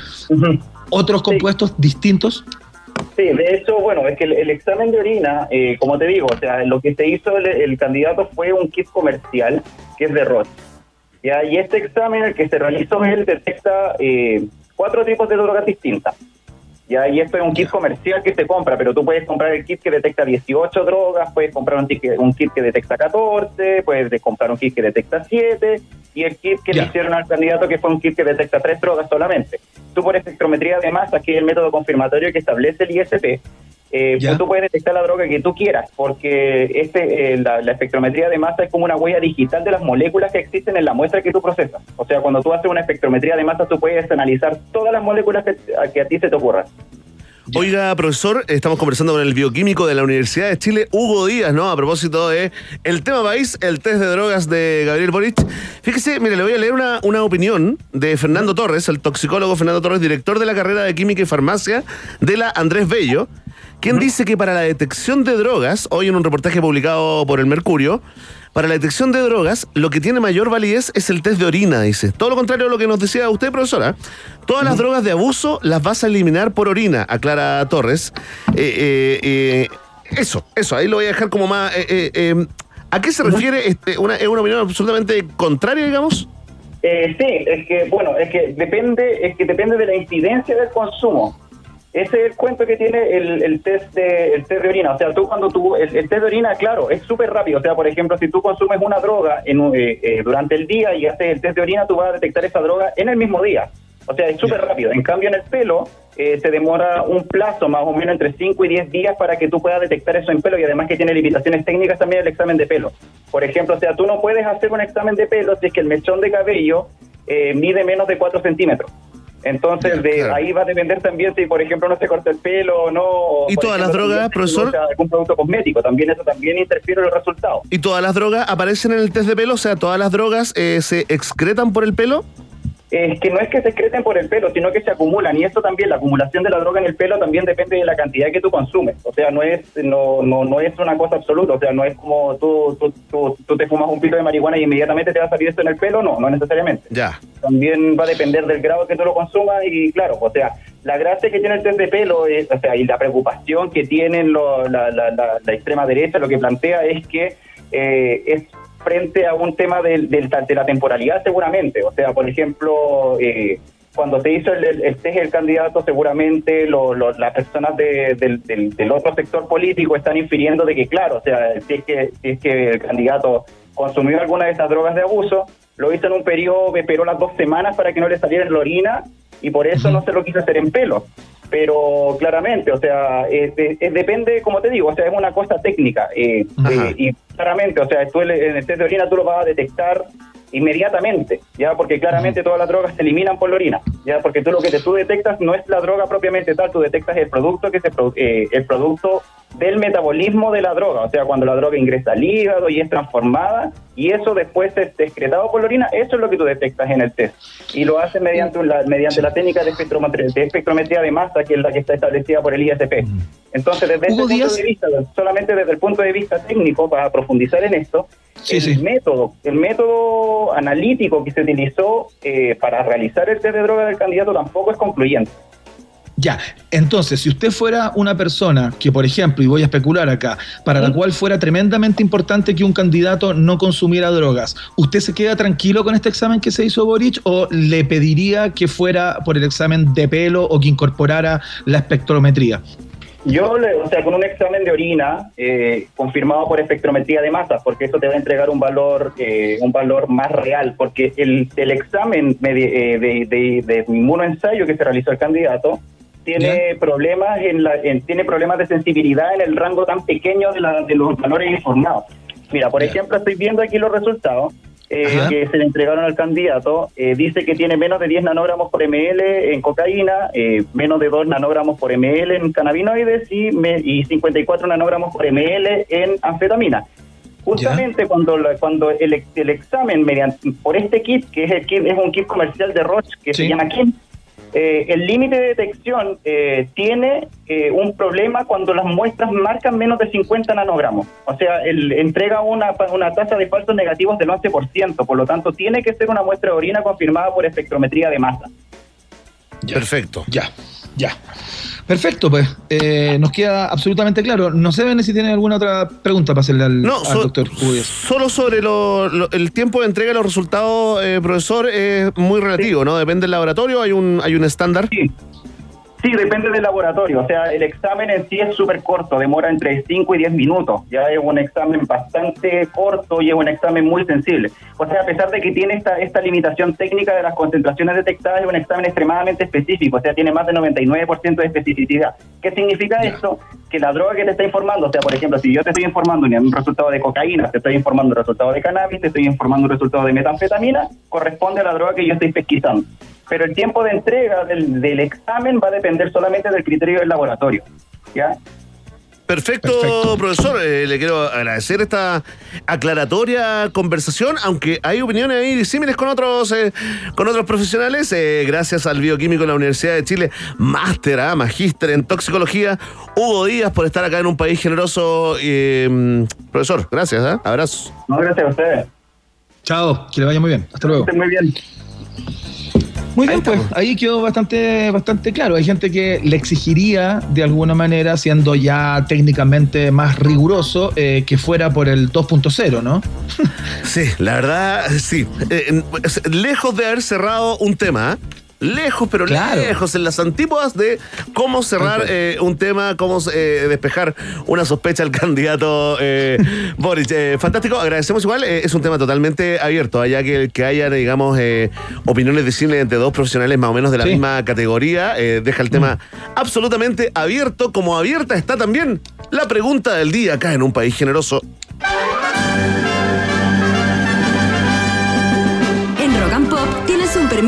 otros compuestos distintos? Sí, de hecho, bueno, es que el, el examen de orina, eh, como te digo, o sea, lo que se hizo el, el candidato fue un kit comercial que es de Roche. ¿ya? Y este examen, el que se realizó, él detecta eh, cuatro tipos de drogas distintas. ¿ya? Y esto es un kit comercial que se compra, pero tú puedes comprar el kit que detecta 18 drogas, puedes comprar un, kit que- un kit que detecta 14, puedes comprar un kit que detecta 7, y el kit que le hicieron al candidato que fue un kit que detecta 3 drogas solamente. Tú por espectrometría de masa, que es el método confirmatorio que establece el ISP, eh, pues tú puedes detectar la droga que tú quieras, porque este, eh, la, la espectrometría de masa es como una huella digital de las moléculas que existen en la muestra que tú procesas. O sea, cuando tú haces una espectrometría de masa, tú puedes analizar todas las moléculas que, a, que a ti se te ocurran. Oiga, profesor, estamos conversando con el bioquímico de la Universidad de Chile, Hugo Díaz, ¿no? A propósito de el tema país, el test de drogas de Gabriel Boric. Fíjese, mire, le voy a leer una, una opinión de Fernando Torres, el toxicólogo Fernando Torres, director de la carrera de Química y Farmacia de la Andrés Bello, quien dice que para la detección de drogas, hoy en un reportaje publicado por el Mercurio, para la detección de drogas, lo que tiene mayor validez es el test de orina, dice. Todo lo contrario a lo que nos decía usted, profesora. Todas las drogas de abuso las vas a eliminar por orina, aclara Torres. Eh, eh, eh, eso, eso, ahí lo voy a dejar como más... eh, eh, eh, ¿A qué se refiere? Este, una, ¿Es una opinión absolutamente contraria, digamos? Eh, sí, es que, bueno, es que depende, es que depende de la incidencia del consumo. Ese es el cuento que tiene el, el test de el test de orina. O sea, tú cuando tú, el, el test de orina, claro, es súper rápido. O sea, por ejemplo, si tú consumes una droga en, eh, eh, durante el día y haces el test de orina, tú vas a detectar esa droga en el mismo día. O sea, es súper rápido. En cambio, en el pelo, eh, se demora un plazo más o menos entre 5 y 10 días para que tú puedas detectar eso en pelo y además que tiene limitaciones técnicas también el examen de pelo. Por ejemplo, o sea, tú no puedes hacer un examen de pelo si es que el mechón de cabello eh, mide menos de 4 centímetros. Entonces, de ahí va a depender también si, por ejemplo, no se corta el pelo o no. ¿Y todas las drogas, profesor? algún producto cosmético, también eso también interfiere en los resultados. ¿Y todas las drogas aparecen en el test de pelo? O sea, ¿todas las drogas eh, se excretan por el pelo? Es que no es que se excreten por el pelo, sino que se acumulan. Y esto también, la acumulación de la droga en el pelo también depende de la cantidad que tú consumes. O sea, no es no no, no es una cosa absoluta. O sea, no es como tú, tú, tú, tú te fumas un pito de marihuana y inmediatamente te va a salir esto en el pelo. No, no necesariamente. Ya. También va a depender del grado que tú lo consumas. Y claro, o sea, la gracia que tiene el test de pelo, es, o sea, y la preocupación que tienen lo- la, la, la, la extrema derecha, lo que plantea es que eh, es frente a un tema del, del- de la temporalidad seguramente. O sea, por ejemplo, eh, cuando se hizo el, el, el del candidato, seguramente lo- las personas de- del, del- del otro sector político están infiriendo de que, claro, o sea, si es que, si es que el candidato consumió alguna de estas drogas de abuso, lo hizo en un periodo, esperó las dos semanas para que no le saliera la orina y por eso no se lo quiso hacer en pelo. Pero claramente, o sea, es- es- es- depende, como te digo, o sea, es una cosa técnica. eh, eh, y claramente, o sea, tú en el test de orina tú lo vas a detectar inmediatamente, ya porque claramente todas las drogas se eliminan por la orina, ya porque tú lo que te, tú detectas no es la droga propiamente tal, tú detectas el producto que se eh, el producto del metabolismo de la droga, o sea, cuando la droga ingresa al hígado y es transformada y eso después es excretado por la orina, eso es lo que tú detectas en el test y lo haces mediante un- la, mediante la técnica de espectrometría, de espectrometría de masa que es la que está establecida por el ISP. Entonces, desde ese punto de vista, solamente desde el punto de vista técnico, para profundizar en esto, el método, el método analítico que se utilizó eh, para realizar el test de droga del candidato tampoco es concluyente. Ya, entonces, si usted fuera una persona que, por ejemplo, y voy a especular acá, para la cual fuera tremendamente importante que un candidato no consumiera drogas, ¿usted se queda tranquilo con este examen que se hizo Boric o le pediría que fuera por el examen de pelo o que incorporara la espectrometría? Yo, o sea, con un examen de orina eh, confirmado por espectrometría de masas, porque eso te va a entregar un valor eh, un valor más real, porque el, el examen eh, de, de, de inmunoensayo que se realizó el candidato tiene problemas en la, en- tiene problemas de sensibilidad en el rango tan pequeño de, la- de los valores informados. Mira, por ejemplo, estoy viendo aquí los resultados eh, que se le entregaron al candidato. Eh, dice que tiene menos de 10 nanogramos por ml en cocaína, eh, menos de 2 nanogramos por ml en cannabinoides y, me- y 54 nanogramos por ml en anfetamina. Justamente cuando la- cuando el, el examen mediante por este kit, que es el kit, es un kit comercial de Roche que se llama KIM, eh, el límite de detección eh, tiene eh, un problema cuando las muestras marcan menos de 50 nanogramos. O sea, el, entrega una, una tasa de falsos negativos del 11%. Por lo tanto, tiene que ser una muestra de orina confirmada por espectrometría de masa. Perfecto. Ya, ya. Perfecto, pues. eh, nos queda absolutamente claro. No sé, Bene, si tiene alguna otra pregunta para hacerle al, No, al so- doctor Cubillas. Solo sobre lo- lo- el tiempo de entrega de los resultados, eh, profesor, es muy relativo, ¿no? Depende del laboratorio, hay un, hay un estándar. Sí, depende del laboratorio. O sea, el examen en sí es súper corto, demora entre 5 y 10 minutos. Ya es un examen bastante corto y es un examen muy sensible. O sea, a pesar de que tiene esta, esta limitación técnica de las concentraciones detectadas, es un examen extremadamente específico. O sea, tiene más del 99% de especificidad. ¿Qué significa esto? Que la droga que te está informando, o sea, por ejemplo, si yo te estoy informando un resultado de cocaína, te estoy informando un resultado de cannabis, te estoy informando un resultado de metanfetamina, corresponde a la droga que yo estoy pesquisando. Pero el tiempo de entrega del, del examen va a depender solamente del criterio del laboratorio. ¿Ya? Perfecto, profesor. Eh, le quiero agradecer esta aclaratoria conversación, aunque hay opiniones ahí disímiles con otros, eh, con otros profesionales. Eh, gracias al bioquímico de la Universidad de Chile, máster, ah, magíster en toxicología, Hugo Díaz, por estar acá en un país generoso. Eh, profesor, gracias. ¿ah? Abrazos. No, gracias a ustedes. Chao, que le vaya muy bien. Hasta luego. Muy bien. Muy bien, pues ahí quedó bastante, bastante claro. Hay gente que le exigiría de alguna manera, siendo ya técnicamente más riguroso, eh, que fuera por el 2.0, ¿no? *laughs* Sí, la verdad, sí. Eh, lejos de haber cerrado un tema. Lejos, pero Claro. lejos, en las antípodas de cómo cerrar eh, un tema, cómo eh, despejar una sospecha al *laughs* candidato eh, Boric. Eh, fantástico, agradecemos igual, es un tema totalmente abierto, allá que, que haya, digamos, opiniones de cine entre dos profesionales más o menos de la Sí. misma categoría, deja el tema absolutamente abierto, como abierta está también la pregunta del día acá en un país generoso.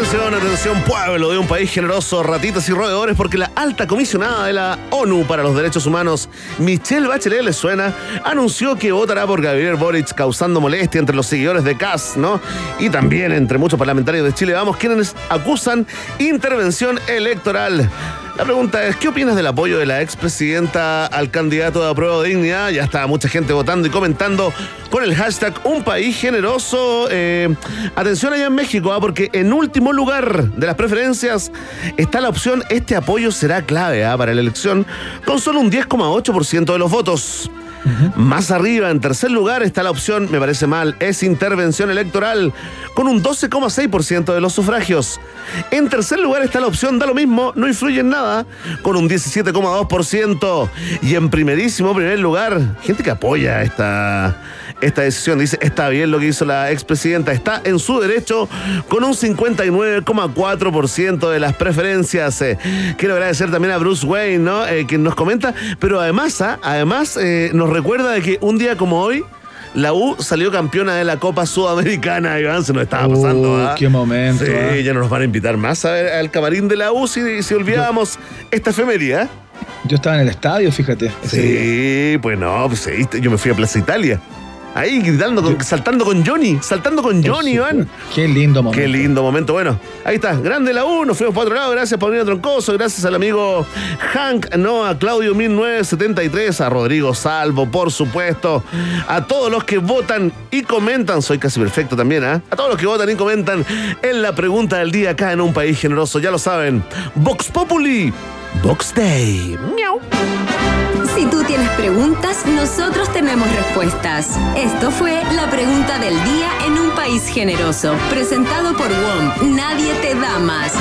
Atención, atención, pueblo de un país generoso, ratitas y roedores, porque la alta comisionada de la ONU para los Derechos Humanos, Michelle Bachelet, ¿les suena? Anunció que votará por Gabriel Boric, causando molestia entre los seguidores de CAS, ¿no? Y también entre muchos parlamentarios de Chile, vamos, quienes acusan intervención electoral. La pregunta es, ¿qué opinas del apoyo de la expresidenta al candidato de apruebo de dignidad? Ya está mucha gente votando y comentando con el hashtag Un País Generoso. Eh, atención allá en México, ah, porque en último lugar de las preferencias está la opción Este apoyo será clave ah, para la elección, con solo un 10,8% de los votos. Más arriba, en tercer lugar, está la opción, me parece mal, es intervención electoral, con un 12,6% de los sufragios. En tercer lugar está la opción, da lo mismo, no influye en nada, con un 17,2%. Y en primerísimo primer lugar, gente que apoya esta, esta decisión, dice, está bien lo que hizo la expresidenta, está en su derecho, con un 59,4% de las preferencias. Eh, quiero agradecer también a Bruce Wayne, ¿no? Eh, quien nos comenta, pero además, ah, además eh, nos recuerda de que un día como hoy, la U salió campeona de la Copa Sudamericana, Iván, se nos estaba pasando. Uh, qué momento, Sí, ¿ah? ya no nos van a invitar más a ver al camarín de la U si, si olvidábamos esta efemería. Yo estaba en el estadio, fíjate. ese día. Sí, pues no, pues sí, yo me fui a Plaza Italia. Ahí gritando, con- saltando con Johnny, saltando con Johnny, Iván. Qué lindo momento. Qué lindo momento. Bueno, ahí está. Grande la U, nos fuimos para otro lado. Gracias, Paulina Troncoso. Gracias al amigo Hank, no, a Claudio 1973, a Rodrigo Salvo, por supuesto. A todos los que votan y comentan. Soy casi perfecto también, ¿ah? A todos los que votan y comentan en la pregunta del día acá en un país generoso. Ya lo saben. Vox Populi. Vox Day. Miau. Si tú tienes preguntas, nosotros tenemos respuestas. Esto fue la pregunta del día en un país generoso. Presentado por WOM. Nadie te da más.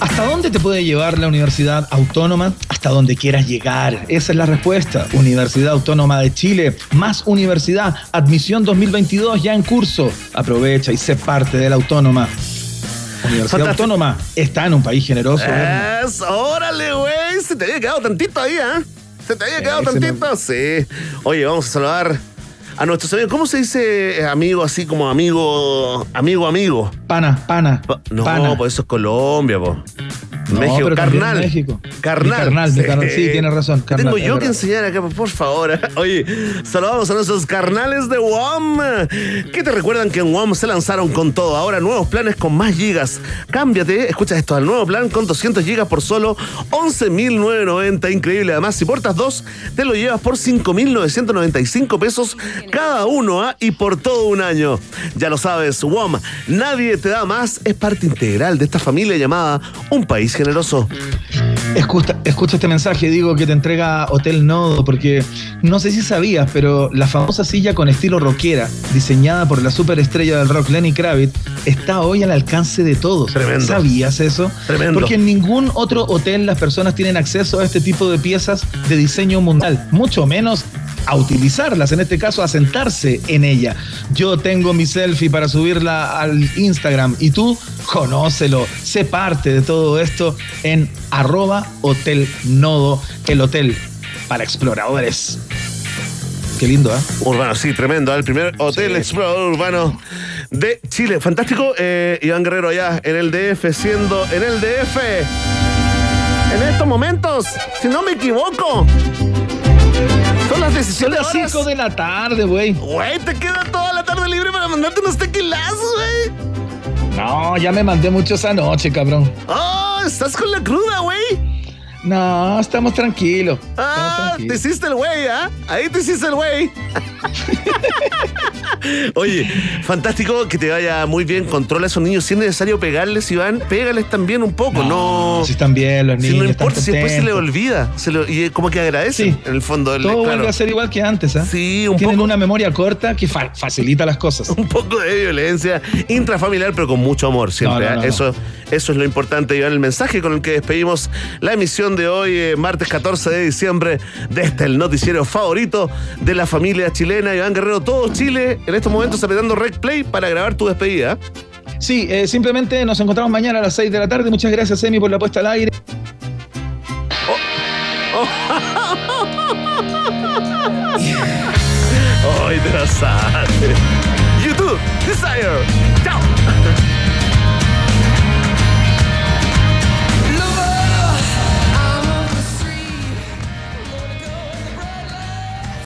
¿Hasta dónde te puede llevar la Universidad Autónoma? Hasta donde quieras llegar. Esa es la respuesta. Universidad Autónoma de Chile, más universidad, admisión 2022 ya en curso. Aprovecha y sé parte de la Autónoma. Universidad Fantástico. Autónoma está en un país generoso. Es, órale, güey. Se te había quedado tantito ahí, ¿ah? Se te había quedado Eh, tantito. Sí. Oye, vamos a saludar a nuestros amigos. ¿Cómo se dice eh, amigo así como amigo, amigo, amigo? Pana, pana. No, pana. pues eso es Colombia, po. No, México, carnal. México. Carnal. Carnal, carnal. Sí, tienes razón, carnal, Tengo yo que enseñar acá, por favor. *laughs* Oye, saludamos a nuestros carnales de WOM. Que te recuerdan que en WOM se lanzaron con todo. Ahora nuevos planes con más gigas. Cámbiate, escucha esto, al nuevo plan con 200 gigas por solo 11.990. Increíble. Además, si portas dos, te lo llevas por 5.995 pesos cada uno, ¿ah? Y por todo un año. Ya lo sabes, WOM, nadie te da más. Es parte integral de esta familia llamada Un País Generoso. Escucha, escucha este mensaje, digo, que te entrega Hotel Nodo, porque no sé si sabías, pero la famosa silla con estilo rockera, diseñada por la superestrella del rock Lenny Kravitz, está hoy al alcance de todos. Tremendo. ¿Sabías eso? Tremendo. Porque en ningún otro hotel las personas tienen acceso a este tipo de piezas de diseño mundial, mucho menos a utilizarlas, en este caso a sentarse en ella. Yo tengo mi selfie para subirla al Instagram y tú conócelo, sé parte de todo esto en arroba hotel nodo, el hotel para exploradores. Qué lindo, ¿eh? Urbano, sí, tremendo. ¿eh? El primer hotel explorador urbano de Chile. Fantástico. Eh, Iván Guerrero allá en el DF, siendo en el DF. En estos momentos, si no me equivoco. Son las decisiones Son las 5 de la tarde, güey. Güey, te queda toda la tarde libre para mandarte unos tequilazos, güey. No, ya me mandé mucho esa noche, cabrón. Oh, estás con la cruda, güey. No, estamos tranquilos. Ah, te hiciste el güey, ¿ah? Ahí te hiciste el güey. *laughs* Oye, fantástico que te vaya muy bien. Controla a esos niños. Si es necesario pegarles, Iván, pégales también un poco. No. Si están bien los Si niños. no están importa, si después se le olvida. Se lo- y como que agradecen en el fondo. Todo claro. vuelve a ser igual que antes, ¿ah? Sí, un Tienen poco. una memoria corta que fa- facilita las cosas. Un poco de violencia intrafamiliar, pero con mucho amor siempre. No, no, ¿eh? no, no. Eso, eso es lo importante, Iván. El mensaje con el que despedimos la emisión de hoy, eh, martes 14 de diciembre, de este el noticiero favorito de la familia chilena. Iván Guerrero, todo Chile en estos momentos apretando Rec Play para grabar tu despedida. Sí, eh, simplemente nos encontramos mañana a las 6 de la tarde. Muchas gracias, Emi, por la puesta al aire. *laughs* *laughs* Hoy te la sabes.